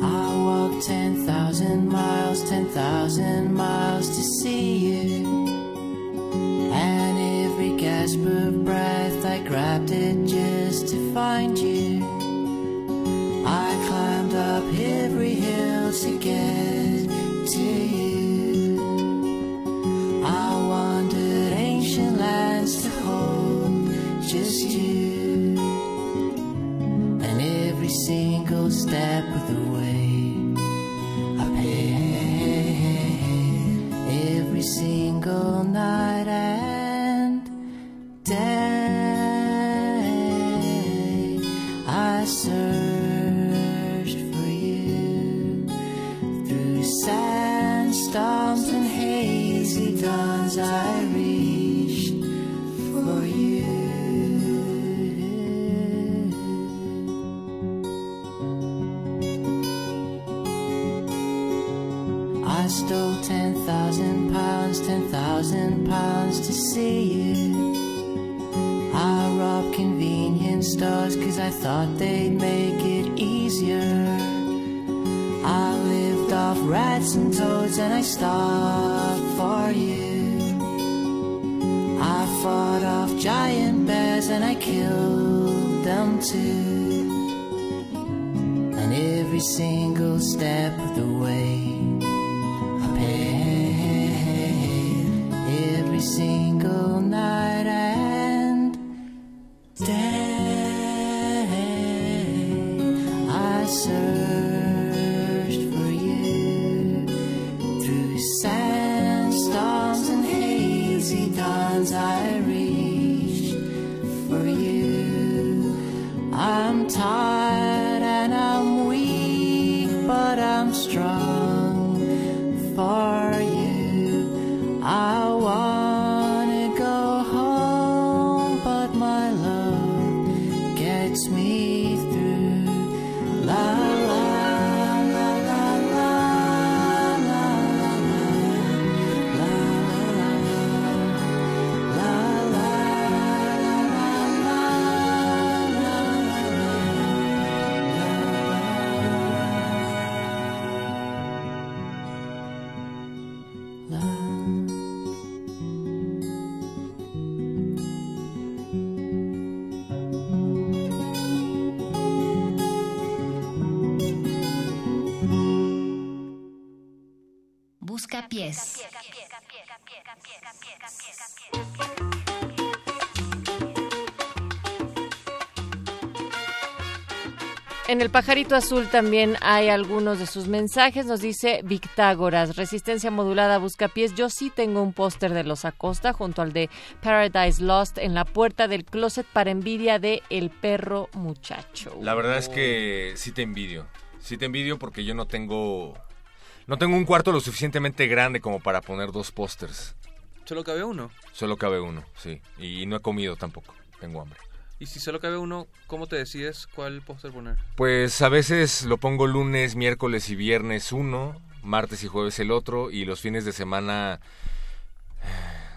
I walked 10,000 miles, 10,000 miles to see you. And every gasp of breath, I grabbed it just to find you. Up every hill to get to you. I wandered ancient lands to hold just you. And every single step of the way, I paid every single night and day. I reached for you. I stole 10,000 pounds, 10,000 pounds to see you. I robbed convenience stores cause I thought they'd make it easier. I lived off rats and toads and I starved for you. I fought off giant bears and I killed them too. And every single step of the way, pajarito azul también hay algunos de sus mensajes. Nos dice Victágoras, resistencia modulada, busca pies. Yo sí tengo un póster de los Acosta junto al de Paradise Lost en la puerta del closet para envidia de El Perro Muchacho. La verdad es que sí te envidio. Sí te envidio porque yo no tengo No tengo un cuarto lo suficientemente grande como para poner dos pósters. Solo cabe uno. Solo cabe uno, sí. Y no he comido tampoco. Tengo hambre. Y si solo cabe uno, ¿cómo te decides cuál póster poner? Pues a veces lo pongo lunes, miércoles y viernes uno, martes y jueves el otro, y los fines de semana eh,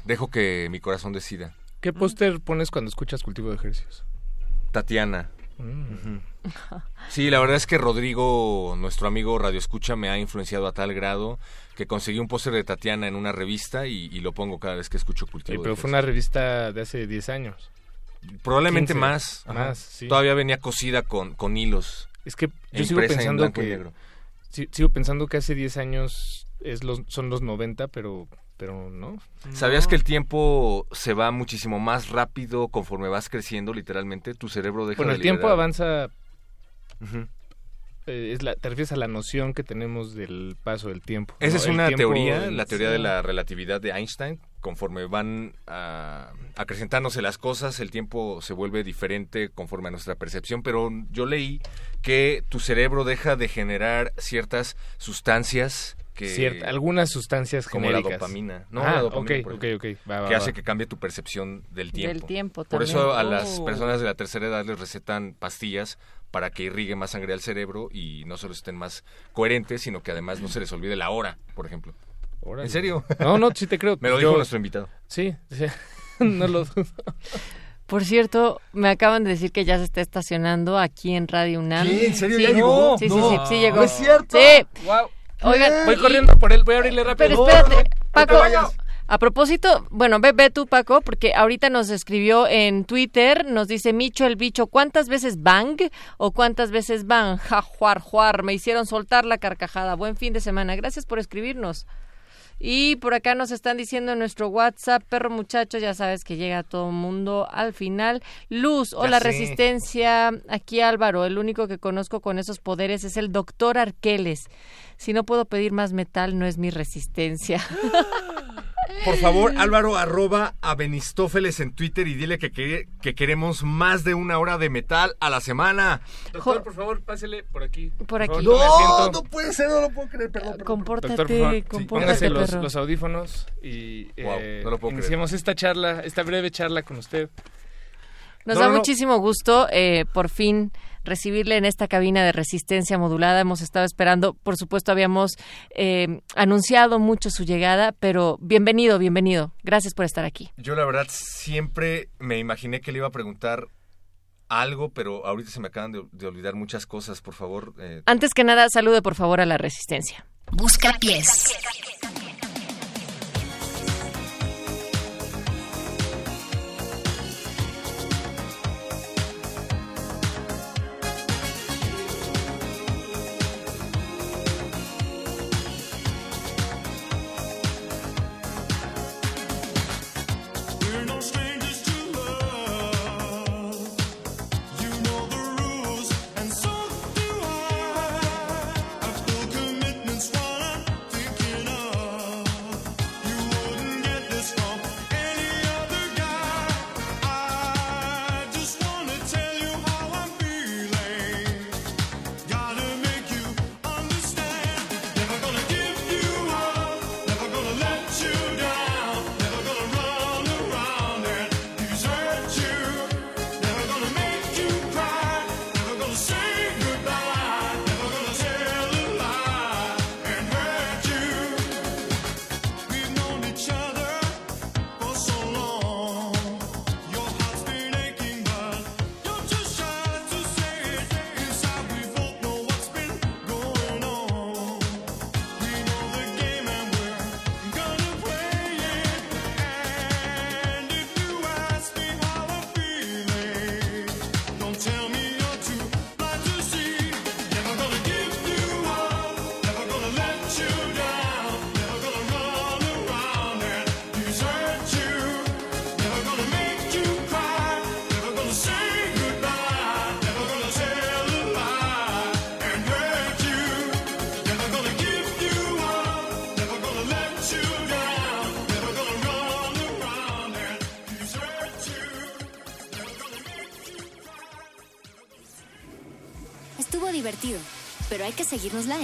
dejo que mi corazón decida. ¿Qué póster pones cuando escuchas cultivo de ejercicios? Tatiana. Mm. Sí, la verdad es que Rodrigo, nuestro amigo Radio Escucha, me ha influenciado a tal grado que conseguí un póster de Tatiana en una revista y, y lo pongo cada vez que escucho Cultivo. de pero fue Ejercicios. una revista de hace 10 años. Probablemente 15, más. ajá. Más, sí. Todavía venía cosida con, con hilos. Es que e yo sigo impresa en pensando que si- sigo pensando que hace 10 años es los, son los 90, pero pero no. ¿Sabías que el tiempo se va muchísimo más rápido conforme vas creciendo, literalmente? Tu cerebro deja Bueno, de el tiempo avanza eh, es la, te refieres a la noción que tenemos del paso del tiempo. Esa ¿no? es una teoría, la teoría de la relatividad de Einstein. Conforme van ah, acrecentándose las cosas, el tiempo se vuelve diferente conforme a nuestra percepción. Pero yo leí que tu cerebro deja de generar ciertas sustancias que... Cierta- algunas sustancias como la dopamina. No, Ah, la dopamina, ok, por ok, ejemplo, ok. Va, va, que va. hace que cambie tu percepción del tiempo. Del tiempo Por eso a las Oh. personas de la tercera edad les recetan pastillas para que irrigue más sangre al cerebro y no solo estén más coherentes, sino que además no se les olvide la hora, por ejemplo. Órale. ¿En serio? No, no, sí te creo. Me lo Yo- dijo nuestro invitado. Sí, sí. no lo dudo. Por cierto, me acaban de decir que ya se está estacionando aquí en Radio UNAM. ¿Qué? ¿En serio Sí, ya llegó? Sí, sí, sí, sí llegó. ¿No es cierto? Sí. Wow. Oigan, Voy y- corriendo por él, voy a abrirle rápido. Pero espérate, Paco. A propósito, bueno, ve, ve tú, Paco, porque ahorita nos escribió en Twitter, nos dice Micho el bicho, ¿cuántas veces bang o cuántas veces bang? Ja, juar, juar, me hicieron soltar la carcajada. Buen fin de semana. Gracias por escribirnos. Y por acá nos están diciendo en nuestro WhatsApp, perro muchacho, ya sabes que llega todo el mundo al final. Luz, hola sé. resistencia, aquí Álvaro, el único que conozco con esos poderes es el doctor Arqueles. Si no puedo pedir más metal, no es mi resistencia. Por favor, Álvaro, arroba a Benistófeles en Twitter y dile que, que, que queremos más de una hora de metal a la semana. Doctor, por favor, pásele por aquí. Por aquí. favor, No, no puede ser, no lo puedo creer, perdón. Compórtate, Doctor, compórtate, póngase los, audífonos y Wow, eh, no lo puedo creer. iniciemos esta charla, esta breve charla con usted. Nos No, da no, no. muchísimo gusto eh, por fin recibirle en esta cabina de resistencia modulada. Hemos estado esperando, por supuesto, habíamos eh, anunciado mucho su llegada, pero bienvenido, bienvenido. Gracias por estar aquí. Yo la verdad siempre me imaginé que le iba a preguntar algo, pero ahorita se me acaban de, de olvidar muchas cosas. Por favor, eh, Antes que nada, salude por favor a la resistencia. Busca pies.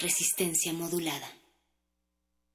Resistencia modulada.